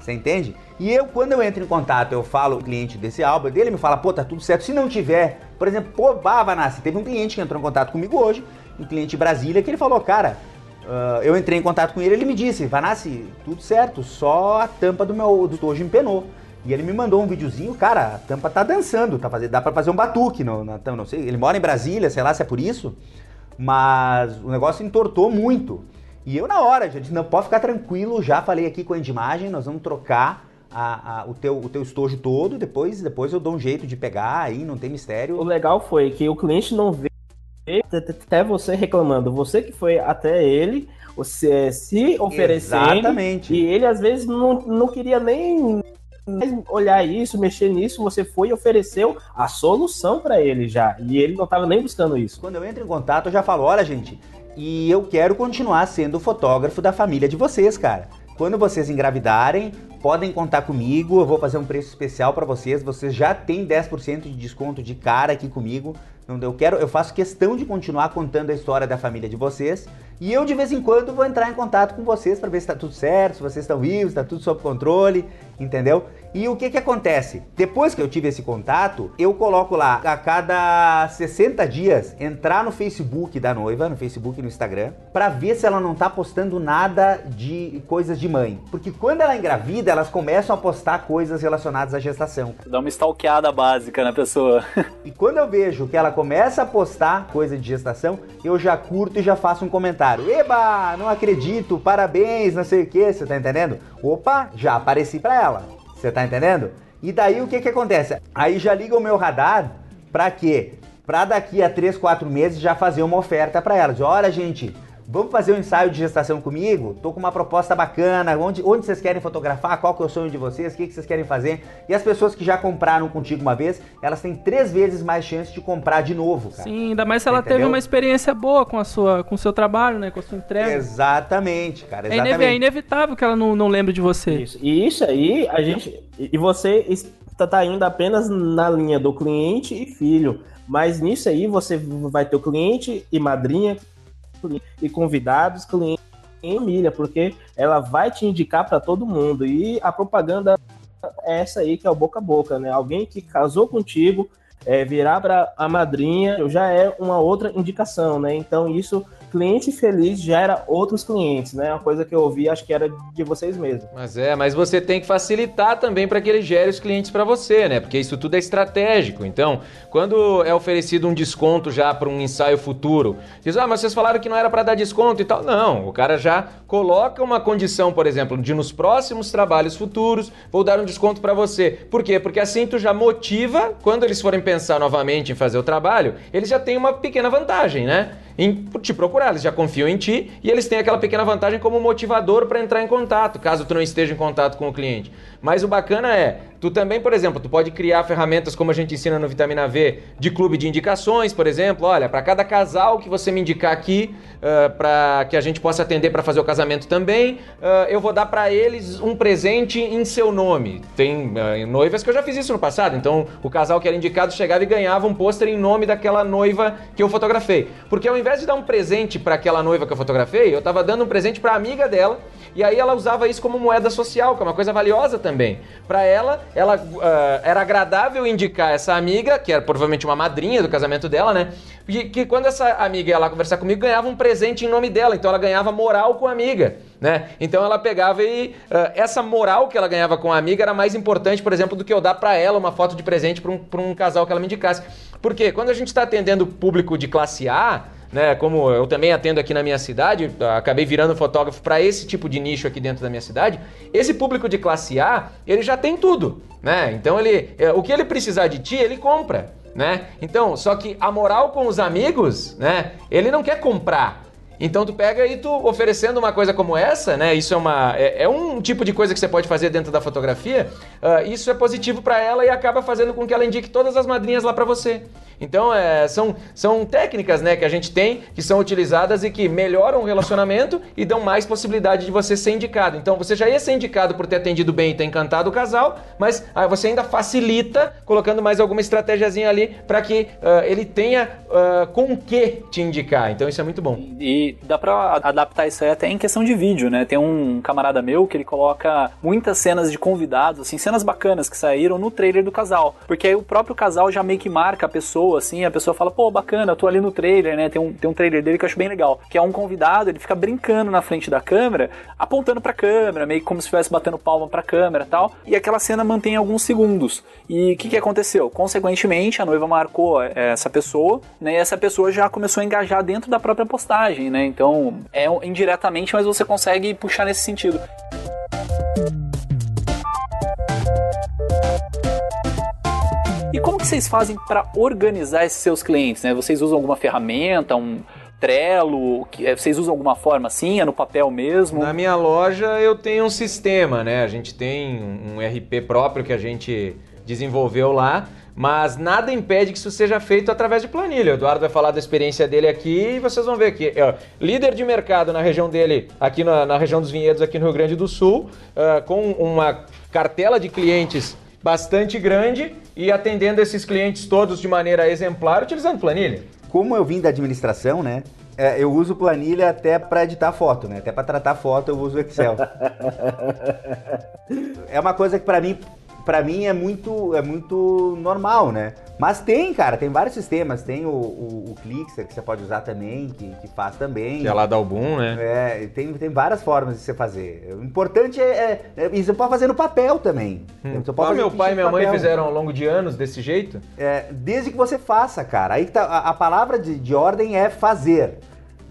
Você entende? E eu, quando eu entro em contato, eu falo o cliente desse álbum, dele me fala, pô, tá tudo certo. Se não tiver, por exemplo, pô, bah, Vanassi, teve um cliente que entrou em contato comigo hoje, um cliente de Brasília, que ele falou, cara, uh, eu entrei em contato com ele, ele me disse, Vanassi, tudo certo, só a tampa do meu do estojo empenou. E ele me mandou um videozinho, cara, a tampa tá dançando, tá fazendo, dá pra fazer um batuque, no, na, não sei, ele mora em Brasília, sei lá se é por isso, mas o negócio entortou muito. E eu na hora já disse, não, pode ficar tranquilo, já falei aqui com a Endimagem, nós vamos trocar a, a, o, teu, o teu estojo todo, depois, depois eu dou um jeito de pegar aí, não tem mistério. O legal foi que o cliente não vê até você reclamando, você que foi até ele, você se oferecendo. Exatamente. E ele às vezes não, não queria nem olhar isso, mexer nisso, você foi e ofereceu a solução para ele já. E ele não estava nem buscando isso. Quando eu entro em contato, eu já falo: olha, gente, e eu quero continuar sendo o fotógrafo da família de vocês, cara. Quando vocês engravidarem, podem contar comigo, eu vou fazer um preço especial para vocês. Vocês já têm 10% de desconto de cara aqui comigo. Eu quero, eu faço questão de continuar contando a história da família de vocês. E eu de vez em quando vou entrar em contato com vocês para ver se está tudo certo, se vocês estão vivos, está tudo sob controle, entendeu? E o que que acontece? Depois que eu tive esse contato, eu coloco lá a cada 60 dias entrar no Facebook da noiva, no Facebook e no Instagram, para ver se ela não tá postando nada de coisas de mãe. Porque quando ela engravida, elas começam a postar coisas relacionadas à gestação. Dá uma stalkeada básica na pessoa. e quando eu vejo que ela começa a postar coisa de gestação, eu já curto e já faço um comentário. Eba, não acredito, parabéns, não sei o que, você tá entendendo? Opa, já apareci para ela. Você tá entendendo? E daí o que que acontece? Aí já liga o meu radar para quê? Para daqui a 3, 4 meses já fazer uma oferta para elas. Olha, gente, Vamos fazer um ensaio de gestação comigo? Tô com uma proposta bacana. Onde, onde vocês querem fotografar? Qual que é o sonho de vocês? O que, que vocês querem fazer? E as pessoas que já compraram contigo uma vez, elas têm três vezes mais chance de comprar de novo, cara. Sim, ainda mais se ela Entendeu? teve uma experiência boa com a sua, com o seu trabalho, né? Com a sua entrega. Exatamente, cara. É exatamente. É, inevitável que ela não, não lembre de você. Isso. E isso aí, a gente. E você está tá indo apenas na linha do cliente e filho. Mas nisso aí você vai ter o cliente e madrinha, e convidados, clientes em milha, porque ela vai te indicar para todo mundo. E a propaganda é essa aí que é o boca a boca, né? Alguém que casou contigo é, virar para a madrinha já é uma outra indicação, né? Então isso cliente feliz gera outros clientes, né? Uma coisa que eu ouvi, acho que era de vocês mesmos. Mas é, mas você tem que facilitar também para que ele gere os clientes para você, né? Porque isso tudo é estratégico. Então, quando é oferecido um desconto já para um ensaio futuro, diz: "Ah, mas vocês falaram que não era para dar desconto e tal". Não, o cara já coloca uma condição, por exemplo, de nos próximos trabalhos futuros vou dar um desconto para você. Por quê? Porque assim tu já motiva, quando eles forem pensar novamente em fazer o trabalho, eles já têm uma pequena vantagem, né? Em te procurar. Eles já confiam em ti e eles têm aquela pequena vantagem como motivador para entrar em contato, caso tu não esteja em contato com o cliente. Mas o bacana é, tu também, por exemplo, tu pode criar ferramentas como a gente ensina no Vitamina V, de clube de indicações, por exemplo. Olha, para cada casal que você me indicar aqui, uh, para que a gente possa atender para fazer o casamento também, uh, eu vou dar para eles um presente em seu nome. Tem uh, noivas que eu já fiz isso no passado, então o casal que era indicado chegava e ganhava um pôster em nome daquela noiva que eu fotografei. Porque ao invés de dar um presente para aquela noiva que eu fotografei, eu estava dando um presente para amiga dela e aí ela usava isso como moeda social, que é uma coisa valiosa também. Para ela, ela uh, era agradável indicar essa amiga, que era provavelmente uma madrinha do casamento dela, né? Que, que quando essa amiga ia lá conversar comigo, ganhava um presente em nome dela. Então ela ganhava moral com a amiga. Né? Então ela pegava e uh, essa moral que ela ganhava com a amiga era mais importante, por exemplo, do que eu dar para ela uma foto de presente para um, um casal que ela me indicasse. Porque quando a gente está atendendo público de classe A, né? Como eu também atendo aqui na minha cidade, acabei virando fotógrafo para esse tipo de nicho aqui dentro da minha cidade. Esse público de classe A, ele já tem tudo, né? Então ele, é, o que ele precisar de ti, ele compra, né? Então, só que a moral com os amigos, né? Ele não quer comprar. Então tu pega e tu oferecendo uma coisa como essa, né? Isso é uma é, é um tipo de coisa que você pode fazer dentro da fotografia. Uh, isso é positivo para ela e acaba fazendo com que ela indique todas as madrinhas lá para você. Então, é, são, são técnicas né, que a gente tem que são utilizadas e que melhoram o relacionamento e dão mais possibilidade de você ser indicado. Então, você já ia ser indicado por ter atendido bem e ter encantado o casal, mas ah, você ainda facilita colocando mais alguma estratégiazinha ali para que uh, ele tenha uh, com o que te indicar. Então, isso é muito bom. E dá para adaptar isso aí até em questão de vídeo, né? Tem um camarada meu que ele coloca muitas cenas de convidados, assim, cenas bacanas que saíram no trailer do casal. Porque aí o próprio casal já meio que marca a pessoa pessoa, assim, a pessoa fala, pô, bacana, eu tô ali no trailer, né? Tem um, tem um trailer dele que eu acho bem legal. Que é um convidado, ele fica brincando na frente da câmera, apontando pra câmera, meio como se estivesse batendo palma pra câmera tal. E aquela cena mantém alguns segundos. E o que, que aconteceu? Consequentemente, a noiva marcou é, essa pessoa, né? E essa pessoa já começou a engajar dentro da própria postagem, né? Então, é indiretamente, mas você consegue puxar nesse sentido. E como que vocês fazem para organizar esses seus clientes? Né? Vocês usam alguma ferramenta, um Trello? É, vocês usam alguma forma assim? É no papel mesmo? Na minha loja eu tenho um sistema, né? A gente tem um RP próprio que a gente desenvolveu lá, mas nada impede que isso seja feito através de planilha. O Eduardo vai falar da experiência dele aqui e vocês vão ver aqui. Ó, líder de mercado na região dele, aqui na, na, região dos Vinhedos, aqui no Rio Grande do Sul, uh, com uma cartela de clientes bastante grande e atendendo esses clientes todos de maneira exemplar utilizando planilha. Como eu vim da administração, né? É, eu uso planilha até para editar foto, né? Até para tratar foto eu uso Excel. é uma coisa que para mim para mim é muito, é muito normal, né? Mas tem, cara, tem vários sistemas. Tem o, o, o Clixer, que você pode usar também, que, que faz também. Que é lá da Album, né? É, tem, tem várias formas de você fazer. O importante é, é, é e você pode fazer no papel também. Hum. Você pode ah, meu pai e minha mãe fizeram ao longo de anos desse jeito? É, desde que você faça, cara. Aí tá, a, a palavra de, de ordem é fazer.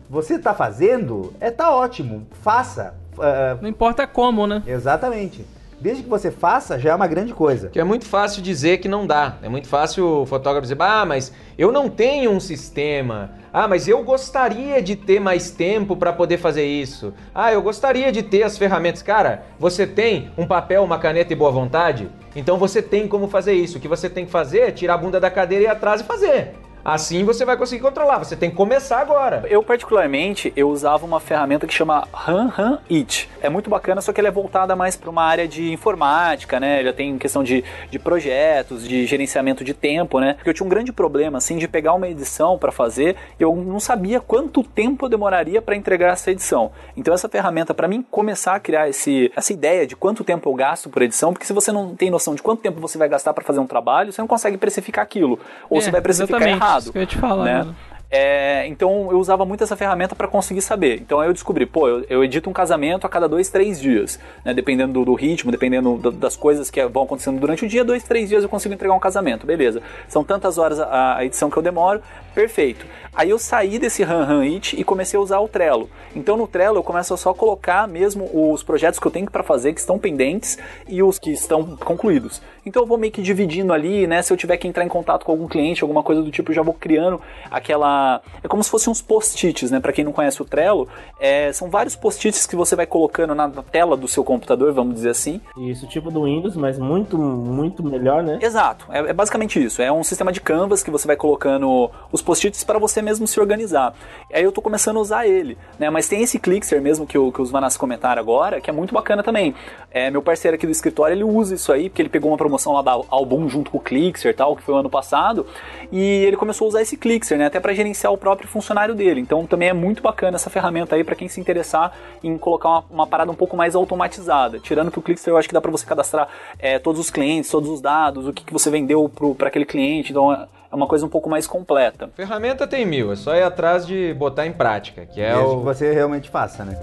Você tá fazendo, é tá ótimo. Faça. Uh, Não importa como, né? Exatamente desde que você faça, já é uma grande coisa. Que é muito fácil dizer que não dá. É muito fácil o fotógrafo dizer, ah, mas eu não tenho um sistema. Ah, mas eu gostaria de ter mais tempo para poder fazer isso. Ah, eu gostaria de ter as ferramentas. Cara, você tem um papel, uma caneta e boa vontade? Então você tem como fazer isso. O que você tem que fazer é tirar a bunda da cadeira e ir atrás e fazer. Assim você vai conseguir controlar. Você tem que começar agora. Eu, particularmente, eu usava uma ferramenta que chama Han Han It. É muito bacana, só que ela é voltada mais para uma área de informática, né? Já tem questão de, de projetos, de gerenciamento de tempo, né? Porque eu tinha um grande problema, assim, de pegar uma edição para fazer e eu não sabia quanto tempo eu demoraria para entregar essa edição. Então, essa ferramenta, para mim, começar a criar esse, essa ideia de quanto tempo eu gasto por edição, porque se você não tem noção de quanto tempo você vai gastar para fazer um trabalho, você não consegue precificar aquilo. Ou É, você vai precificar exatamente, errado. Isso que eu ia te falar, né? É, então eu usava muito essa ferramenta para conseguir saber. Então aí eu descobri, pô, eu, eu edito um casamento a cada dois, três dias, né? Dependendo do, do ritmo, dependendo do- das coisas que vão acontecendo durante o dia, dois, três dias eu consigo entregar um casamento, beleza. São tantas horas a, a edição que eu demoro, perfeito. Aí eu saí desse Han Han It e comecei a usar o Trello. Então no Trello eu começo a só colocar mesmo os projetos que eu tenho para fazer, que estão pendentes, e os que estão concluídos. Então eu vou meio que dividindo ali, né? Se eu tiver que entrar em contato com algum cliente, alguma coisa do tipo, eu já vou criando aquela. É como se fossem uns post-its, né? Para quem não conhece o Trello, é, são vários post-its que você vai colocando na tela do seu computador, vamos dizer assim. Isso, tipo do Windows, mas muito, muito melhor, né? Exato, é, é basicamente isso. É um sistema de canvas que você vai colocando os post-its para você mesmo se organizar. E aí eu tô começando a usar ele, né? Mas tem esse Clickster mesmo que, o- que os Vanas comentaram agora, que é muito bacana também. É, meu parceiro aqui do escritório, ele usa isso aí, porque ele pegou uma promoção lá da Album junto com o Clickster e tal, que foi o ano passado, e ele começou a usar esse Clickster, né? Até para gerenciar o próprio funcionário dele. Então também é muito bacana essa ferramenta aí para quem se interessar em colocar uma, uma parada um pouco mais automatizada. Tirando que o Clickster eu acho que dá para você cadastrar é, todos os clientes, todos os dados, o que, que você vendeu para aquele cliente. Então é é uma coisa um pouco mais completa. Ferramenta tem mil, é só ir atrás de botar em prática, que é Desde o. que você realmente faça, né?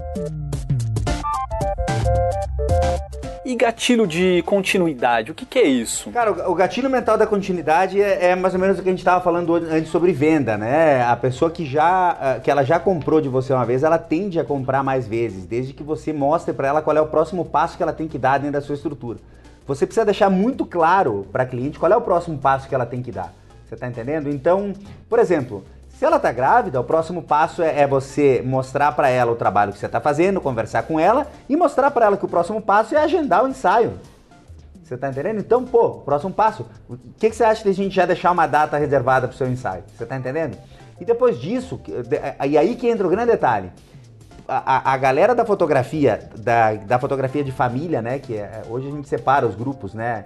E gatilho de continuidade, o que, que é isso? Cara, o gatilho mental da continuidade é, é mais ou menos o que a gente estava falando antes sobre venda, né? A pessoa que já que ela já comprou de você uma vez, ela tende a comprar mais vezes, desde que você mostre para ela qual é o próximo passo que ela tem que dar dentro da sua estrutura. Você precisa deixar muito claro para a cliente qual é o próximo passo que ela tem que dar. Você tá entendendo? Então, por exemplo, se ela tá grávida, o próximo passo é, é você mostrar para ela o trabalho que você tá fazendo, conversar com ela e mostrar para ela que o próximo passo é agendar o ensaio. Você tá entendendo? Então, pô, próximo passo. O que, que você acha de a gente já deixar uma data reservada pro seu ensaio? Você tá entendendo? E depois disso, e aí que entra o grande detalhe. A, a- a galera da fotografia, da, da fotografia de família, né? Que é- hoje a gente separa os grupos, né?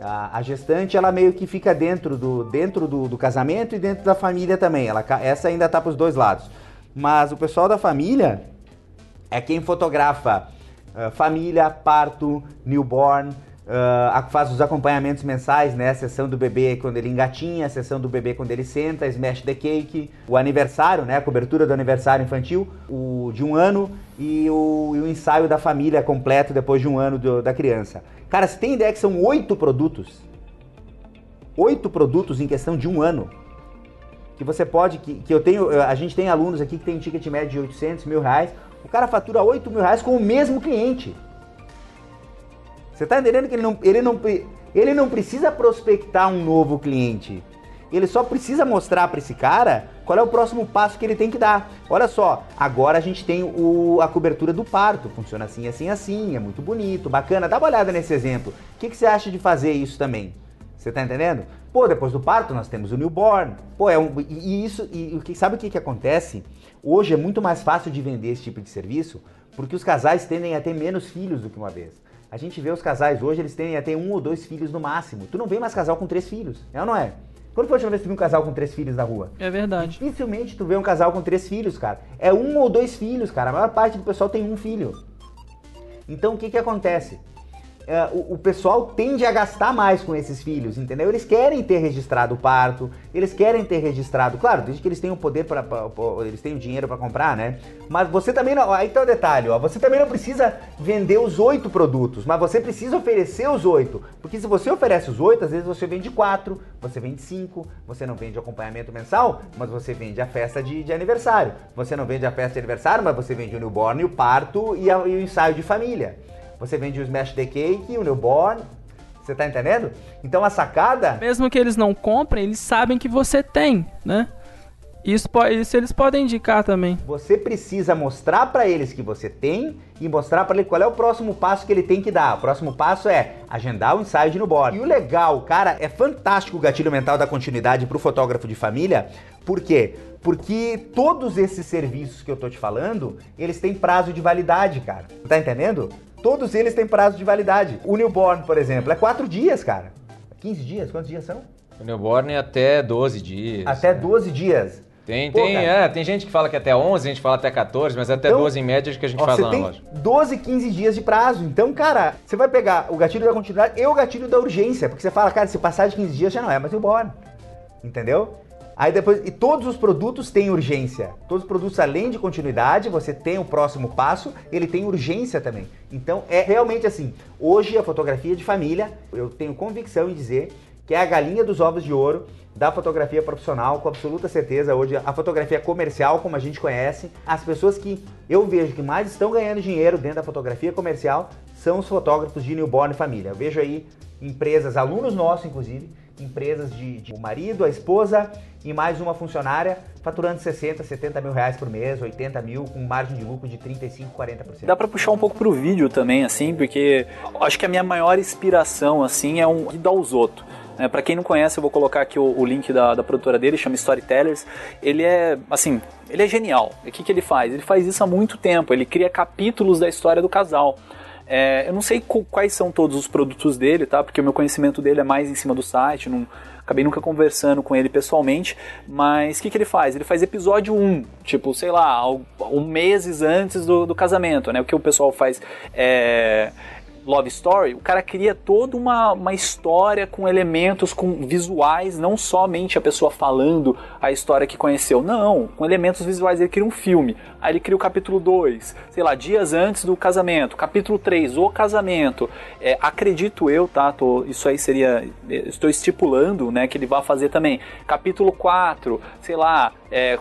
A, a gestante, ela meio que fica dentro do, dentro do, do casamento e dentro da família também. Ela, essa ainda tá pros dois lados. Mas o pessoal da família é quem fotografa ah, família, parto, newborn, a- faz os acompanhamentos mensais, né? A sessão do bebê quando ele engatinha, a sessão do bebê quando ele senta, smash the cake, o aniversário, né? A cobertura do aniversário infantil, o de um ano e o, e o ensaio da família completo depois de um ano do- da criança. Cara, você tem ideia que são oito produtos? Oito produtos em questão de um ano que você pode, que, que eu tenho, a gente tem alunos aqui que tem ticket médio de 800 mil reais, o cara fatura 8 mil reais com o mesmo cliente. Você tá entendendo que ele não, ele não, ele não precisa prospectar um novo cliente. Ele só precisa mostrar para esse cara qual é o próximo passo que ele tem que dar. Olha só, agora a gente tem o, a cobertura do parto. Funciona assim, assim, assim. É muito bonito, bacana. Dá uma olhada nesse exemplo. O que, que você acha de fazer isso também? Você tá entendendo? Pô, depois do parto nós temos o newborn. Pô, é um, e, e isso, e, que sabe o que, que acontece? Hoje é muito mais fácil de vender esse tipo de serviço porque os casais tendem a ter menos filhos do que uma vez. A gente vê os casais hoje, eles tendem a ter um ou dois filhos no máximo. Tu não vê mais casal com três filhos, é ou não é? Quando foi a última vez que tu viu um casal com três filhos na rua? É verdade. Dificilmente tu vê um casal com três filhos, cara. É um ou dois filhos, cara. A maior parte do pessoal tem um filho. Então o que que acontece? É, o, o pessoal tende a gastar mais com esses filhos, entendeu? Eles querem ter registrado o parto, eles querem ter registrado, claro, desde que eles tenham poder para, eles tenham dinheiro para comprar, né? Mas você também não, aí tá o detalhe, ó, você também não precisa vender os oito produtos, mas você precisa oferecer os oito, porque se você oferece os oito, às vezes você vende quatro, você vende cinco, você não vende acompanhamento mensal, mas você vende a festa de, de aniversário, você não vende a festa de aniversário, mas você vende o newborn, o parto e, a- e o ensaio de família. Você vende o Smash the Cake, o Newborn. Você tá entendendo? Então a sacada. Mesmo que eles não comprem, eles sabem que você tem, né? Isso, isso eles podem indicar também. Você precisa mostrar para eles que você tem e mostrar para ele qual é o próximo passo que ele tem que dar. O próximo passo é agendar o inside no board. E o legal, cara, é fantástico o gatilho mental da continuidade pro fotógrafo de família. Por quê? Porque todos esses serviços que eu tô te falando, eles têm prazo de validade, cara. Tá entendendo? Todos eles têm prazo de validade. O newborn, por exemplo, é quatro dias, cara. 15 dias? Quantos dias são? O newborn é até 12 dias. Até 12 dias. Tem, Pô, tem, cara. é, tem gente que fala que até 11, a gente fala até 14, mas até Então, 12 em média que a gente Ó, faz lá na tem loja. 12, 15 dias de prazo. Então, cara, você vai pegar o gatilho da continuidade e o gatilho da urgência. Porque você fala, cara, se passar de 15 dias já não é mais newborn. Entendeu? Aí depois, e todos os produtos têm urgência. Todos os produtos, além de continuidade, você tem o próximo passo, ele tem urgência também. Então, é realmente assim. Hoje, a fotografia de família, eu tenho convicção em dizer que é a galinha dos ovos de ouro da fotografia profissional, com absoluta certeza. Hoje, a fotografia comercial, como a gente conhece, as pessoas que eu vejo que mais estão ganhando dinheiro dentro da fotografia comercial são os fotógrafos de newborn família. Eu vejo aí empresas, alunos nossos, inclusive, empresas de, de o marido, a esposa e mais uma funcionária faturando 60, 70 mil reais por mês, 80 mil, com margem de lucro de 35, 40%. Dá pra puxar um pouco pro vídeo também, assim, porque acho que a minha maior inspiração, assim, é um Gui Dalzotto. É, para quem não conhece, eu vou colocar aqui o, o link da, da produtora dele, chama Storytellers. Ele é, assim, ele é genial. O que, que ele faz? Ele faz isso há muito tempo. Ele cria capítulos da história do casal. É, eu não sei quais são todos os produtos dele, tá? Porque o meu conhecimento dele é mais em cima do site, não, acabei nunca conversando com ele pessoalmente, mas o que, que ele faz? Ele faz episódio 1, tipo, sei lá, um meses antes do, do casamento, né? O que o pessoal faz é Love Story, o cara cria toda uma, uma história com elementos, com visuais, não somente a pessoa falando a história que conheceu, não, com elementos visuais. Ele cria um filme, aí ele cria o capítulo 2, sei lá, dias antes do casamento, capítulo 3, o casamento. É, acredito eu, tá? Tô, isso aí seria. Estou estipulando, né, que ele vai fazer também. Capítulo 4, sei lá, é,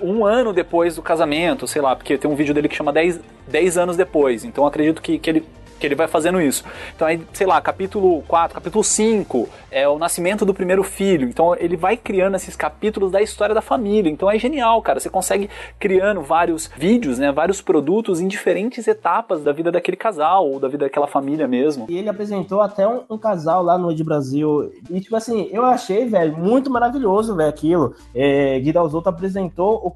um ano depois do casamento, sei lá, porque tem um vídeo dele que chama 10, 10 anos depois, então acredito que, que ele que ele vai fazendo isso. Então aí, sei lá, capítulo 4, capítulo 5, é o nascimento do primeiro filho. Então ele vai criando esses capítulos da história da família. Então é genial, cara. Você consegue criando vários vídeos, né, vários produtos em diferentes etapas da vida daquele casal ou da vida daquela família mesmo. E ele apresentou até um, um casal lá no Ed Brasil. E, tipo assim, eu achei, velho, muito maravilhoso, velho, aquilo. É, Gui Dalzotto apresentou o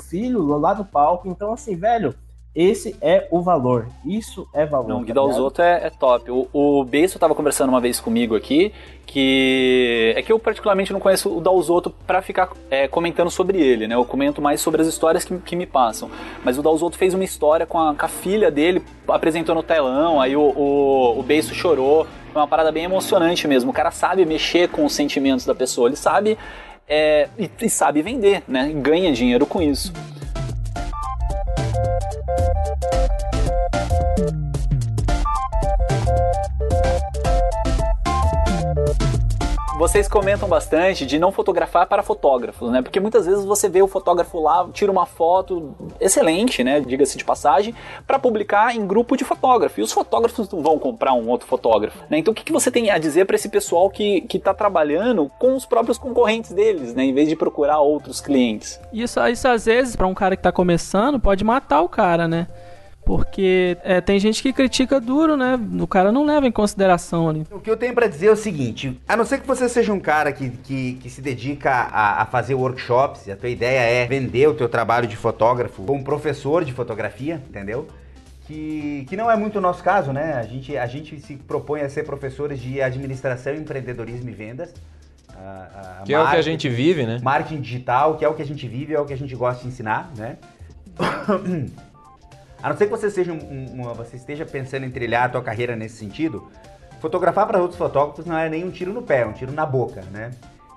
filho lá do palco. Então, assim, velho, esse é o valor. Isso é valor. Não, o tá? Dalzotto é, é top. O, o Beiço tava conversando uma vez comigo aqui, que é que eu particularmente não conheço o Dalzotto pra ficar é, comentando sobre ele, né? Eu comento mais sobre as histórias que, que me passam. Mas o Dalzotto fez uma história com a, com a filha dele, apresentou no telão, aí o, o, o chorou. Foi uma parada bem emocionante mesmo. O cara sabe mexer com os sentimentos da pessoa, ele sabe... é, e, e sabe vender, né? Ganha dinheiro com isso. Vocês comentam bastante de não fotografar para fotógrafos, né? Porque muitas vezes você vê o fotógrafo lá, tira uma foto excelente, né? Diga-se de passagem, para publicar em grupo de fotógrafo. E os fotógrafos não vão comprar um outro fotógrafo, né? Então o que, que você tem a dizer para esse pessoal que, que tá trabalhando com os próprios concorrentes deles, né? Em vez de procurar outros clientes? Isso, isso às vezes, pra um cara que tá começando, pode matar o cara, né? Porque é, tem gente que critica duro, né? O cara não leva em consideração ali. O que eu tenho pra dizer é o seguinte: a não ser que você seja um cara que, que, que se dedica a, a fazer workshops, e a tua ideia é vender o teu trabalho de fotógrafo como professor de fotografia, entendeu? Que, que não é muito o nosso caso, né? A gente, a gente se propõe a ser professores de administração, empreendedorismo e vendas. a- a Que é o que a gente vive, né? Marketing digital, que é o que a gente vive, é o que a gente gosta de ensinar, né? A não ser que você seja um- um- uma- você esteja pensando em trilhar a tua carreira nesse sentido, fotografar para outros fotógrafos não é nem um tiro no pé, é um tiro na boca, né?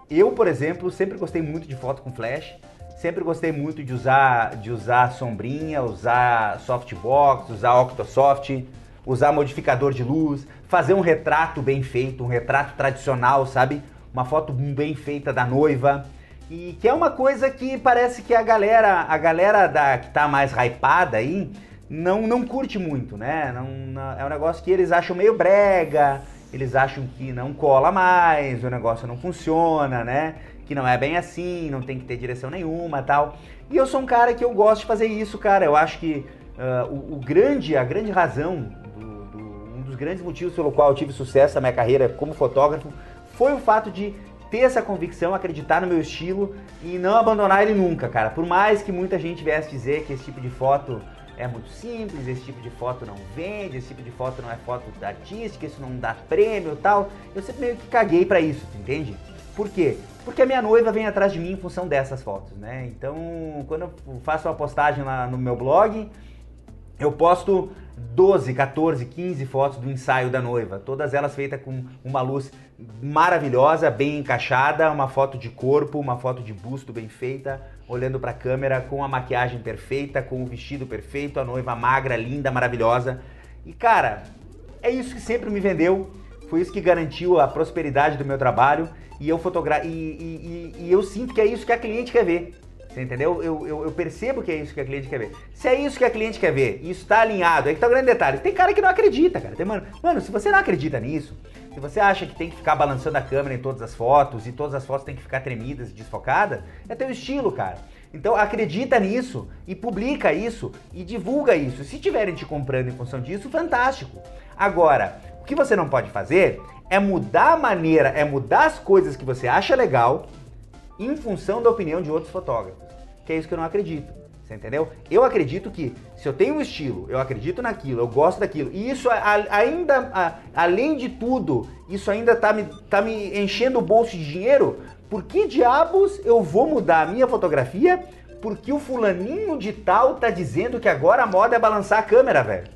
Eu, por exemplo, sempre gostei muito de foto com flash, sempre gostei muito de usar de usar sombrinha, usar softbox, usar octosoft, usar modificador de luz, fazer um retrato bem feito, um retrato tradicional, sabe? Uma foto bem feita da noiva. E que é uma coisa que parece que a galera, a galera da, que tá mais hypada aí, não, não curte muito, né? Não, não- é um negócio que eles acham meio brega, eles acham que não cola mais, o negócio não funciona, né? que não é bem assim, não tem que ter direção nenhuma tal. E eu sou um cara que eu gosto de fazer isso, cara. Eu acho que uh, o, o, grande, a grande razão, do, do, um dos grandes motivos pelo qual eu tive sucesso na minha carreira como fotógrafo foi o fato de ter essa convicção, acreditar no meu estilo e não abandonar ele nunca, cara. Por mais que muita gente viesse dizer que esse tipo de foto é muito simples, esse tipo de foto não vende, esse tipo de foto não é foto artística, isso não dá prêmio tal. Eu sempre meio que caguei para isso, entende? Por quê? Porque a minha noiva vem atrás de mim em função dessas fotos, né? Então, quando eu faço uma postagem lá no meu blog, eu posto 12, 14, 15 fotos do ensaio da noiva, todas elas feitas com uma luz maravilhosa, bem encaixada, uma foto de corpo, uma foto de busto bem feita, olhando para a câmera com a maquiagem perfeita, com o vestido perfeito, a noiva magra, linda, maravilhosa. E cara, é isso que sempre me vendeu, foi isso que garantiu a prosperidade do meu trabalho e eu fotogra e, e, e, e eu sinto que é isso que a cliente quer ver. Você entendeu? Eu, eu, eu, percebo que é isso que a cliente quer ver. Se é isso que a cliente quer ver e isso está alinhado, aí que tá o grande detalhe. Tem cara que não acredita, cara. Tem, mano, mano, se você não acredita nisso, se você acha que tem que ficar balançando a câmera em todas as fotos e todas as fotos têm que ficar tremidas e desfocadas, é teu estilo, cara. Então acredita nisso e publica isso e divulga isso. Se tiverem te comprando em função disso, fantástico. Agora, o que você não pode fazer é mudar a maneira, é mudar as coisas que você acha legal em função da opinião de outros fotógrafos. Que é isso que eu não acredito. Você entendeu? Eu acredito que se eu tenho um estilo, eu acredito naquilo, eu gosto daquilo, e isso ainda, além de tudo, isso ainda tá me, tá me enchendo o bolso de dinheiro, por que diabos eu vou mudar a minha fotografia porque o fulaninho de tal tá dizendo que agora a moda é balançar a câmera, velho?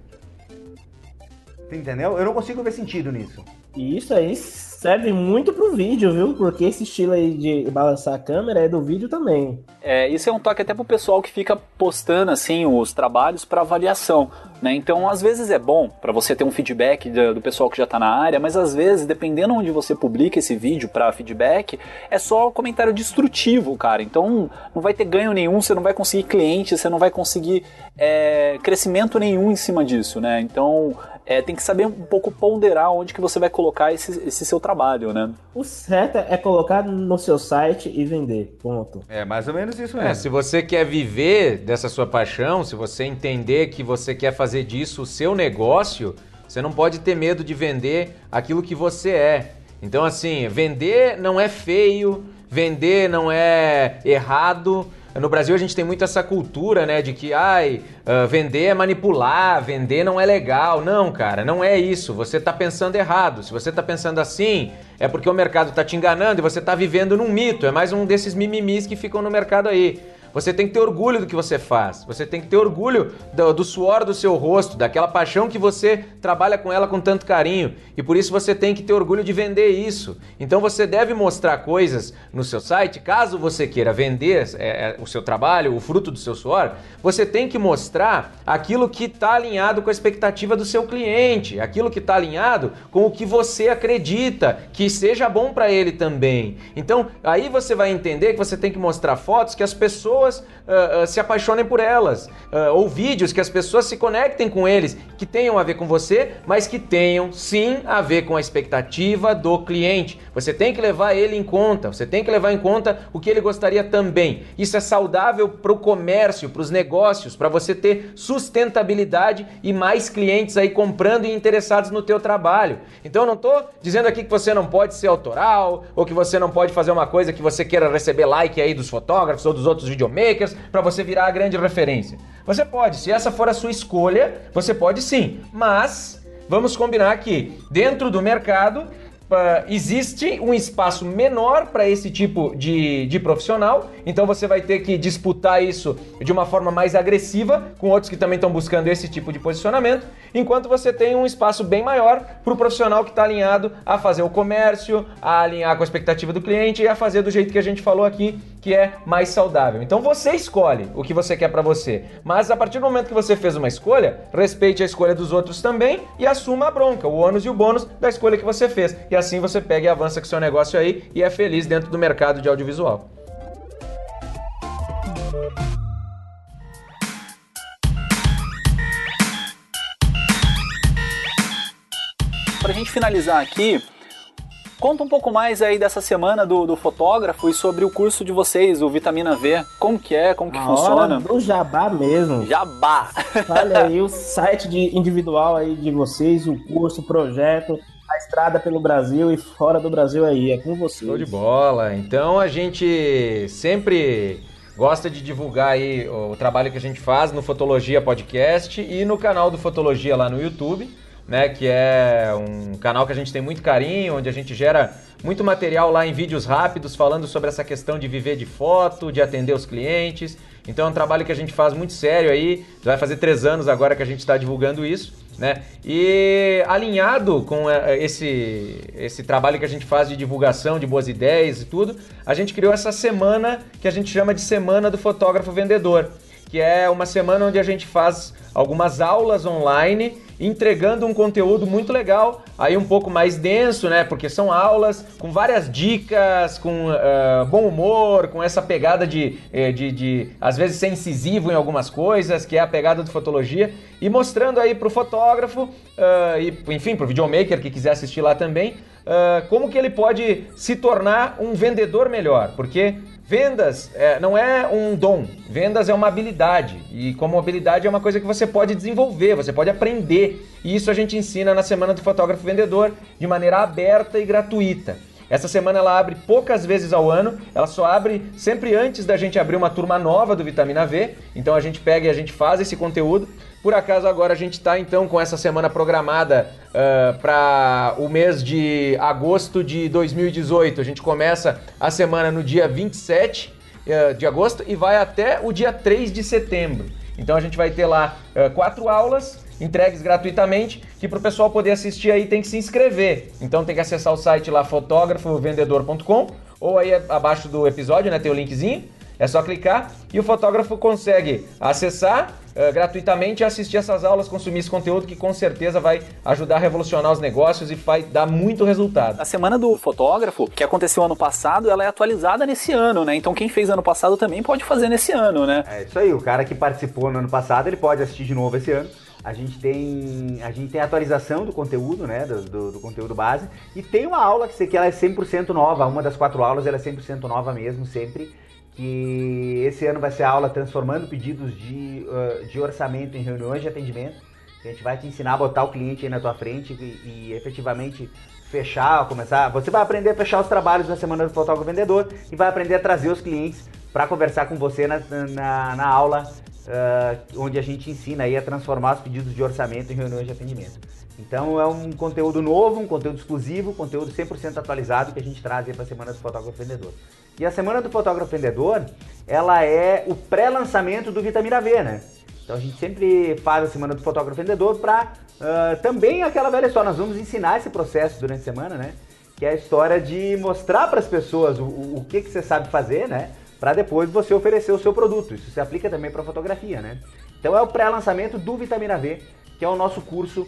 Entendeu? Eu não consigo ver sentido nisso. Isso aí serve muito pro vídeo, viu? Porque esse estilo aí de balançar a câmera é do vídeo também. É, isso é um toque até pro pessoal que fica postando assim os trabalhos para avaliação, né? Então, às vezes é bom para você ter um feedback do, do, pessoal que já tá na área, mas às vezes, dependendo onde você publica esse vídeo para feedback, é só comentário destrutivo, cara. Então, não vai ter ganho nenhum, você não vai conseguir cliente, você não vai conseguir é, crescimento nenhum em cima disso, né? Então, é, tem que saber um pouco ponderar onde que você vai colocar esse, esse seu trabalho, né? O certo é colocar no seu site e vender, ponto. É mais ou menos isso mesmo. É, se você quer viver dessa sua paixão, se você entender que você quer fazer disso o seu negócio, você não pode ter medo de vender aquilo que você é. Então, assim, vender não é feio, vender não é errado, no Brasil a gente tem muito essa cultura, né, de que, ai, uh, vender é manipular, vender não é legal. Não, cara, não é isso. Você está pensando errado. Se você está pensando assim, é porque o mercado está te enganando e você está vivendo num mito. É mais um desses mimimis que ficam no mercado aí. Você tem que ter orgulho do que você faz. Você tem que ter orgulho do, do, suor do seu rosto, daquela paixão que você trabalha com ela com tanto carinho. E por isso você tem que ter orgulho de vender isso. Então você deve mostrar coisas no seu site, caso você queira vender é, é o seu trabalho, o fruto do seu suor, você tem que mostrar aquilo que está alinhado com a expectativa do seu cliente, aquilo que está alinhado com o que você acredita que seja bom para ele também. Então aí você vai entender que você tem que mostrar fotos que as pessoas pessoas uh, uh, se apaixonem por elas, uh, ou vídeos que as pessoas se conectem com eles, que tenham a ver com você, mas que tenham sim a ver com a expectativa do cliente. Você tem que levar ele em conta, você tem que levar em conta o que ele gostaria também. Isso é saudável para o comércio, para os negócios, para você ter sustentabilidade e mais clientes aí comprando e interessados no teu trabalho. Então não estou dizendo aqui que você não pode ser autoral ou que você não pode fazer uma coisa que você queira receber like aí dos fotógrafos ou dos outros videomakers videomakers para você virar a grande referência. Você pode, se essa for a sua escolha, você pode sim, mas vamos combinar que dentro do mercado Uh, existe um espaço menor para esse tipo de, de profissional, então você vai ter que disputar isso de uma forma mais agressiva com outros que também estão buscando esse tipo de posicionamento, enquanto você tem um espaço bem maior para o profissional que está alinhado a fazer o comércio, a alinhar com a expectativa do cliente e a fazer do jeito que a gente falou aqui, que é mais saudável. Então você escolhe o que você quer para você, mas a partir do momento que você fez uma escolha, respeite a escolha dos outros também e assuma a bronca, o ônus e o bônus da escolha que você fez. E assim você pega e avança com seu negócio aí e é feliz dentro do mercado de audiovisual. Para a gente finalizar aqui, Conta um pouco mais aí dessa semana do, do fotógrafo e sobre o curso de vocês, o Vitamina V. Como que é, como que A funciona? hora do jabá mesmo. Jabá! Olha aí o site de individual aí de vocês, o curso, o projeto, a estrada pelo Brasil e fora do Brasil aí, é com vocês. Show de bola. Então a gente sempre gosta de divulgar aí o trabalho que a gente faz no Fotologia Podcast e no canal do Fotologia lá no YouTube, né, que é um canal que a gente tem muito carinho, onde a gente gera muito material lá em vídeos rápidos falando sobre essa questão de viver de foto, de atender os clientes. Então é um trabalho que a gente faz muito sério aí, vai fazer três anos agora que a gente está divulgando isso. Né? E alinhado com eh, esse, esse trabalho que a gente faz de divulgação de boas ideias e tudo, a gente criou essa semana que a gente chama de Semana do Fotógrafo Vendedor, que é uma semana onde a gente faz algumas aulas online entregando um conteúdo muito legal, aí um pouco mais denso, né? Porque são aulas com várias dicas, com uh, bom humor, com essa pegada de, eh, de, de, às vezes, ser incisivo em algumas coisas, que é a pegada do fotologia, e mostrando aí pro fotógrafo, uh, e enfim, pro videomaker que quiser assistir lá também, uh, como que ele pode se tornar um vendedor melhor, porque Vendas é, não é um dom, vendas é uma habilidade. E como habilidade é uma coisa que você pode desenvolver, você pode aprender. E isso a gente ensina na Semana do Fotógrafo Vendedor de maneira aberta e gratuita. Essa semana ela abre poucas vezes ao ano, ela só abre sempre antes da gente abrir uma turma nova do Vitamina V. Então a gente pega e a gente faz esse conteúdo. Por acaso agora a gente está então com essa semana programada uh, para o mês de agosto de 2018. A gente começa a semana no dia 27 uh, de agosto e vai até o dia 3 de setembro. Então a gente vai ter lá uh, quatro aulas entregues gratuitamente, que para o pessoal poder assistir aí tem que se inscrever. Então tem que acessar o site lá fotografovendedor.com ou aí abaixo do episódio, né, tem o linkzinho. É só clicar e o fotógrafo consegue acessar uh, gratuitamente assistir essas aulas, consumir esse conteúdo que com certeza vai ajudar a revolucionar os negócios e vai dar muito resultado. A semana do fotógrafo, que aconteceu ano passado, ela é atualizada nesse ano, né? Então quem fez ano passado também pode fazer nesse ano, né? É isso aí, o cara que participou no ano passado, ele pode assistir de novo esse ano. A gente tem a gente tem a atualização do conteúdo, né, do, do, do conteúdo base, e tem uma aula que, que ela é 100% nova, uma das quatro aulas ela é 100% nova mesmo, sempre, que esse ano vai ser a aula transformando pedidos de, uh, de orçamento em reuniões de atendimento. A gente vai te ensinar a botar o cliente aí na tua frente e, e efetivamente fechar, começar. Você vai aprender a fechar os trabalhos na semana do fotógrafo vendedor e vai aprender a trazer os clientes para conversar com você na, na, na aula, uh, onde a gente ensina aí a transformar os pedidos de orçamento em reuniões de atendimento. Então é um conteúdo novo, um conteúdo exclusivo, conteúdo 100% atualizado que a gente traz para a semana do fotógrafo vendedor. E a semana do fotógrafo vendedor, ela é o pré-lançamento do Vitamina V, né? Então a gente sempre faz a semana do fotógrafo vendedor para uh, também aquela velha história. Nós vamos ensinar esse processo durante a semana, né? Que é a história de mostrar para as pessoas o, o, que, que você sabe fazer, né? Para depois você oferecer o seu produto. Isso se aplica também para fotografia, né? Então é o pré-lançamento do Vitamina V, que é o nosso curso,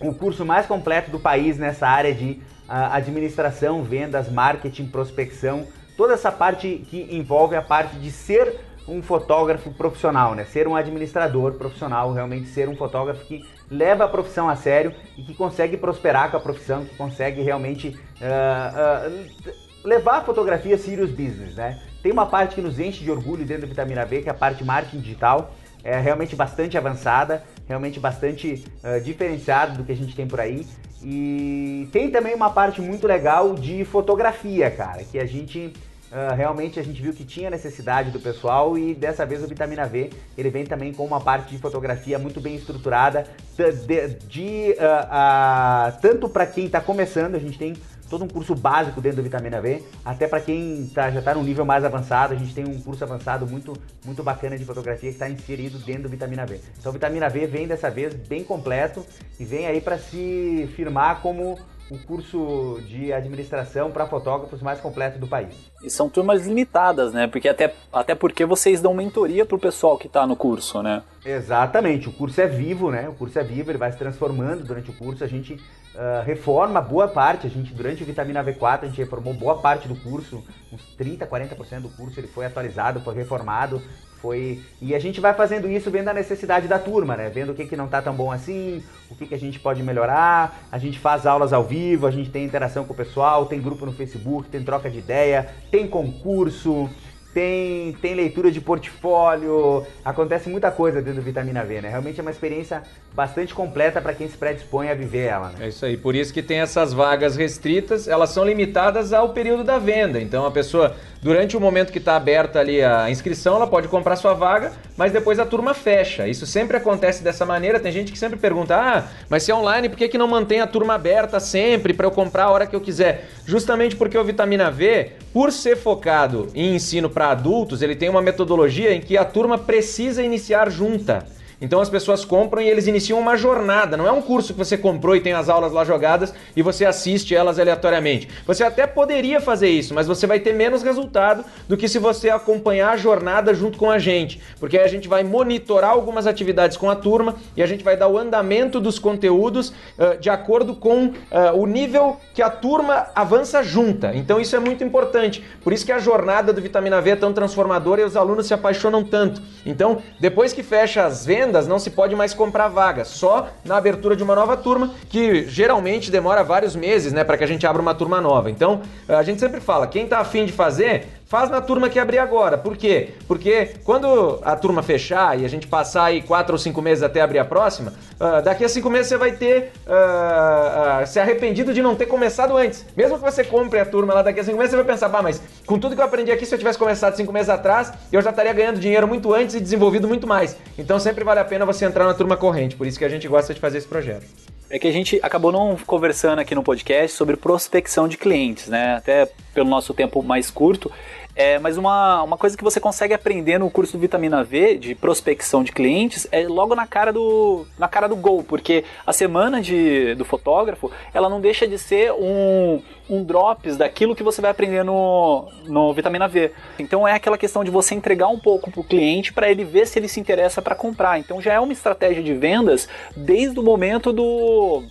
o curso mais completo do país nessa área de uh, administração, vendas, marketing, prospecção, toda essa parte que envolve a parte de ser um fotógrafo profissional, né? Ser um administrador profissional, realmente ser um fotógrafo que leva a profissão a sério e que consegue prosperar com a profissão, que consegue realmente uh, uh, levar a fotografia serious business, né? Tem uma parte que nos enche de orgulho dentro da Vitamina B, que é a parte marketing digital, é realmente bastante avançada, realmente bastante uh, diferenciada do que a gente tem por aí. E tem também uma parte muito legal de fotografia, cara, que a gente Uh, realmente a gente viu que tinha necessidade do pessoal e dessa vez o Vitamina V ele vem também com uma parte de fotografia muito bem estruturada de, de uh, uh, tanto para quem está começando a gente tem todo um curso básico dentro do Vitamina V, até para quem tá, já está num nível mais avançado, a gente tem um curso avançado muito, muito bacana de fotografia que está inserido dentro do Vitamina V. Então o Vitamina V vem dessa vez bem completo e vem aí para se firmar como o curso de administração para fotógrafos mais completo do país. E são turmas limitadas, né? Porque até, até porque vocês dão mentoria pro pessoal que está no curso, né? Exatamente, o curso é vivo, né? O curso é vivo, ele vai se transformando durante o curso. A gente uh, reforma boa parte. A gente, durante o Vitamina V4, a gente reformou boa parte do curso, uns 30, 40% do curso, ele foi atualizado, foi reformado. Foi... E a gente vai fazendo isso vendo a necessidade da turma, né? Vendo o que, que não tá tão bom assim, o que, que a gente pode melhorar. A gente faz aulas ao vivo, a gente tem interação com o pessoal, tem grupo no Facebook, tem troca de ideia, tem concurso tem, tem leitura de portfólio, acontece muita coisa dentro do Vitamina V, né? Realmente é uma experiência bastante completa para quem se predispõe a viver ela. Né? É isso aí, por isso que tem essas vagas restritas, elas são limitadas ao período da venda. Então a pessoa, durante o momento que está aberta ali a inscrição, ela pode comprar sua vaga, mas depois a turma fecha. Isso sempre acontece dessa maneira. Tem gente que sempre pergunta: ah, mas se é online, por que, que não mantém a turma aberta sempre para eu comprar a hora que eu quiser? Justamente porque o Vitamina V, por ser focado em ensino para adultos, ele tem uma metodologia em que a turma precisa iniciar junta. Então as pessoas compram e eles iniciam uma jornada. Não é um curso que você comprou e tem as aulas lá jogadas e você assiste elas aleatoriamente. Você até poderia fazer isso, mas você vai ter menos resultado do que se você acompanhar a jornada junto com a gente. Porque a gente vai monitorar algumas atividades com a turma e a gente vai dar o andamento dos conteúdos uh, de acordo com uh, o nível que a turma avança junta. Então isso é muito importante. Por isso que a jornada do Vitamina V é tão transformadora e os alunos se apaixonam tanto. Então, depois que fecha as vendas, vendas não se pode mais comprar vaga, só na abertura de uma nova turma, que geralmente demora vários meses, né, para que a gente abra uma turma nova. Então, a gente sempre fala, quem está afim de fazer, faz na turma que abrir agora. Por quê? Porque quando a turma fechar e a gente passar aí quatro ou cinco meses até abrir a próxima, uh, daqui a cinco meses você vai ter uh, uh, se arrependido de não ter começado antes. Mesmo que você compre a turma lá daqui a cinco meses, você vai pensar, bah, mas com tudo que eu aprendi aqui, se eu tivesse começado cinco meses atrás, eu já estaria ganhando dinheiro muito antes e desenvolvido muito mais. Então sempre vale a pena você entrar na turma corrente. Por isso que a gente gosta de fazer esse projeto. É que a gente acabou não conversando aqui no podcast sobre prospecção de clientes, né? Até pelo nosso tempo mais curto. É, mas uma, uma coisa que você consegue aprender no curso do Vitamina V, de prospecção de clientes, é logo na cara do, na cara do gol, porque a semana de, do fotógrafo, ela não deixa de ser um, um drops daquilo que você vai aprender no, no Vitamina V. Então é aquela questão de você entregar um pouco para o cliente para ele ver se ele se interessa para comprar. Então já é uma estratégia de vendas desde o momento do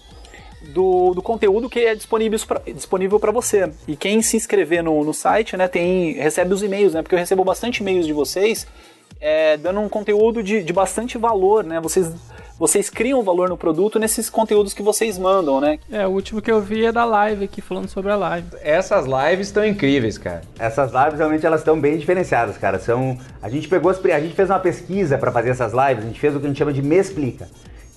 do, do conteúdo que é disponível para disponível você. E quem se inscrever no, no site, né, tem, recebe os e-mails, né? Porque eu recebo bastante e-mails de vocês é, dando um conteúdo de, de bastante valor, né? Vocês, vocês criam valor no produto nesses conteúdos que vocês mandam, né? É, o último que eu vi é da live aqui, falando sobre a live. Essas lives estão incríveis, cara. Essas lives realmente elas estão bem diferenciadas, cara. São, a gente pegou as, a gente fez uma pesquisa para fazer essas lives, a gente fez o que a gente chama de me explica,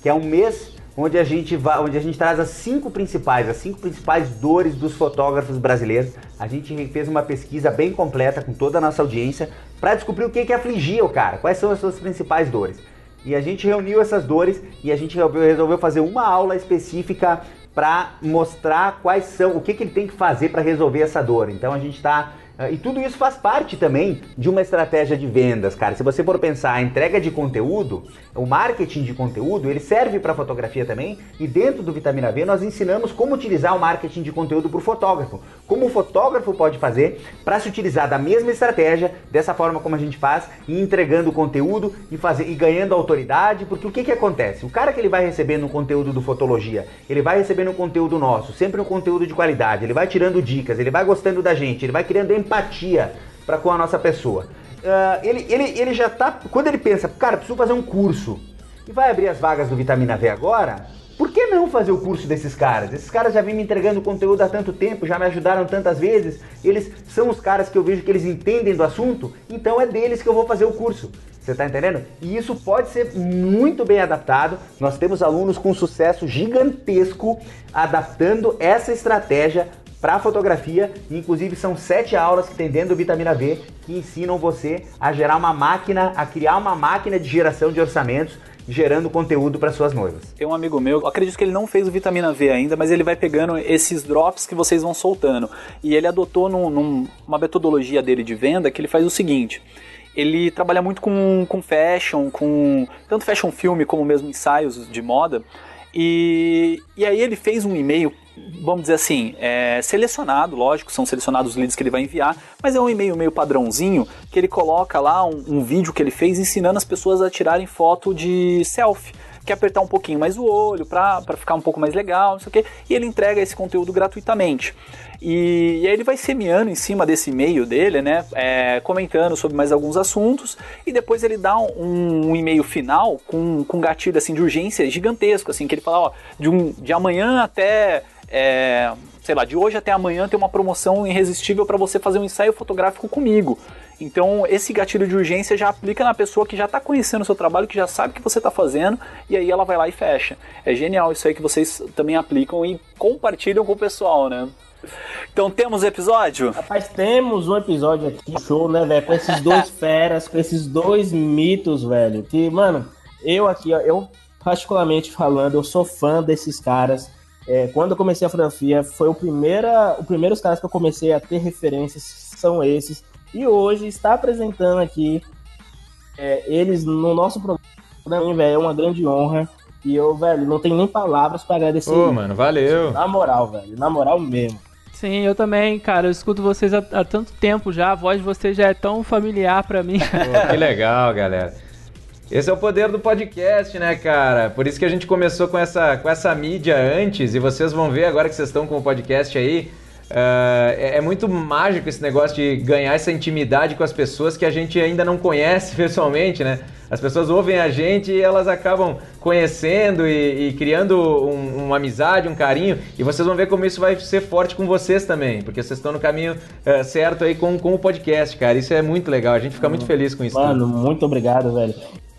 que é um mês onde a gente vai, onde a gente traz as cinco principais, as cinco principais dores dos fotógrafos brasileiros. A gente fez uma pesquisa bem completa com toda a nossa audiência para descobrir o que que afligia o cara, quais são as suas principais dores. E a gente reuniu essas dores e a gente resolveu fazer uma aula específica para mostrar quais são, o que, que ele tem que fazer para resolver essa dor. Então a gente está e tudo isso faz parte também de uma estratégia de vendas, cara. Se você for pensar a entrega de conteúdo, o marketing de conteúdo, ele serve para fotografia também. E dentro do Vitamina V nós ensinamos como utilizar o marketing de conteúdo para o fotógrafo. Como o fotógrafo pode fazer para se utilizar da mesma estratégia, dessa forma como a gente faz, e entregando conteúdo e fazer e ganhando autoridade, porque o que que acontece? O cara que ele vai recebendo o conteúdo do Fotologia, ele vai recebendo o conteúdo nosso, sempre um conteúdo de qualidade, ele vai tirando dicas, ele vai gostando da gente, ele vai criando empatia para com a nossa pessoa. Uh, ele, ele, ele já tá. Quando ele pensa, cara, preciso fazer um curso e vai abrir as vagas do Vitamina V agora, por que não fazer o curso desses caras? Esses caras já vêm me entregando conteúdo há tanto tempo, já me ajudaram tantas vezes, eles são os caras que eu vejo que eles entendem do assunto, então é deles que eu vou fazer o curso. Você está entendendo? E isso pode ser muito bem adaptado. Nós temos alunos com sucesso gigantesco adaptando essa estratégia para fotografia. Inclusive são sete aulas que tem dentro do Vitamina V que ensinam você a gerar uma máquina, a criar uma máquina de geração de orçamentos gerando conteúdo para suas noivas. Tem um amigo meu, acredito que ele não fez o vitamina V ainda, mas ele vai pegando esses drops que vocês vão soltando. E ele adotou num, numa metodologia dele de venda que ele faz o seguinte: ele trabalha muito com, com fashion, com tanto fashion filme como mesmo ensaios de moda. E, e aí ele fez um e-mail vamos dizer assim, é selecionado, lógico, são selecionados os leads que ele vai enviar, mas é um e-mail meio padrãozinho que ele coloca lá um, um vídeo que ele fez ensinando as pessoas a tirarem foto de selfie quer apertar um pouquinho mais o olho para ficar um pouco mais legal, não sei o quê, e ele entrega esse conteúdo gratuitamente. E, e aí ele vai semeando em cima desse e-mail dele, né? É, comentando sobre mais alguns assuntos, e depois ele dá um, um e-mail final com, com gatilho assim, de urgência gigantesco, assim, que ele fala, ó, de, um, de amanhã até. É, sei lá, de hoje até amanhã tem uma promoção irresistível para você fazer um ensaio fotográfico comigo. Então, esse gatilho de urgência já aplica na pessoa que já está conhecendo o seu trabalho, que já sabe o que você está fazendo, e aí ela vai lá e fecha. É genial isso aí que vocês também aplicam e compartilham com o pessoal, né? Então temos episódio? Rapaz, temos um episódio aqui, show, né, velho? Com esses dois feras, com esses dois mitos, velho. Que, mano, eu aqui, ó, eu particularmente falando, eu sou fã desses caras. É, quando eu comecei a fotografia, foi o primeira, os primeiros caras que eu comecei a ter referências são esses. E hoje está apresentando aqui é, eles no nosso programa, velho, é uma grande honra. E eu, velho, não tenho nem palavras para agradecer. Ô, mano, valeu. Na moral, velho, na moral mesmo. Sim, eu também, cara. Eu escuto vocês há, há tanto tempo já. A voz de vocês já é tão familiar para mim. Pô, que legal, galera. Esse é o poder do podcast, né, cara? Por isso que a gente começou com essa, com essa mídia antes, e vocês vão ver agora que vocês estão com o podcast aí. Uh, é, é, muito mágico esse negócio de ganhar essa intimidade com as pessoas que a gente ainda não conhece pessoalmente, né? As pessoas ouvem a gente e elas acabam conhecendo e, e criando um, uma amizade, um carinho. E vocês vão ver como isso vai ser forte com vocês também, porque vocês estão no caminho uh, certo aí com, com o podcast, cara. Isso é muito legal. A gente fica muito feliz com isso. Mano, tudo. muito obrigado, velho.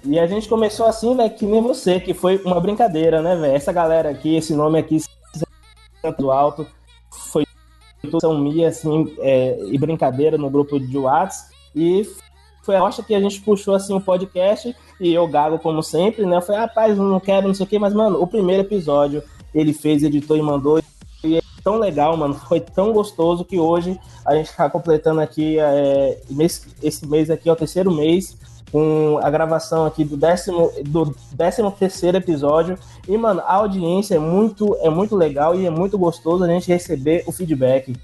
E a gente começou assim, velho, que nem você, que foi uma brincadeira, né, velho? Essa galera aqui, esse nome aqui, tanto alto, foi são minha, assim, é, e brincadeira no grupo de WhatsApp. E foi a rocha que a gente puxou, assim, o podcast. E eu gago, como sempre, né? Eu falei, rapaz, não quero, não sei o quê. Mas, mano, o primeiro episódio ele fez, editou e mandou. E é tão legal, mano. Foi tão gostoso que hoje a gente tá completando aqui, é, esse mês aqui é o terceiro mês com a gravação aqui do décimo, do décimo terceiro episódio. E, mano, a audiência é muito, é muito legal e é muito gostoso a gente receber o feedback.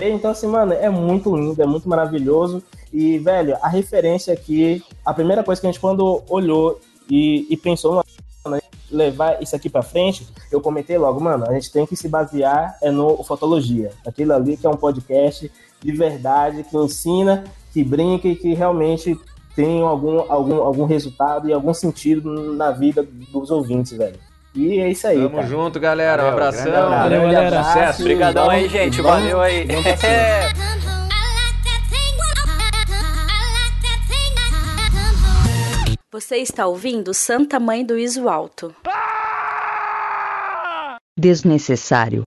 Então, assim, mano, é muito lindo, é muito maravilhoso. E, velho, a referência aqui, a primeira coisa que a gente, quando olhou e, e pensou em levar isso aqui para frente, eu comentei logo, mano, a gente tem que se basear é no Fotologia. Aquilo ali que é um podcast de verdade, que ensina, que brinca e que realmente tenham algum, algum, algum resultado e algum sentido na vida dos ouvintes, velho. E é isso aí. Tamo cara. junto, galera. Um abração. Valeu, galera. Sucesso. Obrigadão aí, gente. Vamos, Valeu aí. Você está ouvindo Santa Mãe do Iso Alto. Desnecessário.